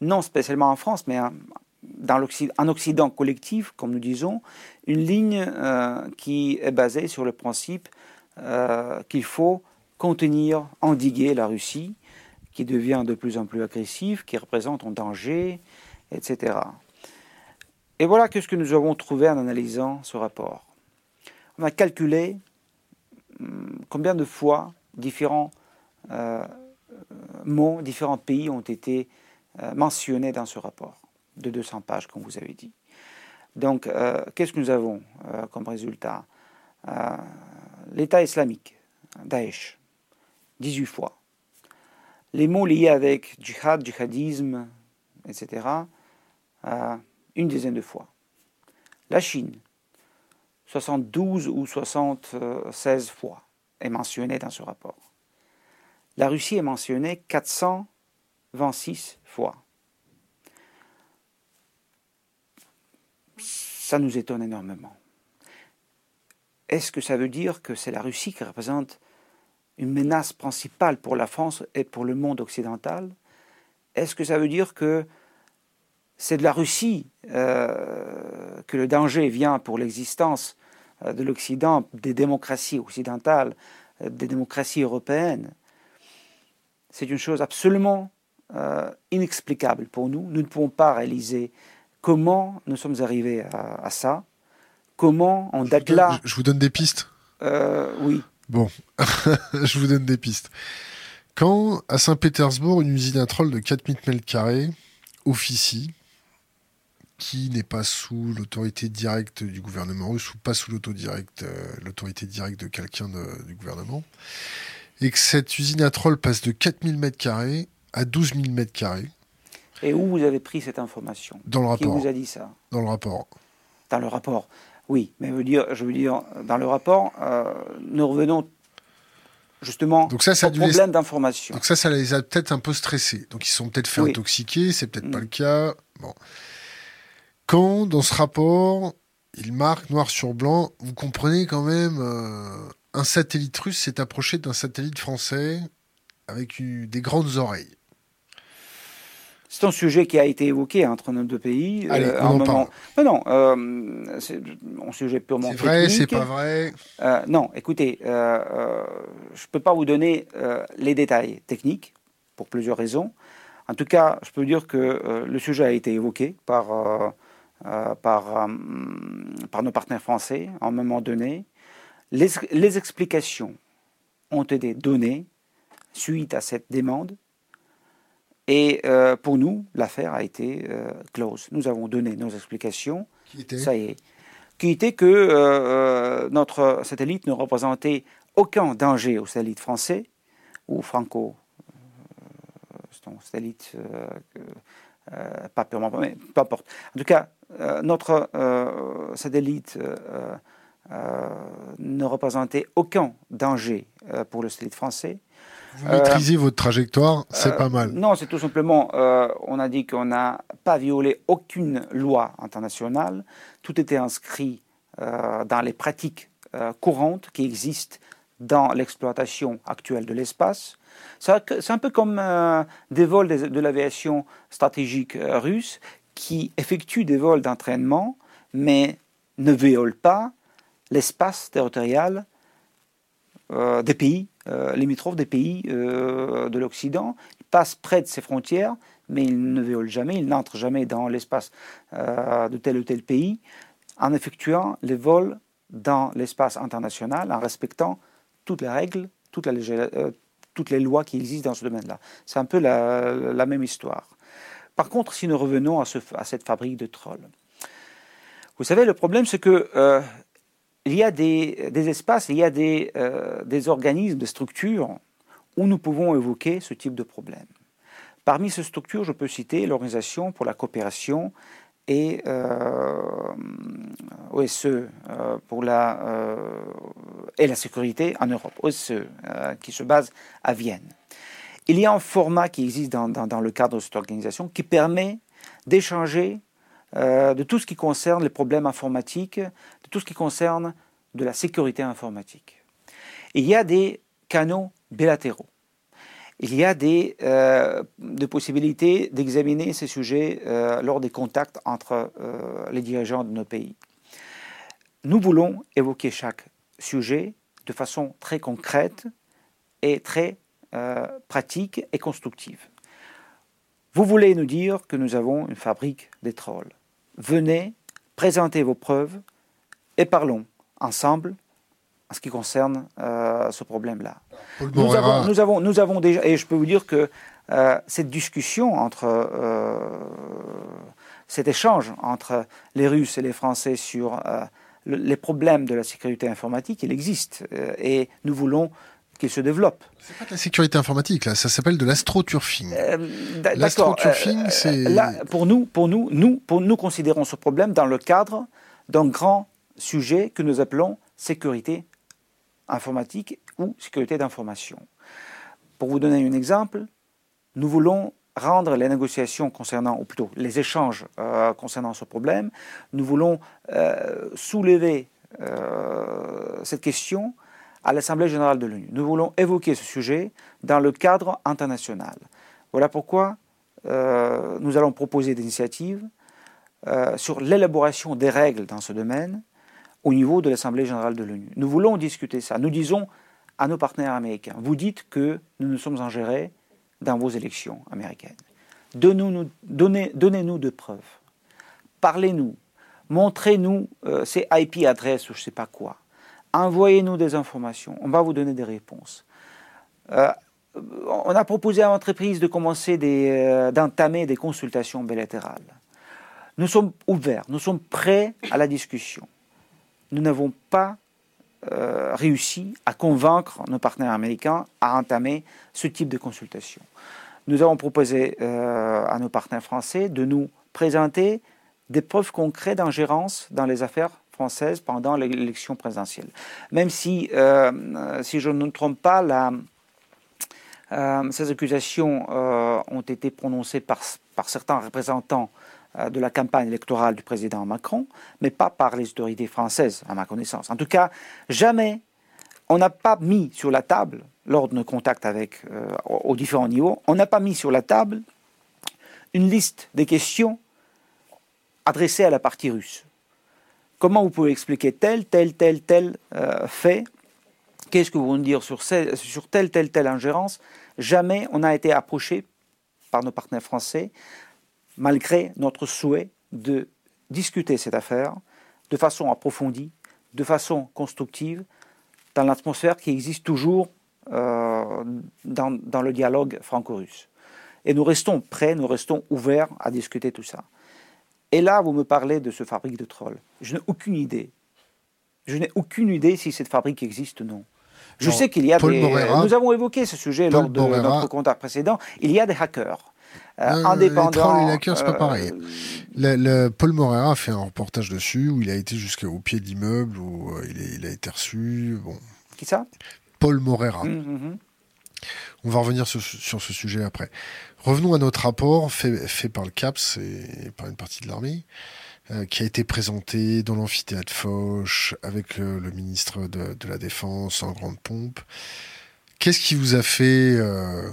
non spécialement en France, mais en Occident collectif, comme nous disons, une ligne qui est basée sur le principe qu'il faut contenir, endiguer la Russie, qui devient de plus en plus agressif, qui représente un danger, etc. Et voilà ce que nous avons trouvé en analysant ce rapport. On a calculé hum, combien de fois différents euh, mots, différents pays ont été euh, mentionnés dans ce rapport de 200 pages, comme vous avez dit. Donc, euh, qu'est-ce que nous avons comme résultat? L'État islamique, Daesh, 18 fois les mots liés avec djihad, djihadisme, etc., euh, une dizaine de fois. La Chine, 72 ou 76 fois, est mentionnée dans ce rapport. La Russie est mentionnée 426 fois. Ça nous étonne énormément. Est-ce que ça veut dire que c'est la Russie qui représente une menace principale pour la France et pour le monde occidental Est-ce que ça veut dire que c'est de la Russie euh, que le danger vient pour l'existence euh, de l'Occident, des démocraties occidentales, euh, des démocraties européennes? C'est une chose absolument inexplicable pour nous. Nous ne pouvons pas réaliser comment nous sommes arrivés à, à ça, comment on date là. Je vous donne des pistes. oui. Bon, je vous donne des pistes. Quand, à Saint-Pétersbourg, une usine à troll de 4000 m2 officie, qui n'est pas sous l'autorité directe du gouvernement russe ou pas sous euh, l'autorité directe de quelqu'un du gouvernement, et que cette usine à troll passe de 4000 m2 à 12 000 m2. Et où vous avez pris cette information? Dans le rapport. Qui vous a dit ça? Dans le rapport. Dans le rapport. Oui, mais je veux dire, je veux dire dans le rapport, euh, nous revenons justement donc ça, au problème d'information. Donc ça, ça les a peut-être un peu stressés. Donc ils sont peut-être fait intoxiquer, c'est peut-être pas mm. le cas. Bon. Quand, dans ce rapport, il marque noir sur blanc, vous comprenez quand même, euh, un satellite russe s'est approché d'un satellite français avec des grandes oreilles. C'est un sujet qui a été évoqué entre nos deux pays. Euh, Allez, on en parle. Non, non, euh, c'est un sujet purement C'est vrai, c'est pas vrai euh, Non, écoutez, je ne peux pas vous donner les détails techniques pour plusieurs raisons. En tout cas, je peux dire que le sujet a été évoqué par, par, par nos partenaires français à un moment donné. Les, les explications ont été données suite à cette demande Et pour nous, l'affaire a été close. Nous avons donné nos explications. Qui était? Ça y est. Qui était que notre satellite ne représentait aucun danger au satellite français ou franco satellite, euh, euh, pas purement, mais peu importe. En tout cas, euh, notre satellite ne représentait aucun danger pour le satellite français. Vous maîtrisez votre trajectoire, c'est pas mal. Non, c'est tout simplement, on a dit qu'on n'a pas violé aucune loi internationale. Tout était inscrit dans les pratiques courantes qui existent dans l'exploitation actuelle de l'espace. C'est un peu comme euh, des vols de, l'aviation stratégique euh, russe qui effectuent des vols d'entraînement, mais ne violent pas l'espace territorial euh, des pays limitrophes des pays de l'Occident. Ils passent près de ces frontières, mais ils ne violent jamais, ils n'entrent jamais dans l'espace de tel ou tel pays en effectuant les vols dans l'espace international, en respectant toutes les règles, toutes les, lois qui existent dans ce domaine-là. C'est un peu la, même histoire. Par contre, si nous revenons à, ce, à, cette fabrique de trolls, vous savez, le problème, c'est que euh, il y a des, espaces, il y a des, euh, des, organismes, des structures où nous pouvons évoquer ce type de problème. Parmi ces structures, je peux citer l'Organisation pour la coopération et euh, OSCE euh, pour la, et la sécurité en Europe, euh, qui se base à Vienne. Il y a un format qui existe dans, le cadre de cette organisation qui permet d'échanger de tout ce qui concerne les problèmes informatiques, tout ce qui concerne de la sécurité informatique. Il y a des canaux bilatéraux il y a des, euh, possibilités d'examiner ces sujets euh, lors des contacts entre euh, les dirigeants de nos pays. Nous voulons évoquer chaque sujet de façon très concrète et très pratique et constructive. Vous voulez nous dire que nous avons une fabrique des trolls. Venez, présentez vos preuves et parlons ensemble en ce qui concerne euh, ce problème-là. Nous avons, nous, avons, nous avons, déjà, et je peux vous dire que euh, cette discussion entre, euh, cet échange entre les Russes et les Français sur les problèmes de la sécurité informatique, il existe, et nous voulons qu'il se développe. C'est pas de la sécurité informatique, là, ça s'appelle de l'astroturfing. l'astroturfing, c'est... pour nous, pour nous, nous, pour nous considérons ce problème dans le cadre d'un grand sujet que nous appelons sécurité informatique ou sécurité d'information. Pour vous donner un exemple, nous voulons rendre les négociations concernant, ou plutôt les échanges euh, concernant ce problème, nous voulons euh, soulever euh, cette question à l'Assemblée générale de l'ONU. Nous voulons évoquer ce sujet dans le cadre international. Voilà pourquoi nous allons proposer des initiatives sur l'élaboration des règles dans ce domaine au niveau de l'Assemblée générale de l'ONU. Nous voulons discuter ça. Nous disons à nos partenaires américains, vous dites que nous nous sommes ingérés dans vos élections américaines. Donnez-nous donnez, de preuves. Parlez-nous. Montrez-nous euh, ces IP adresses ou je ne sais pas quoi. Envoyez-nous des informations. On va vous donner des réponses. Euh, on a proposé à l'entreprise de commencer euh, d'entamer des consultations bilatérales. Nous sommes ouverts, nous sommes prêts à la discussion nous n'avons pas euh, réussi à convaincre nos partenaires américains à entamer ce type de consultation. Nous avons proposé euh, à nos partenaires français de nous présenter des preuves concrètes d'ingérence dans les affaires françaises pendant l'élection présidentielle. Même si, euh, si je ne me trompe pas, ces accusations ont été prononcées par, certains représentants de la campagne électorale du président Macron, mais pas par les autorités françaises, à ma connaissance. En tout cas, jamais on n'a pas mis sur la table, lors de nos contacts avec, euh, aux différents niveaux, on n'a pas mis sur la table une liste des questions adressées à la partie russe. Comment vous pouvez expliquer tel, tel, tel, tel euh, fait? Qu'est-ce que vous voulez dire sur, sur telle, telle, telle ingérence? Jamais on n'a été approché par nos partenaires français malgré notre souhait de discuter cette affaire de façon approfondie, de façon constructive, dans l'atmosphère qui existe toujours euh, dans, le dialogue franco-russe. Et nous restons prêts, nous restons ouverts à discuter tout ça. Et là, vous me parlez de ce fabrique de trolls. Je n'ai aucune idée. Je n'ai aucune idée si cette fabrique existe ou non. Je sais qu'il y a des. nous avons évoqué ce sujet lors de notre contact précédent. Il y a des hackers. Euh, indépendants. Les, les c'est pas pareil. Euh, le, Paul Morera a fait un reportage dessus où il a été jusqu'au pied de l'immeuble, où euh, il, a été reçu. Bon. Qui ça? Paul Morera. Hum, hum, hum. On va revenir sur, ce sujet après. Revenons à notre rapport fait, fait par le CAPS et par une partie de l'armée. Euh, qui a été présenté dans l'amphithéâtre Foch avec le, ministre de, la Défense en grande pompe. Qu'est-ce qui vous a fait euh,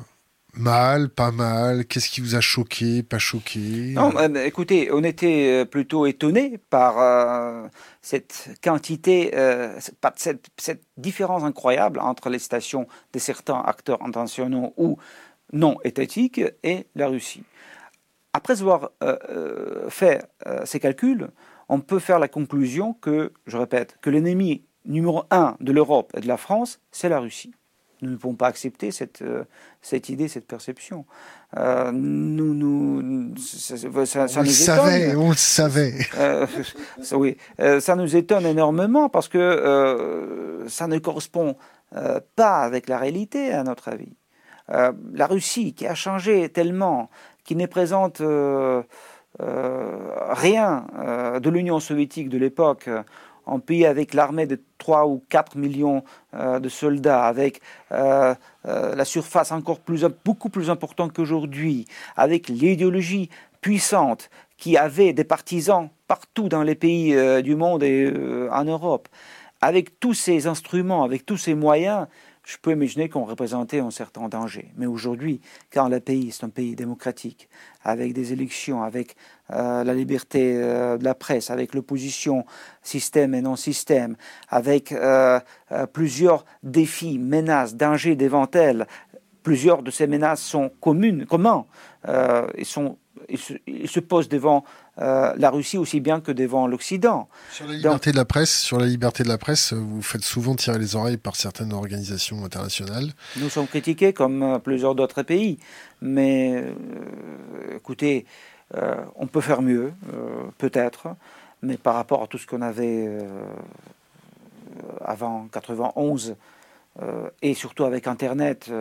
mal, pas mal Qu'est-ce qui vous a choqué, pas choqué? Non, euh, écoutez, on était plutôt étonnés par cette quantité, cette, cette, différence incroyable entre les stations de certains acteurs internationaux ou non étatiques et la Russie. Après avoir euh, euh, fait euh, ces calculs, on peut faire la conclusion que, je répète, que l'ennemi numéro un de l'Europe et de la France, c'est la Russie. Nous ne pouvons pas accepter cette, cette idée, cette perception. nous, nous, ça, on nous le savait, on le savait. oui, ça nous étonne énormément parce que ça ne correspond pas avec la réalité, à notre avis. la Russie, qui a changé tellement qui ne présente euh, euh, rien euh, de l'Union soviétique de l'époque, un pays avec l'armée de 3 ou 4 millions de soldats, avec la surface encore plus, beaucoup plus importante qu'aujourd'hui, avec l'idéologie puissante qui avait des partisans partout dans les pays du monde et en Europe, avec tous ces instruments, avec tous ces moyens, je peux imaginer qu'on représentait un certain danger. Mais aujourd'hui, quand le pays est un pays démocratique, avec des élections, avec euh, la liberté euh, de la presse, avec l'opposition système et non système, avec euh, plusieurs défis, menaces, dangers devant elle, plusieurs de ces menaces sont communes, communs, et sont il se, pose devant euh, la Russie aussi bien que devant l'Occident. Sur la liberté de la presse, sur la liberté de la presse, vous faites souvent tirer les oreilles par certaines organisations internationales. Nous sommes critiqués comme euh, plusieurs d'autres pays, mais euh, écoutez, on peut faire mieux, peut-être, mais par rapport à tout ce qu'on avait avant 91 et surtout avec Internet.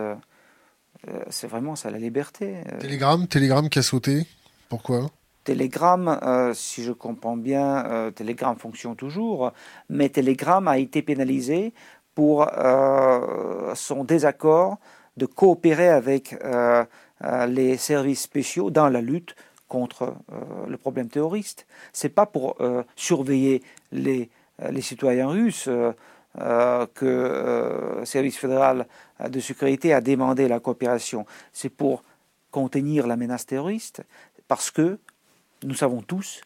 C'est vraiment ça la liberté. Télégramme, Télégramme qui a sauté pourquoi? Telegram, euh, si je comprends bien, euh, Telegram fonctionne toujours, mais Telegram a été pénalisé pour euh, son désaccord de coopérer avec les services spéciaux dans la lutte contre le problème terroriste. C'est pas pour surveiller les, les, citoyens russes que le service fédéral de sécurité a demandé la coopération. C'est pour contenir la menace terroriste parce que nous savons tous,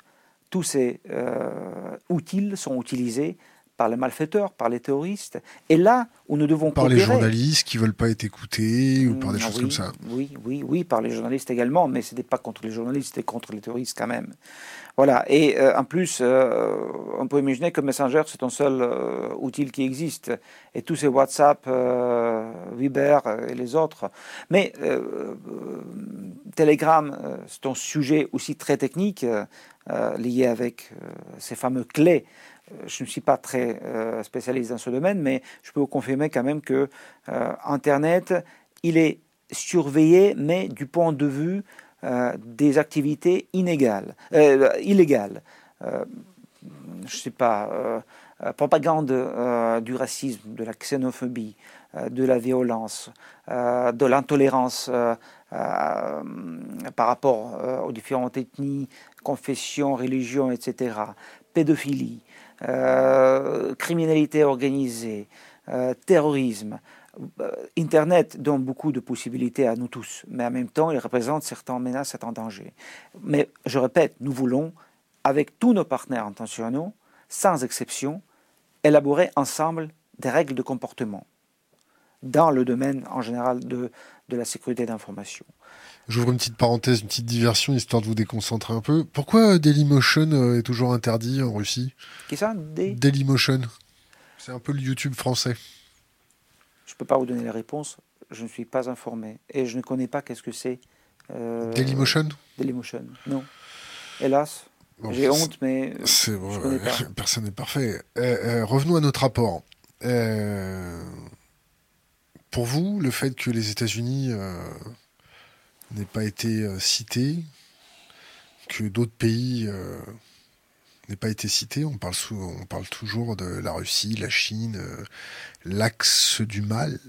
tous ces euh, outils sont utilisés par les malfaiteurs, par les terroristes. Et là où nous devons par les journalistes qui veulent pas être écoutés ou par des mm, choses comme ça. Oui, oui, oui, par les journalistes également, mais ce n'était pas contre les journalistes, c'était contre les terroristes quand même. Voilà. Et euh, en plus, euh, on peut imaginer que Messenger c'est un seul euh, outil qui existe, et tous ces WhatsApp, Viber et les autres. Mais Telegram, c'est un sujet aussi très technique lié avec ces fameux clés je ne suis pas très spécialiste dans ce domaine, mais je peux vous confirmer quand même que Internet, il est surveillé, mais du point de vue des activités inégales, illégales. je ne sais pas, propagande du racisme, de la xénophobie, de la violence, de l'intolérance par rapport aux différentes ethnies, confessions, religions, etc., pédophilie, euh, criminalité organisée, euh, terrorisme. Euh, Internet donne beaucoup de possibilités à nous tous, mais en même temps, il représente certaines menaces, certains dangers. Mais je répète, nous voulons, avec tous nos partenaires internationaux, sans exception, élaborer ensemble des règles de comportement dans le domaine en général de, de la sécurité d'information. J'ouvre une petite parenthèse, une petite diversion, histoire de vous déconcentrer un peu. Pourquoi Dailymotion euh, est toujours interdit en Russie? Qui ça? Dailymotion. C'est un peu le YouTube français. Je ne peux pas vous donner la réponse. Je ne suis pas informé. Et je ne connais pas qu'est-ce que c'est Dailymotion Dailymotion, non. Hélas. J'ai honte, mais personne n'est parfait. revenons à notre rapport. pour vous, le fait que les États-Unis n'aient pas été cités, que d'autres pays n'aient pas été cités. On parle, on parle toujours de la Russie, la Chine, euh, l'axe du mal.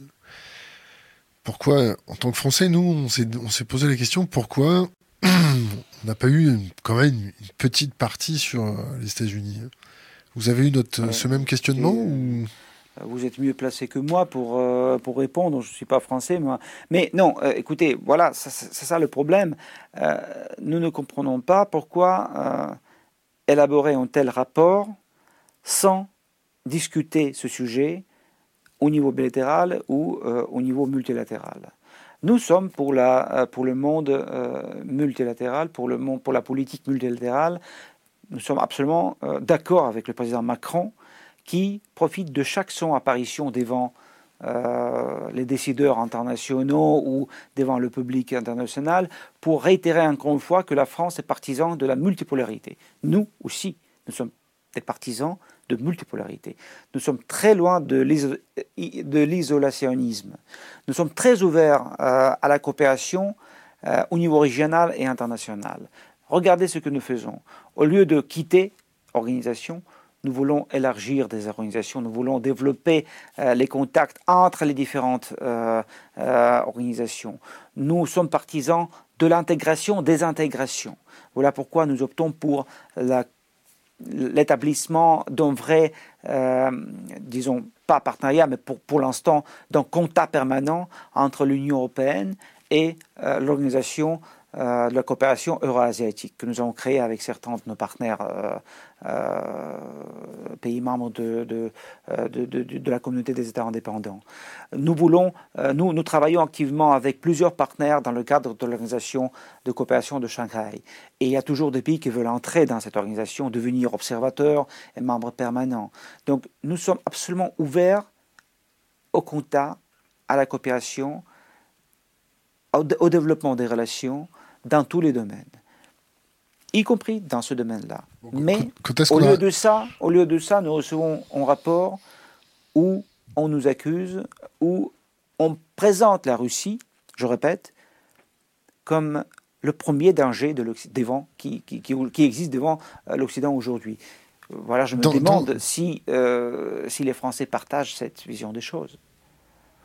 Pourquoi, en tant que Français, nous, on s'est posé la question pourquoi on n'a pas eu quand même une, petite partie sur euh, les États-Unis? Vous avez eu notre, ce même questionnement ou? Vous êtes mieux placé que moi pour, euh, pour répondre. Je ne suis pas français, moi. Mais non, écoutez, voilà, c'est ça le problème. nous ne comprenons pas pourquoi élaborer un tel rapport sans discuter ce sujet au niveau bilatéral ou euh, au niveau multilatéral. Nous sommes pour, la, euh, pour le monde euh, multilatéral, pour, le pour la politique multilatérale, nous sommes absolument d'accord avec le président Macron qui profite de chaque son apparition devant les décideurs internationaux ou devant le public international pour réitérer encore une fois que la France est partisan de la multipolarité. Nous aussi, nous sommes des partisans de multipolarité. Nous sommes très loin de l'isolationnisme. Nous sommes très ouverts euh, à la coopération euh, au niveau régional et international. Regardez ce que nous faisons. Au lieu de quitter l'organisation, nous voulons élargir des organisations, nous voulons développer euh, les contacts entre les différentes organisations. Nous sommes partisans de l'intégration, des intégrations. Voilà pourquoi nous optons pour l'établissement d'un vrai, euh, disons, pas partenariat, mais pour, pour l'instant, d'un contact permanent entre l'Union européenne et euh, l'Organisation euh, de la coopération euro-asiatique que nous avons créée avec certains de nos partenaires pays membres de, la communauté des États indépendants. Nous, voulons, nous travaillons activement avec plusieurs partenaires dans le cadre de l'Organisation de coopération de Shanghai. Et il y a toujours des pays qui veulent entrer dans cette organisation, devenir observateurs et membres permanents. Donc nous sommes absolument ouverts au contact, à la coopération, au, développement des relations dans tous les domaines, y compris dans ce domaine-là. Mais au, lieu de ça, au lieu de ça, nous recevons un rapport où on nous accuse, où on présente la Russie, je répète, comme le premier danger de devant, qui, qui, qui, existe devant l'Occident aujourd'hui. Voilà, je me demande Si, euh, si les Français partagent cette vision des choses.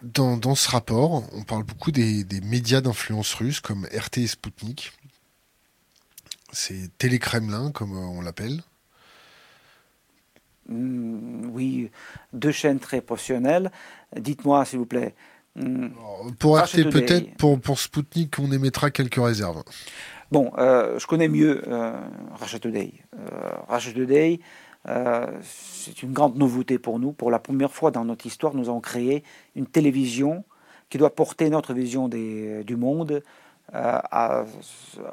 Dans, dans ce rapport, on parle beaucoup des, des médias d'influence russe comme RT et Sputnik. C'est Télékremlin, comme euh, on l'appelle. Hmm, oui, deux chaînes très professionnelles. Dites-moi, s'il vous plaît, Hmm. Pour RT, peut-être, pour, pour Spoutnik, on émettra quelques réserves. Bon, euh, je connais mieux euh, Russia Today. Euh, Russia Today, euh, c'est une grande nouveauté pour nous. Pour la première fois dans notre histoire, nous avons créé une télévision qui doit porter notre vision du monde à,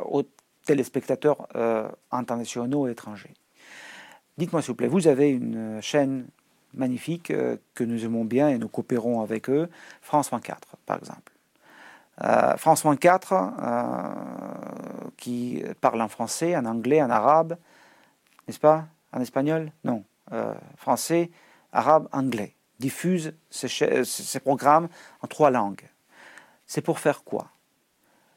aux téléspectateurs internationaux et étrangers. Dites-moi s'il vous plaît, vous avez une chaîne magnifiques euh, que nous aimons bien et nous coopérons avec eux, France 24 par exemple. Euh, France 24 euh, qui parle en français, en anglais, en arabe, n'est-ce pas? En espagnol? Non. français, arabe, anglais. Diffuse ces programmes en trois langues. C'est pour faire quoi?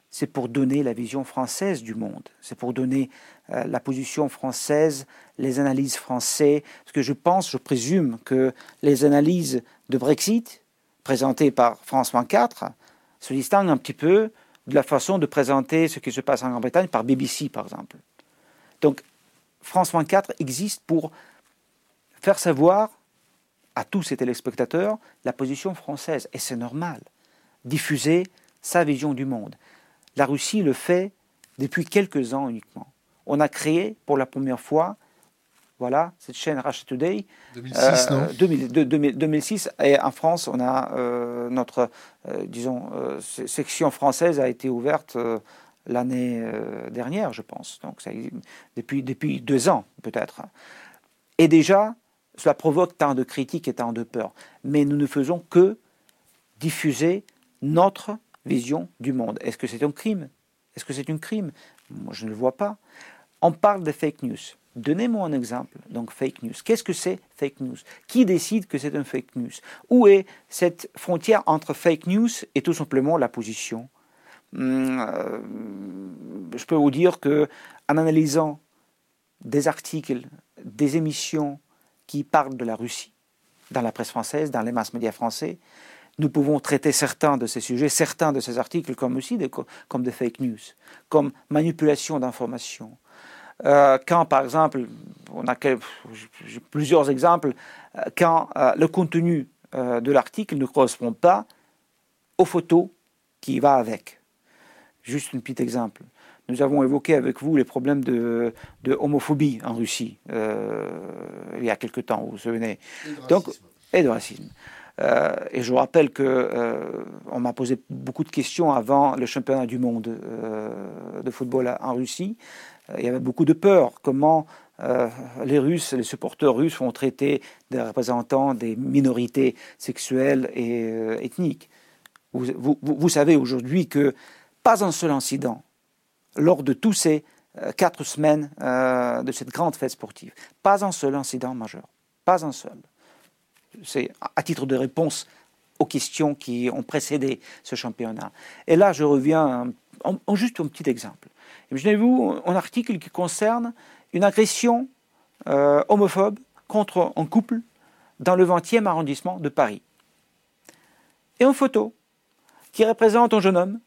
C'est pour donner la vision française du monde, c'est pour donner euh, la position française, les analyses françaises, parce que je pense, je présume que les analyses de Brexit présentées par France 24 se distinguent un petit peu de la façon de présenter ce qui se passe en Grande-Bretagne par BBC, par exemple. Donc, France 24 existe pour faire savoir à tous ses téléspectateurs la position française, et c'est normal, diffuser sa vision du monde. La Russie le fait depuis quelques ans uniquement. On a créé pour la première fois voilà, cette chaîne Russia Today. 2006, non 2006. Et en France, on a euh, notre, euh, disons, euh, section française a été ouverte l'année dernière, je pense. Donc, depuis, depuis deux ans, peut-être. Et déjà, cela provoque tant de critiques et tant de peurs. Mais nous ne faisons que diffuser notre vision du monde. Est-ce que c'est un crime? Est-ce que c'est un crime? Moi, je ne le vois pas. On parle de fake news. Donnez-moi un exemple. Donc, fake news. Qu'est-ce que c'est fake news? Qui décide que c'est un fake news? Où est cette frontière entre fake news et tout simplement la position euh, Je peux vous dire que en analysant des articles, des émissions qui parlent de la Russie dans la presse française, dans les masses médias français, nous pouvons traiter certains de ces sujets, certains de ces articles comme aussi des, comme des fake news, comme manipulation d'informations. Euh, quand, par exemple, on a plusieurs exemples, euh, quand euh, le contenu de l'article ne correspond pas aux photos qui va avec. Juste un petit exemple. Nous avons évoqué avec vous les problèmes de, de homophobie en Russie il y a quelque temps, vous vous souvenez. Et de Donc, et de racisme. Euh, et je vous rappelle que euh, on m'a posé beaucoup de questions avant le championnat du monde euh, de football en Russie. il y avait beaucoup de peur. Comment les Russes, les supporters russes vont traiter des représentants des minorités sexuelles et ethniques. Vous, vous savez aujourd'hui que pas un seul incident lors de tous ces quatre semaines de cette grande fête sportive, pas un seul incident majeur, pas un seul c'est à titre de réponse aux questions qui ont précédé ce championnat. Et là, je reviens en, juste un petit exemple. Imaginez-vous un article qui concerne une agression euh, homophobe contre un couple dans le 20e arrondissement de Paris. Et une photo qui représente un jeune homme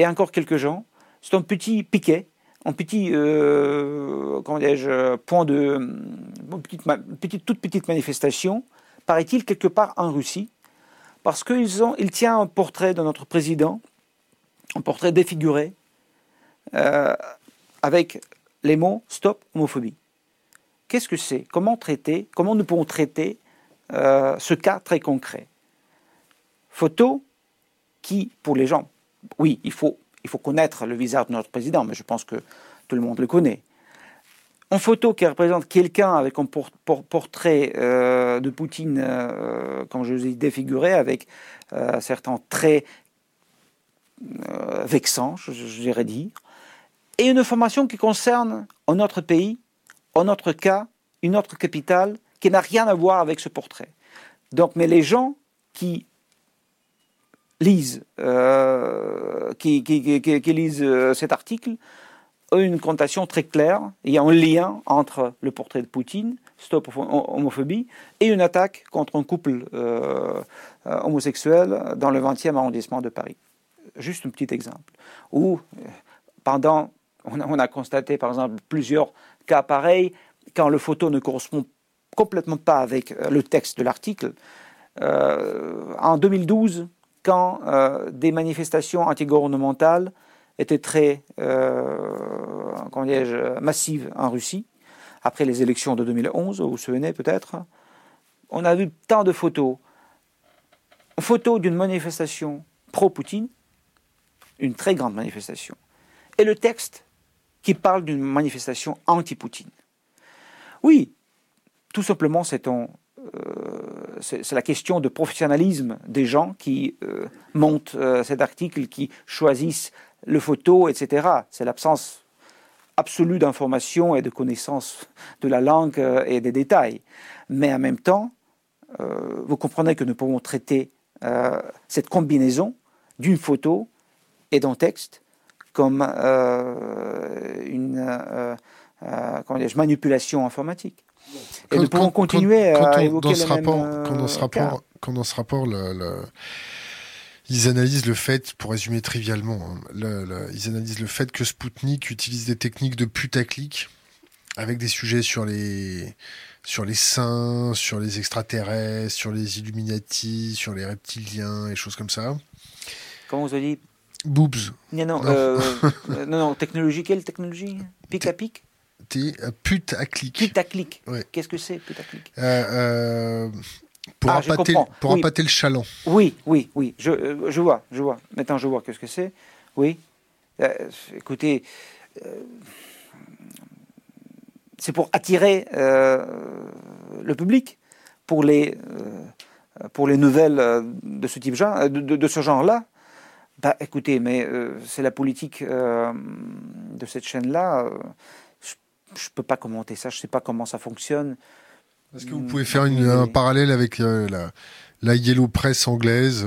et encore quelques gens. C'est un petit piquet, un petit, euh, comment point de, petite, toute petite manifestation paraît-il, quelque part en Russie, parce qu'il il tient un portrait de notre président, un portrait défiguré, euh, avec les mots Stop homophobie. Qu'est-ce que c'est? Comment traiter Comment nous pouvons traiter euh, ce cas très concret? Photo qui, pour les gens, oui, il faut, il faut connaître le visage de notre président, mais je pense que tout le monde le connaît en photo qui représente quelqu'un avec un portrait euh, de Poutine, euh, comme je vous ai défiguré, avec euh, certains traits vexants, je, dirais dire, et une information qui concerne un autre pays, en notre cas, une autre capitale, qui n'a rien à voir avec ce portrait. Donc, mais les gens qui lisent, qui, qui, lisent cet article une connotation très claire. Il y a un lien entre le portrait de Poutine, Stop homophobie, et une attaque contre un couple euh, euh, homosexuel dans le 20e arrondissement de Paris. Juste un petit exemple. Où, euh, pendant, on a, constaté par exemple plusieurs cas pareils, quand le photo ne correspond complètement pas avec le texte de l'article. en 2012, quand des manifestations antigouvernementales était très euh, massive en Russie, après les élections de 2011, vous vous souvenez peut-être. On a vu tant de photos. Photos d'une manifestation pro-Poutine, une très grande manifestation, et le texte qui parle d'une manifestation anti-Poutine. Oui, tout simplement, c'est euh, la question de professionnalisme des gens qui euh, montent cet article, qui choisissent le photo, etc. C'est l'absence absolue d'information et de connaissance de la langue euh, et des détails. Mais en même temps, euh, vous comprenez que nous pouvons traiter euh, cette combinaison d'une photo et d'un texte comme une manipulation informatique. Et nous pouvons continuer à évoquer dans ce rapport, quand dans ce rapport, quand dans ce rapport le ils analysent le fait, pour résumer trivialement, hein, ils analysent le fait que Spoutnik utilise des techniques de putaclic avec des sujets sur les sur les saints, sur les extraterrestres, sur les Illuminati, sur les reptiliens et choses comme ça. Comment vous avez dit? Boobs. Non, non, non. Euh, euh, non, technologie, quelle technologie? Pic à pic? Putaclic. Putaclic. Ouais. Qu'est-ce que c'est putaclic? Euh, euh pour, ah, pour le chaland. Oui, oui, oui, je, euh, je, vois, je vois. Maintenant, je vois qu'est-ce que c'est. Oui. Euh, écoutez, euh, c'est pour attirer le public pour les, pour les nouvelles de ce type de, de, ce genre-là. Bah, écoutez, mais c'est la politique de cette chaîne-là. Je ne peux pas commenter ça. Je ne sais pas comment ça fonctionne. Est-ce que vous pouvez faire un parallèle avec la, la Yellow Press anglaise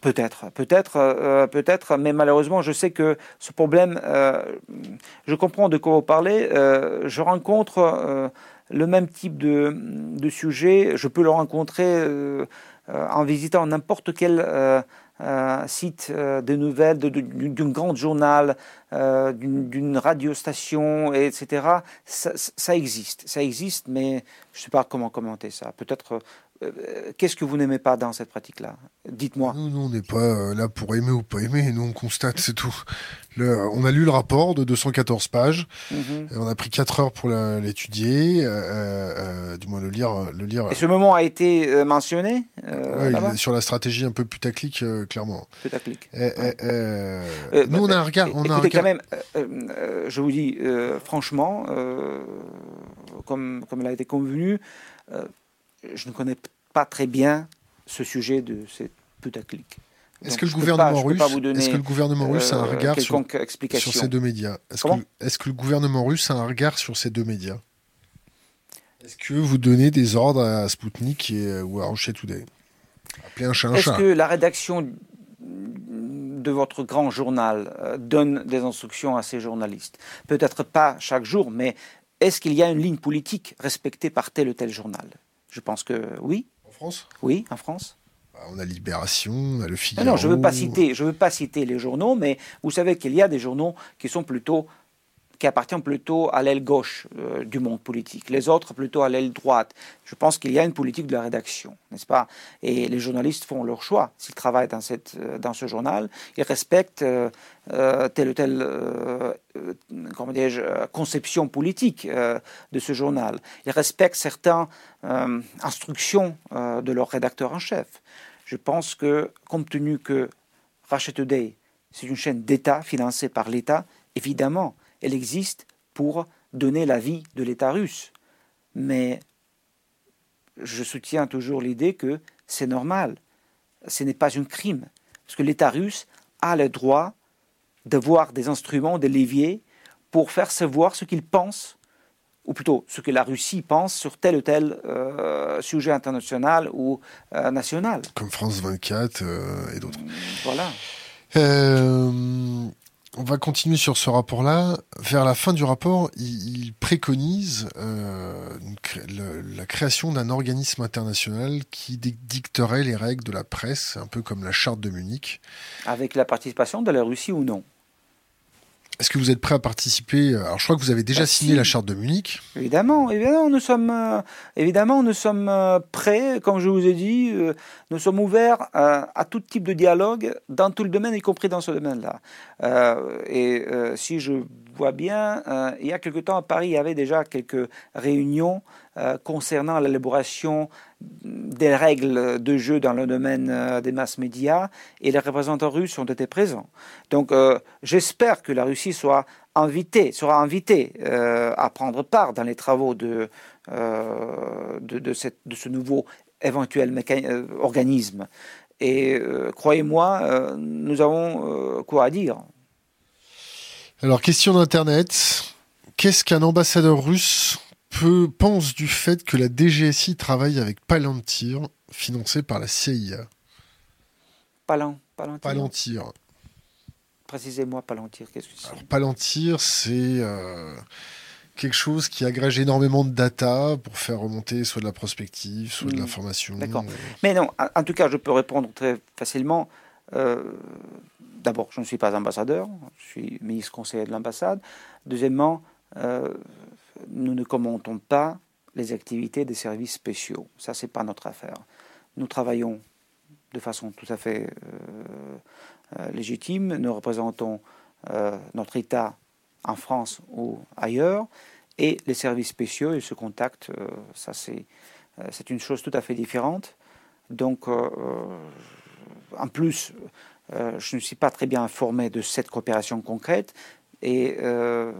Peut-être, peut-être, euh, peut-être, mais malheureusement, je sais que ce problème, euh, je comprends de quoi vous parlez. Euh, je rencontre le même type de, de, sujet. Je peux le rencontrer en visitant n'importe quel site de nouvelles, d'un grand journal, d'une radiostation, etc. Ça, ça, existe, ça existe, mais je ne sais pas comment commenter ça. Peut-être euh, qu'est-ce que vous n'aimez pas dans cette pratique-là? Dites-moi. Nous, on n'est pas euh, là pour aimer ou pas aimer. Nous, on constate, c'est tout. on a lu le rapport de 214 pages. Mhm. On a pris 4 heures pour l'étudier, euh, du moins le lire, le lire. Et ce moment a été mentionné sur la stratégie un peu putaclic, clairement. Putaclic. Eh, eh, eh, nous, on a un regard. On a un quand même, je vous dis franchement, comme comme il a été convenu je ne connais pas très bien ce sujet de cette putaclic. Est-ce que, le gouvernement russe, est-ce que le gouvernement russe a un regard sur, sur, ces deux médias? Est-ce que, est que, le gouvernement russe a un regard sur ces deux médias? Est-ce que vous donnez des ordres à Sputnik et, ou à Russia Today Appelez un chat un Est-ce que la rédaction de votre grand journal euh, donne des instructions à ses journalistes? Peut-être pas chaque jour, mais est-ce qu'il y a une ligne politique respectée par tel ou tel journal? Je pense que oui. En France? Oui, en France. Bah, on a Libération, on a Le Figaro. Non, je ne veux, pas citer, je veux pas citer les journaux, mais vous savez qu'il y a des journaux qui sont plutôt qui appartiennent plutôt à l'aile gauche euh, du monde politique, les autres plutôt à l'aile droite. Je pense qu'il y a une politique de la rédaction, n'est-ce pas? Et les journalistes font leur choix. S'ils travaillent dans, cette, euh, dans ce journal, ils respectent euh, telle ou telle comment conception politique de ce journal. Ils respectent certaines instructions de leur rédacteur en chef. Je pense que, compte tenu que Russia Today, c'est une chaîne d'État financée par l'État, évidemment, elle existe pour donner l'avis de l'État russe. Mais je soutiens toujours l'idée que c'est normal, ce n'est pas un crime, parce que l'État russe a le droit d'avoir des instruments, des leviers, pour faire savoir ce qu'il pense, ou plutôt ce que la Russie pense sur tel ou tel euh, sujet international ou euh, national. Comme France 24 euh, et d'autres. Voilà. On va continuer sur ce rapport-là. Vers la fin du rapport, il, préconise euh, la création d'un organisme international qui dicterait les règles de la presse, un peu comme la charte de Munich. Avec la participation de la Russie ou non? Est-ce que vous êtes prêt à participer Alors, je crois que vous avez déjà bah, signé la charte de Munich. Évidemment, évidemment, nous sommes, euh, évidemment, nous sommes euh, prêts. Comme je vous ai dit, euh, nous sommes ouverts à tout type de dialogue dans tout le domaine, y compris dans ce domaine-là. et si je bien, il y a quelque temps à Paris, il y avait déjà quelques réunions concernant l'élaboration des règles de jeu dans le domaine euh, des masses médias et les représentants russes ont été présents. Donc euh, j'espère que la Russie soit sera invitée euh, à prendre part dans les travaux de, de, ce nouveau éventuel organisme. Et croyez-moi, nous avons quoi à dire. Alors question d'Internet. Qu'est-ce qu'un ambassadeur russe peu pense du fait que la DGSI travaille avec Palantir, financé par la CIA Palan, Palantir. Palantir. Précisez-moi Palantir, qu'est-ce que c'est? Palantir, c'est euh, quelque chose qui agrège énormément de data pour faire remonter soit de la prospective, soit de hmm. l'information. D'accord. Mais non, en tout cas, je peux répondre très facilement. Euh, d'abord, je ne suis pas ambassadeur, je suis ministre conseiller de l'ambassade. Deuxièmement, euh, nous ne commentons pas les activités des services spéciaux. Ça, c'est pas notre affaire. Nous travaillons de façon tout à fait euh, euh, légitime. Nous représentons notre État en France ou ailleurs. Et les services spéciaux, ils se contactent. ça, c'est une chose tout à fait différente. Donc, en plus, je ne suis pas très bien informé de cette coopération concrète. Et euh,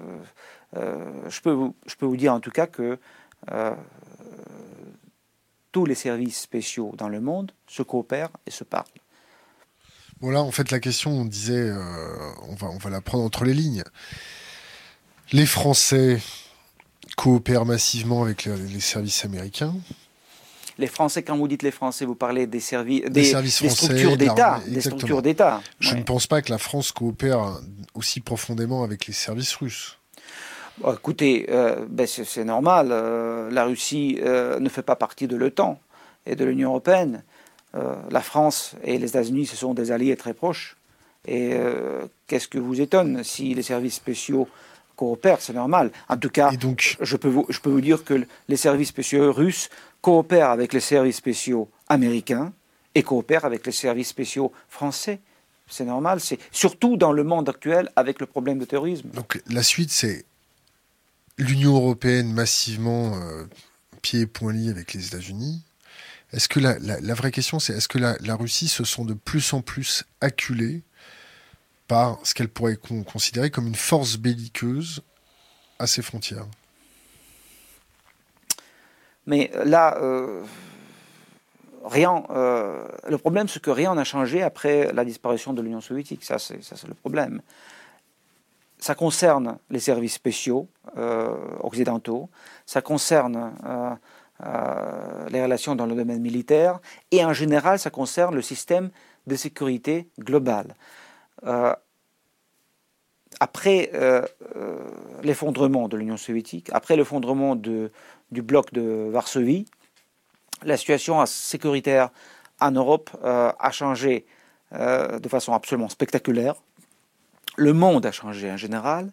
je, peux vous, je peux vous dire en tout cas que euh, tous les services spéciaux dans le monde se coopèrent et se parlent. Bon en fait, la question, on disait, on va la prendre entre les lignes. Les Français coopèrent massivement avec les services américains les Français, quand vous dites les Français, vous parlez des, services, des, structures d'État. Des structures d'État. Je ne pense pas que la France coopère aussi profondément avec les services russes. écoutez, euh, ben c'est normal. Euh, la Russie euh, ne fait pas partie de l'OTAN et de l'Union européenne. la France et les États-Unis, ce sont des alliés très proches. Et qu'est-ce que vous étonne si les services spéciaux coopèrent C'est normal. En tout cas, donc... je, peux vous, je peux vous dire que les services spéciaux russes coopère avec les services spéciaux américains et coopère avec les services spéciaux français. C'est normal, c'est surtout dans le monde actuel avec le problème de terrorisme. Donc la suite, c'est l'Union européenne massivement euh, pieds et poings liés avec les États-Unis. Est-ce que la, la, vraie question, c'est est-ce que la, la, Russie se sent de plus en plus acculée par ce qu'elle pourrait considérer comme une force belliqueuse à ses frontières mais euh, là, euh, rien. Euh, le problème, c'est que rien n'a changé après la disparition de l'Union soviétique. Ça, c'est le problème. Ça concerne les services spéciaux occidentaux. Ça concerne les relations dans le domaine militaire. Et en général, ça concerne le système de sécurité globale après l'effondrement de l'Union soviétique, après l'effondrement du bloc de Varsovie, la situation sécuritaire en Europe euh, a changé euh, de façon absolument spectaculaire. Le monde a changé en général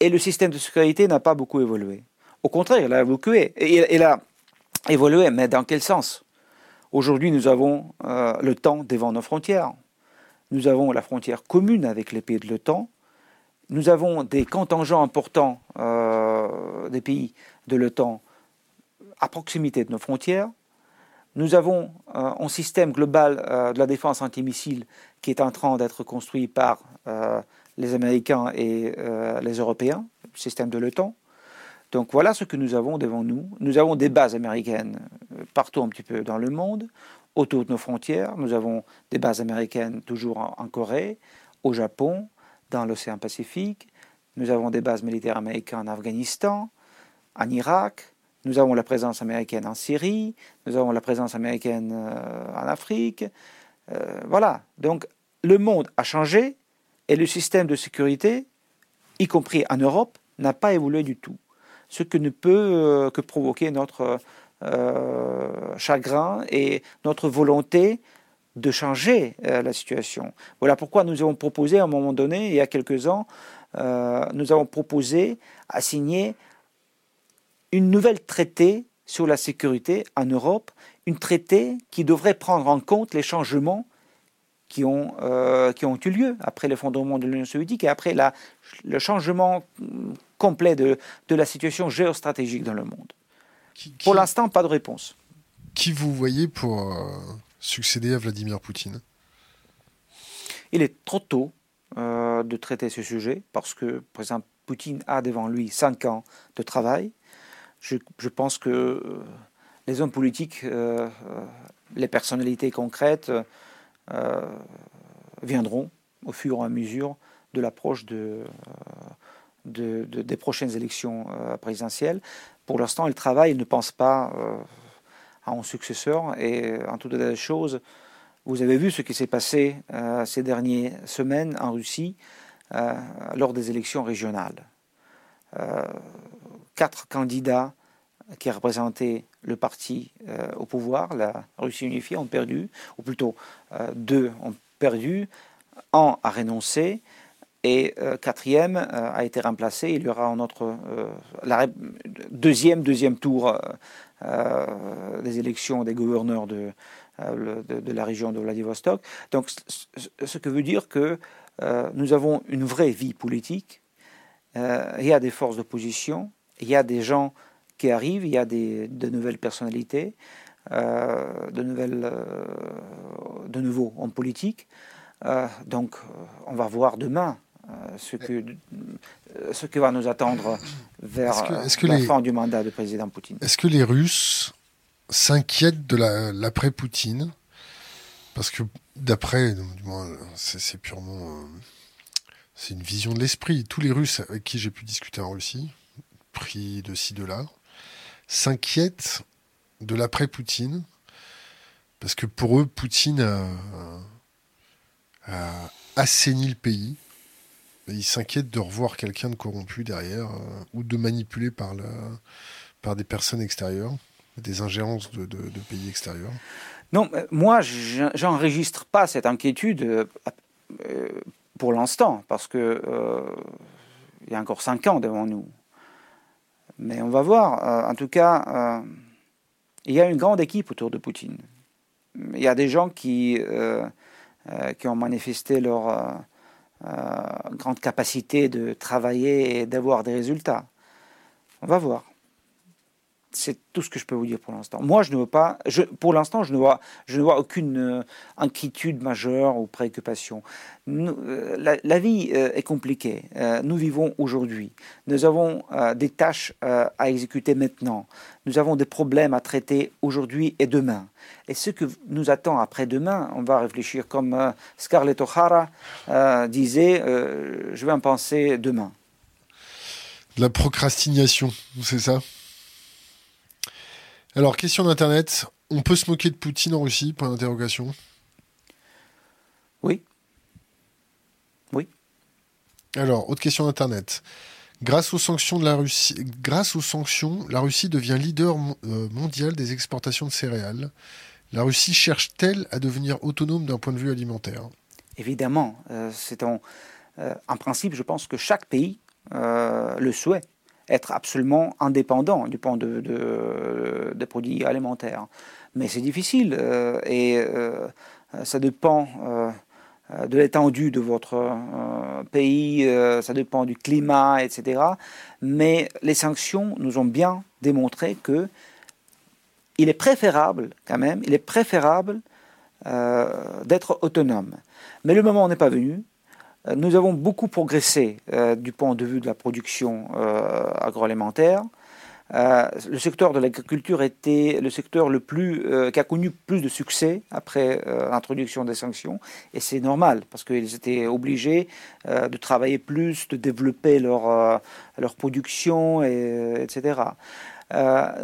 et le système de sécurité n'a pas beaucoup évolué. Au contraire, il a évolué. Il a évolué, mais dans quel sens? Aujourd'hui, nous avons euh, le temps devant nos frontières. Nous avons la frontière commune avec les pays de l'OTAN. Nous avons des contingents importants des pays de l'OTAN à proximité de nos frontières. Nous avons euh, un système global euh, de la défense antimissile qui est en train d'être construit par euh, les Américains et les Européens, le système de l'OTAN. Donc voilà ce que nous avons devant nous. Nous avons des bases américaines partout un petit peu dans le monde, autour de nos frontières. Nous avons des bases américaines toujours en Corée, au Japon, dans l'océan Pacifique. Nous avons des bases militaires américaines en Afghanistan, en Irak, nous avons la présence américaine en Syrie, nous avons la présence américaine euh, en Afrique. Euh, voilà. Donc le monde a changé et le système de sécurité, y compris en Europe, n'a pas évolué du tout. Ce que ne peut euh, que provoquer notre chagrin et notre volonté de changer la situation. Voilà pourquoi nous avons proposé à un moment donné, il y a quelques ans, nous avons proposé à signer une nouvelle traité sur la sécurité en Europe, une traité qui devrait prendre en compte les changements qui ont, euh, qui ont eu lieu après l'effondrement de l'Union soviétique et après le changement complet de, de, la situation géostratégique dans le monde. Pour l'instant, pas de réponse. Qui vous voyez pour euh, succéder à Vladimir Poutine? Il est trop tôt euh, de traiter ce sujet parce que, par exemple, Poutine a devant lui cinq ans de travail je, pense que euh, les hommes politiques, les personnalités concrètes viendront au fur et à mesure de l'approche de, des prochaines élections présidentielles. Pour l'instant, ils travaillent, ils ne pensent pas à un successeur. Et en toute état de choses, vous avez vu ce qui s'est passé ces dernières semaines en Russie lors des élections régionales quatre candidats qui représentaient le parti euh, au pouvoir, la Russie unifiée, ont perdu, ou plutôt euh, deux ont perdu, un a renoncé, et euh, quatrième a été remplacé. Il y aura un autre la deuxième deuxième tour des élections des gouverneurs de, de, la région de Vladivostok. Donc, ce que veut dire que nous avons une vraie vie politique. il y a des forces d'opposition, il y a des gens qui arrivent, il y a des, de nouvelles personnalités, euh, de, nouvelles, euh, de nouveaux en politique. Euh, donc on va voir demain ce, que, ce que va nous attendre vers la fin du mandat du président Poutine. Est-ce que les Russes s'inquiètent de l'après-Poutine Parce que d'après, c'est purement, c'est une vision de l'esprit. Tous les Russes avec qui j'ai pu discuter en Russie, pris de ci de là, s'inquiètent de l'après-Poutine, parce que pour eux, Poutine a, assaini le pays. Ils s'inquiètent de revoir quelqu'un de corrompu derrière, euh, ou de manipulé par, par des personnes extérieures, des ingérences de, pays extérieurs. Non, moi, j'enregistre pas cette inquiétude euh, euh, pour l'instant, parce que il y a encore cinq ans devant nous. Mais on va voir. en tout cas, il y a une grande équipe autour de Poutine. Il y a des gens qui, qui ont manifesté leur grande capacité de travailler et d'avoir des résultats. On va voir. C'est tout ce que je peux vous dire pour l'instant. Moi, je ne vois pas, pour l'instant, je ne vois, je ne vois aucune euh, inquiétude majeure ou préoccupation. Euh, la, vie euh, est compliquée. nous vivons aujourd'hui. Nous avons des tâches à exécuter maintenant. Nous avons des problèmes à traiter aujourd'hui et demain. Et ce que nous attend après-demain, on va réfléchir comme Scarlett O'Hara disait, je vais en penser demain. La procrastination, c'est ça? Alors, question d'Internet. On peut se moquer de Poutine en Russie? Point d'interrogation. Oui. Oui. Alors, autre question d'Internet. Grâce aux sanctions de la Russie, grâce aux sanctions, la Russie devient leader euh, mondial des exportations de céréales. La Russie cherche-t-elle à devenir autonome d'un point de vue alimentaire? Évidemment, euh, c'est en, euh, principe, je pense que chaque pays le souhaite être absolument indépendant du point de, de des produits alimentaires. Mais c'est difficile euh, et euh, ça dépend euh, de l'étendue de votre pays, ça dépend du climat, etc. Mais les sanctions nous ont bien démontré que il est préférable, quand même, il est préférable d'être autonome. Mais le moment n'est pas venu. Euh, nous avons beaucoup progressé euh, du point de vue de la production euh, agroalimentaire. le secteur de l'agriculture était le secteur le plus, qui a connu plus de succès après l'introduction des sanctions. Et c'est normal, parce qu'ils étaient obligés de travailler plus, de développer leur, leur production, et, etc.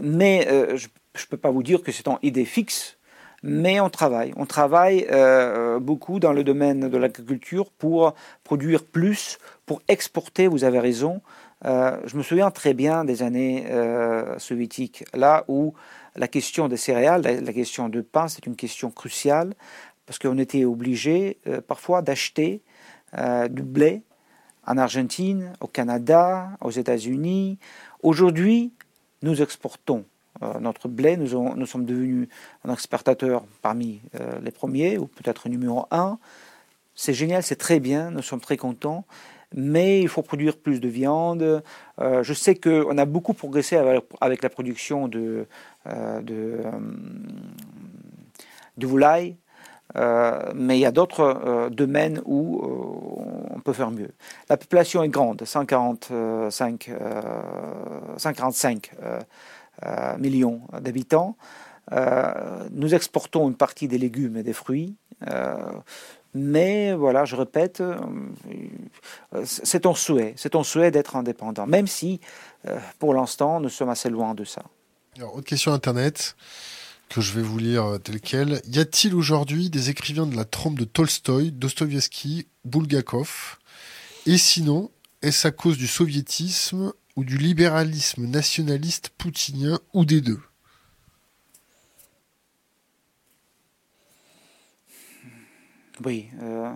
mais je ne peux pas vous dire que c'est en idée fixe mais on travaille. On travaille euh, beaucoup dans le domaine de l'agriculture pour produire plus, pour exporter, vous avez raison. Euh, je me souviens très bien des années euh, soviétiques, là où la question des céréales, la, question de pain, c'est une question cruciale, parce qu'on était obligé parfois d'acheter du blé en Argentine, au Canada, aux États-Unis. Aujourd'hui, nous exportons euh, notre blé, nous, sommes devenus un exportateur parmi euh, les premiers, ou peut-être numéro un. C'est génial, c'est très bien, nous sommes très contents, mais il faut produire plus de viande. Euh, je sais qu'on a beaucoup progressé avec, la production de, de, volaille, mais il y a d'autres domaines où on peut faire mieux. La population est grande, 145, 145 euh, millions d'habitants. Euh, nous exportons une partie des légumes et des fruits. Euh, mais voilà, je répète, c'est ton souhait, c'est ton souhait d'être indépendant, même si pour l'instant nous sommes assez loin de ça. Autre question internet que je vais vous lire tel quel. Y a-t-il aujourd'hui des écrivains de la trompe de Tolstoï, Dostoïevski, Bulgakov? Et sinon, est-ce à cause du soviétisme ou du libéralisme nationaliste poutinien ou des deux? Oui, euh,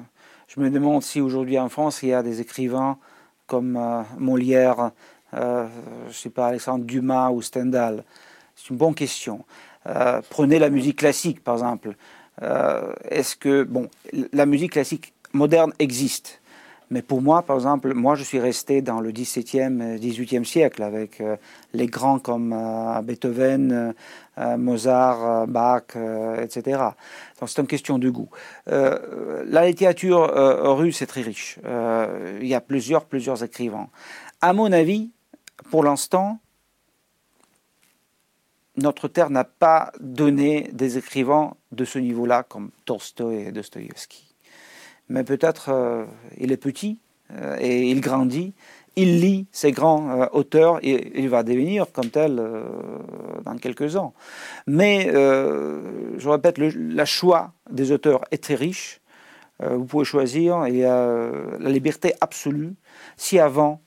je me demande si aujourd'hui en France il y a des écrivains comme euh, Molière, euh, je ne sais pas, Alexandre Dumas ou Stendhal. C'est une bonne question. prenez la musique classique par exemple. Est-ce que, bon, la musique classique moderne existe? Mais pour moi, par exemple, moi je suis resté dans le XVIIe, XVIIIe siècle avec euh, les grands comme euh, Beethoven, euh, Mozart, Bach, etc. Donc c'est une question de goût. la littérature russe est très riche. il y a plusieurs, plusieurs écrivains. À mon avis, pour l'instant, notre terre n'a pas donné des écrivains de ce niveau-là comme Tolstoï et Dostoïevski. Mais peut-être euh, il est petit euh, et il grandit, il lit ces grands euh, auteurs et il va devenir comme tel dans quelques ans. Mais je répète, le choix des auteurs est très riche. vous pouvez choisir, il y a la liberté absolue. Si avant,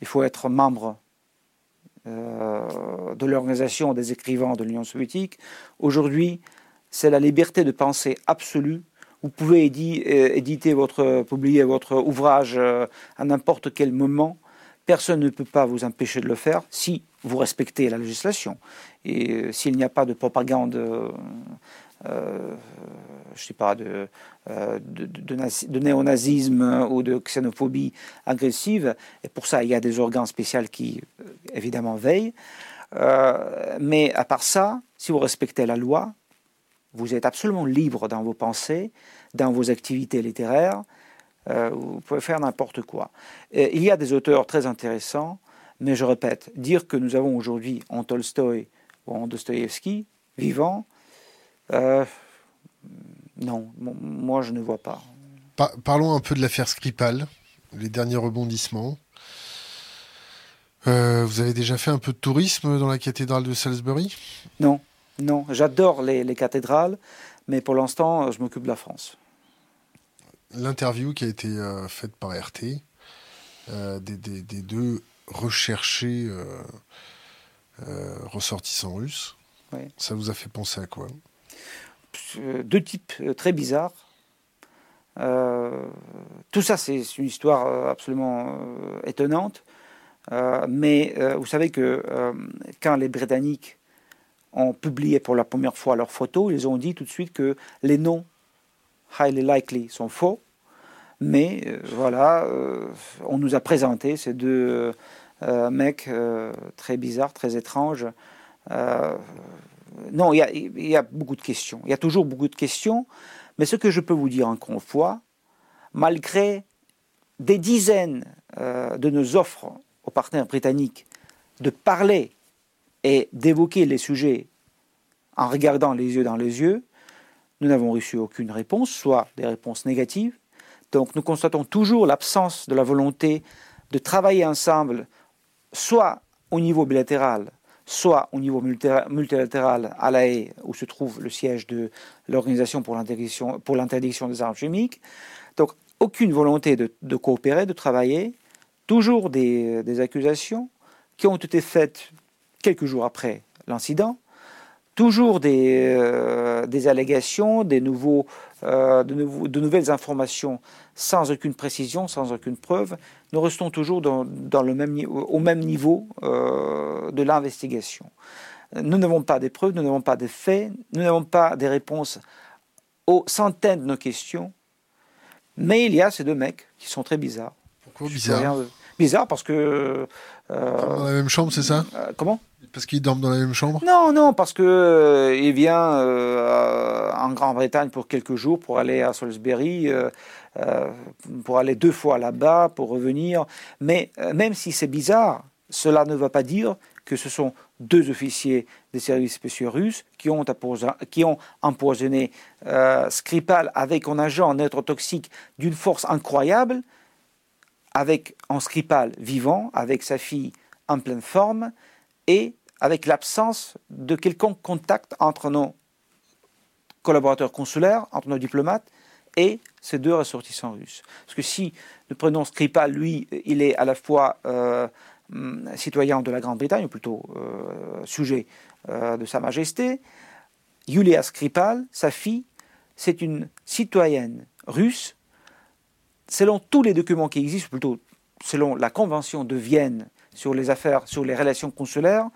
il faut être membre de l'organisation des écrivains de l'Union soviétique. Aujourd'hui, c'est la liberté de penser absolue. Vous pouvez euh, éditer votre, publier votre ouvrage euh, à n'importe quel moment. Personne ne peut pas vous empêcher de le faire si vous respectez la législation. Et s'il n'y a pas de propagande euh, je sais pas, de, euh, de, néonazisme ou de xénophobie agressive. Et pour ça, il y a des organes spéciaux qui, euh, évidemment, veillent. mais à part ça, si vous respectez la loi, vous êtes absolument libre dans vos pensées, dans vos activités littéraires. vous pouvez faire n'importe quoi. il y a des auteurs très intéressants, mais je répète, dire que nous avons aujourd'hui en Tolstoï ou en Dostoïevski, vivant, euh, non, moi je ne vois pas. parlons un peu de l'affaire Skripal, les derniers rebondissements. Euh, vous avez déjà fait un peu de tourisme dans la cathédrale de Salisbury? Non, non. J'adore les, cathédrales, mais pour l'instant, je m'occupe de la France. L'interview qui a été euh, faite par RT des, deux recherchés ressortissants russes, ça vous a fait penser à quoi? Euh, deux types euh, très bizarres. Euh, tout ça, c'est une histoire absolument étonnante. mais vous savez que quand les Britanniques ont publié pour la première fois leurs photos, ils ont dit tout de suite que les noms highly likely sont faux. Mais voilà, on nous a présenté ces deux mecs très bizarres, très étranges non, il y, a, beaucoup de questions. Il y a toujours beaucoup de questions. Mais ce que je peux vous dire encore une fois, malgré des dizaines euh, de nos offres aux partenaires britanniques de parler et d'évoquer les sujets en regardant les yeux dans les yeux, nous n'avons reçu aucune réponse, soit des réponses négatives. Donc nous constatons toujours l'absence de la volonté de travailler ensemble, soit au niveau bilatéral, soit au niveau multilatéral à La Haye, où se trouve le siège de l'Organisation pour l'interdiction des armes chimiques. Donc, aucune volonté de, coopérer, de travailler, toujours des, accusations qui ont été faites quelques jours après l'incident, toujours des, euh, allégations, des nouveaux, euh, de, nouvelles informations sans aucune précision, sans aucune preuve, nous restons toujours dans, le même, au même niveau euh, de l'investigation. Nous n'avons pas des preuves, nous n'avons pas des faits, nous n'avons pas des réponses aux centaines de nos questions, mais il y a ces deux mecs qui sont très bizarres. Pourquoi bizarre? Bizarre parce que... Euh, dans la même chambre, c'est ça euh, Comment? Parce qu'ils dorment dans la même chambre? Non, non, parce que euh, il vient euh, en Grande-Bretagne pour quelques jours pour aller à Salisbury, euh, pour aller deux fois là-bas, pour revenir. Mais même si c'est bizarre, cela ne va pas dire que ce sont deux officiers des services spéciaux russes qui ont, qui ont empoisonné Skripal avec un agent neurotoxique d'une force incroyable, avec un Skripal vivant, avec sa fille en pleine forme, et avec l'absence de quelconque contact entre nos collaborateurs consulaires, entre nos diplomates et ces deux ressortissants russes. Parce que si nous prenons Skripal, lui, il est à la fois euh, hum, citoyen de la Grande-Bretagne, ou plutôt euh, sujet euh, de Sa Majesté, Yulia Skripal, sa fille, c'est une citoyenne russe. Selon tous les documents qui existent, plutôt selon la Convention de Vienne sur les affaires, sur les relations consulaires,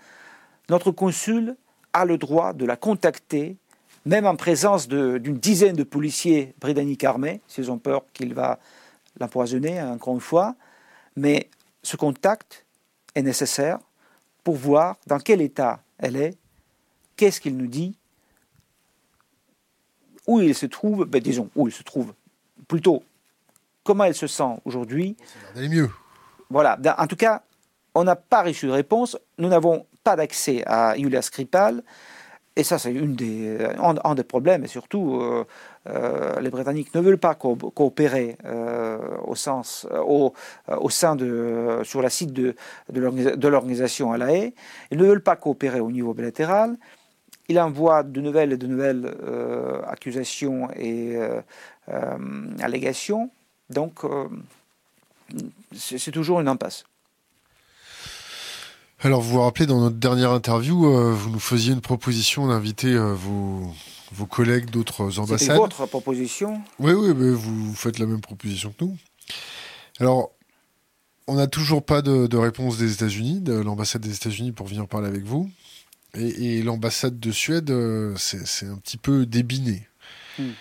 notre consul a le droit de la contacter, même en présence d'une dizaine de policiers britanniques armés, s'ils ont peur qu'il va l'empoisonner, encore une fois. Mais ce contact est nécessaire pour voir dans quel état elle est, qu'est-ce qu'il nous dit, où il se trouve, ben disons, où il se trouve, plutôt comment elle se sent aujourd'hui. Elle est mieux. Voilà, en tout cas, on n'a pas reçu de réponse. Nous n'avons pas d'accès à Yulia Skripal. Et ça, c'est une des, un, des problèmes. Et surtout, les Britanniques ne veulent pas coopérer au, sens, au, au, sein de, sur la site de, de l'organisation à la haie. Ils ne veulent pas coopérer au niveau bilatéral. Il envoie de nouvelles et de nouvelles accusations et allégations. Donc, c'est toujours une impasse. Alors, vous vous rappelez, dans notre dernière interview, euh, vous nous faisiez une proposition d'inviter euh, vos, vos, collègues d'autres ambassades. C'est votre proposition Oui, oui, mais vous faites la même proposition que nous. Alors, on n'a toujours pas de, réponse des États-Unis, de l'ambassade des États-Unis pour venir parler avec vous. Et, l'ambassade de Suède, euh, c'est un petit peu débiné. Hmm.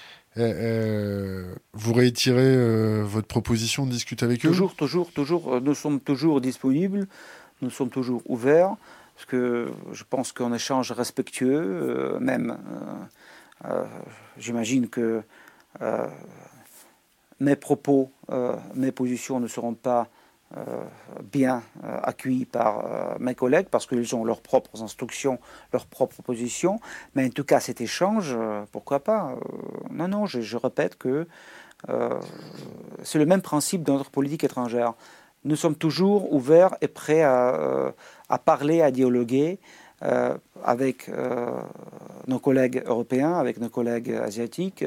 Vous réitirez votre proposition de discuter avec eux Toujours, toujours, toujours. Nous sommes toujours disponibles nous sommes toujours ouverts, parce que je pense qu'en échange respectueux, euh, même, euh, euh, j'imagine que mes propos, mes positions ne seront pas bien accueillis par mes collègues parce qu'ils ont leurs propres instructions, leurs propres positions. Mais en tout cas, cet échange, pourquoi pas Non, non, je, répète que c'est le même principe dans notre politique étrangère nous sommes toujours ouverts et prêts à, euh, parler, à dialoguer euh, avec euh, nos collègues européens, avec nos collègues asiatiques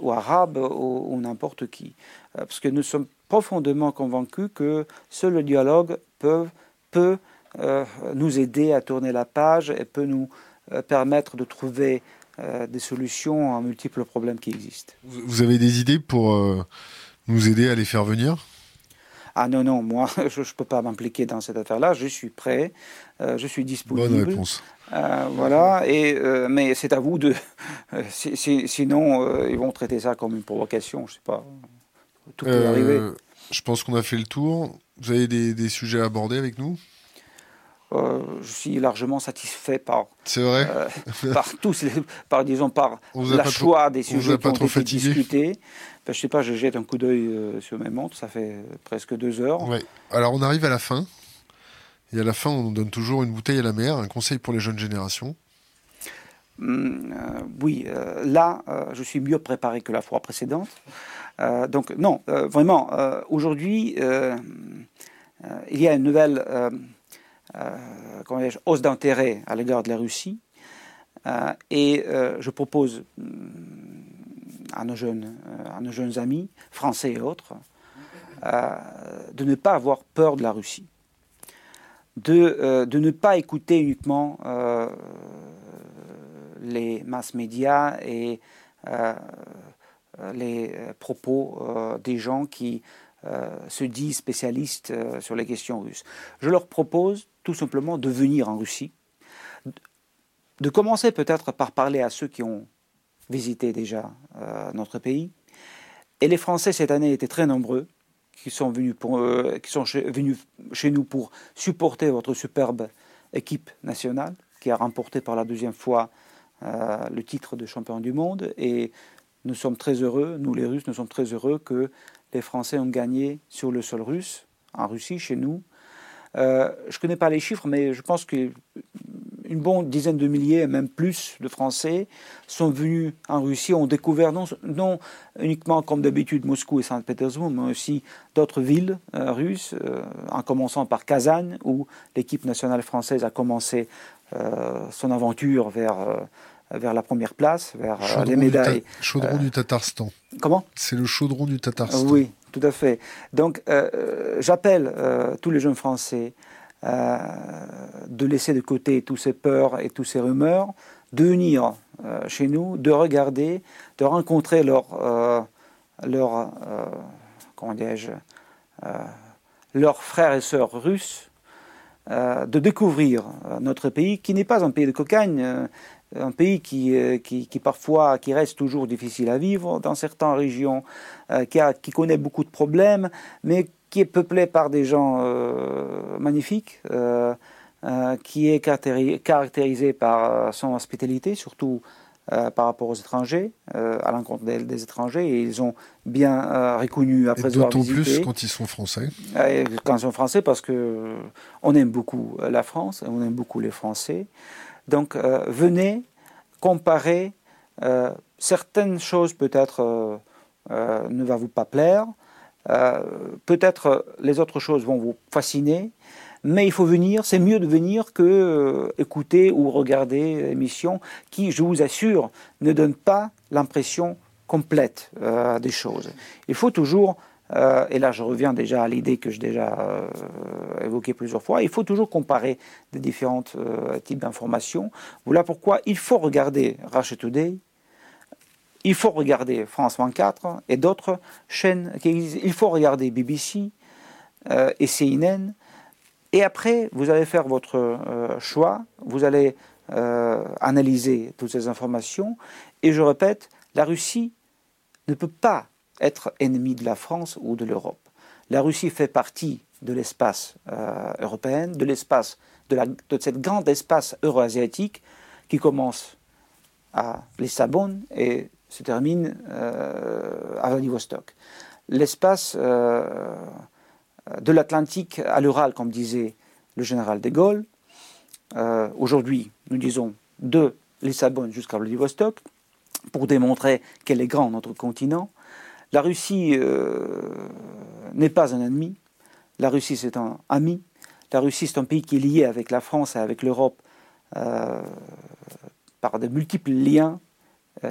ou arabes ou, n'importe qui. parce que nous sommes profondément convaincus que seul le dialogue peut, peut nous aider à tourner la page et peut nous permettre de trouver des solutions à multiples problèmes qui existent. Vous avez des idées pour nous aider à les faire venir? Ah non, non, moi, je ne peux pas m'impliquer dans cette affaire-là, je suis prêt, euh, je suis disponible. Bonne réponse. Euh, voilà, et, euh, mais c'est à vous de. sinon, ils vont traiter ça comme une provocation, je ne sais pas. Tout peut arriver. Je pense qu'on a fait le tour. Vous avez des, sujets à aborder avec nous? Je suis largement satisfait par, c'est vrai? par tous, par disons par la choix des sujets qui ont été discutés. Je je sais pas, je jette un coup d'œil euh, sur mes montres, ça fait presque deux heures. Alors on arrive à la fin. Et à la fin, on donne toujours une bouteille à la mer, un conseil pour les jeunes générations. Hum, euh, oui, euh, là, je suis mieux préparé que la fois précédente. donc non, vraiment, aujourd'hui, il y a une nouvelle hausse d'intérêt à l'égard de la Russie. et je propose hum, à nos jeunes, euh, à nos jeunes amis, français et autres, euh, de ne pas avoir peur de la Russie, de, euh, de ne pas écouter uniquement les masses médias et les propos des gens qui se disent spécialistes sur les questions russes. Je leur propose tout simplement de venir en Russie, de commencer peut-être par parler à ceux qui ont visité déjà euh, notre pays. Et les Français cette année étaient très nombreux, qui sont venus, pour, euh, qui sont venus chez nous pour supporter votre superbe équipe nationale, qui a remporté par la deuxième fois euh, le titre de champion du monde. Et nous sommes très heureux, nous les Russes, nous sommes très heureux que les Français ont gagné sur le sol russe, en Russie, chez nous. je ne connais pas les chiffres, mais je pense que une bonne dizaine de milliers, même plus, de Français sont venus en Russie, ont découvert non, uniquement comme d'habitude Moscou et Saint-Pétersbourg, mais aussi d'autres villes euh, russes, euh, en commençant par Kazan, où l'équipe nationale française a commencé euh, son aventure vers, vers la première place, vers les médailles. chaudron du Tatarstan. Comment? C'est le chaudron du Tatarstan. oui, tout à fait. Donc j'appelle tous les jeunes Français de laisser de côté tous ces peurs et tous ces rumeurs, de venir euh, chez nous, de regarder, de rencontrer leurs euh, leur, comment leurs frères et sœurs russes, de découvrir notre pays, qui n'est pas un pays de cocagne, un pays qui, qui, qui, parfois qui reste toujours difficile à vivre dans certaines régions, qui, a, qui connaît beaucoup de problèmes, mais qui est peuplé par des gens euh, magnifiques, euh, euh, qui est caractérisé par son hospitalité, surtout par rapport aux étrangers, à l'encontre des, étrangers, et ils ont bien reconnu après avoir. D'autant plus quand ils sont français. quand ils sont français, parce que on aime beaucoup la France, on aime beaucoup les Français. Donc venez comparer certaines choses peut-être ne va vous pas plaire, peut-être les autres choses vont vous fasciner, mais il faut venir, c'est mieux de venir que euh, écouter ou regarder l'émission qui, je vous assure, ne donne pas l'impression complète euh, des choses. Il faut toujours, euh, et là je reviens déjà à l'idée que j'ai déjà évoquée plusieurs fois, il faut toujours comparer des différents types d'informations. Voilà pourquoi il faut regarder Russia Today, il faut regarder France 24 et d'autres chaînes qui existent. Il faut regarder BBC et CNN et après, vous allez faire votre euh, choix, vous allez euh, analyser toutes ces informations. Et je répète, la Russie ne peut pas être ennemie de la France ou de l'Europe. La Russie fait partie de l'espace euh, européen, de l'espace de, espace euro-asiatique qui commence à Lissabon et se termine à Vladivostok. L'espace de l'Atlantique à l'Ural, comme disait le général de Gaulle. Euh, aujourd'hui, nous disons de Lissabon jusqu'à Vladivostok, pour démontrer qu'elle est grande, notre continent. La Russie euh, n'est pas un ennemi, la Russie c'est un ami, la Russie c'est un pays qui est lié avec la France et avec l'Europe euh, par de multiples liens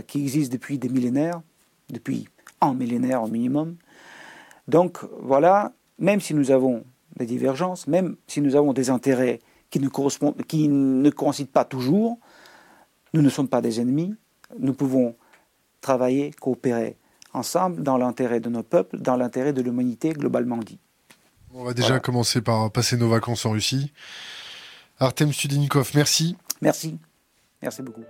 qui existent depuis des millénaires, depuis un millénaire au minimum. Donc voilà, même si nous avons des divergences, même si nous avons des intérêts qui ne, correspondent, qui ne coïncident pas toujours, nous ne sommes pas des ennemis, nous pouvons travailler, coopérer ensemble dans l'intérêt de nos peuples, dans l'intérêt de l'humanité globalement dit. On va déjà commencer par passer nos vacances en Russie. Artem Studenikov, merci. Merci. Merci beaucoup.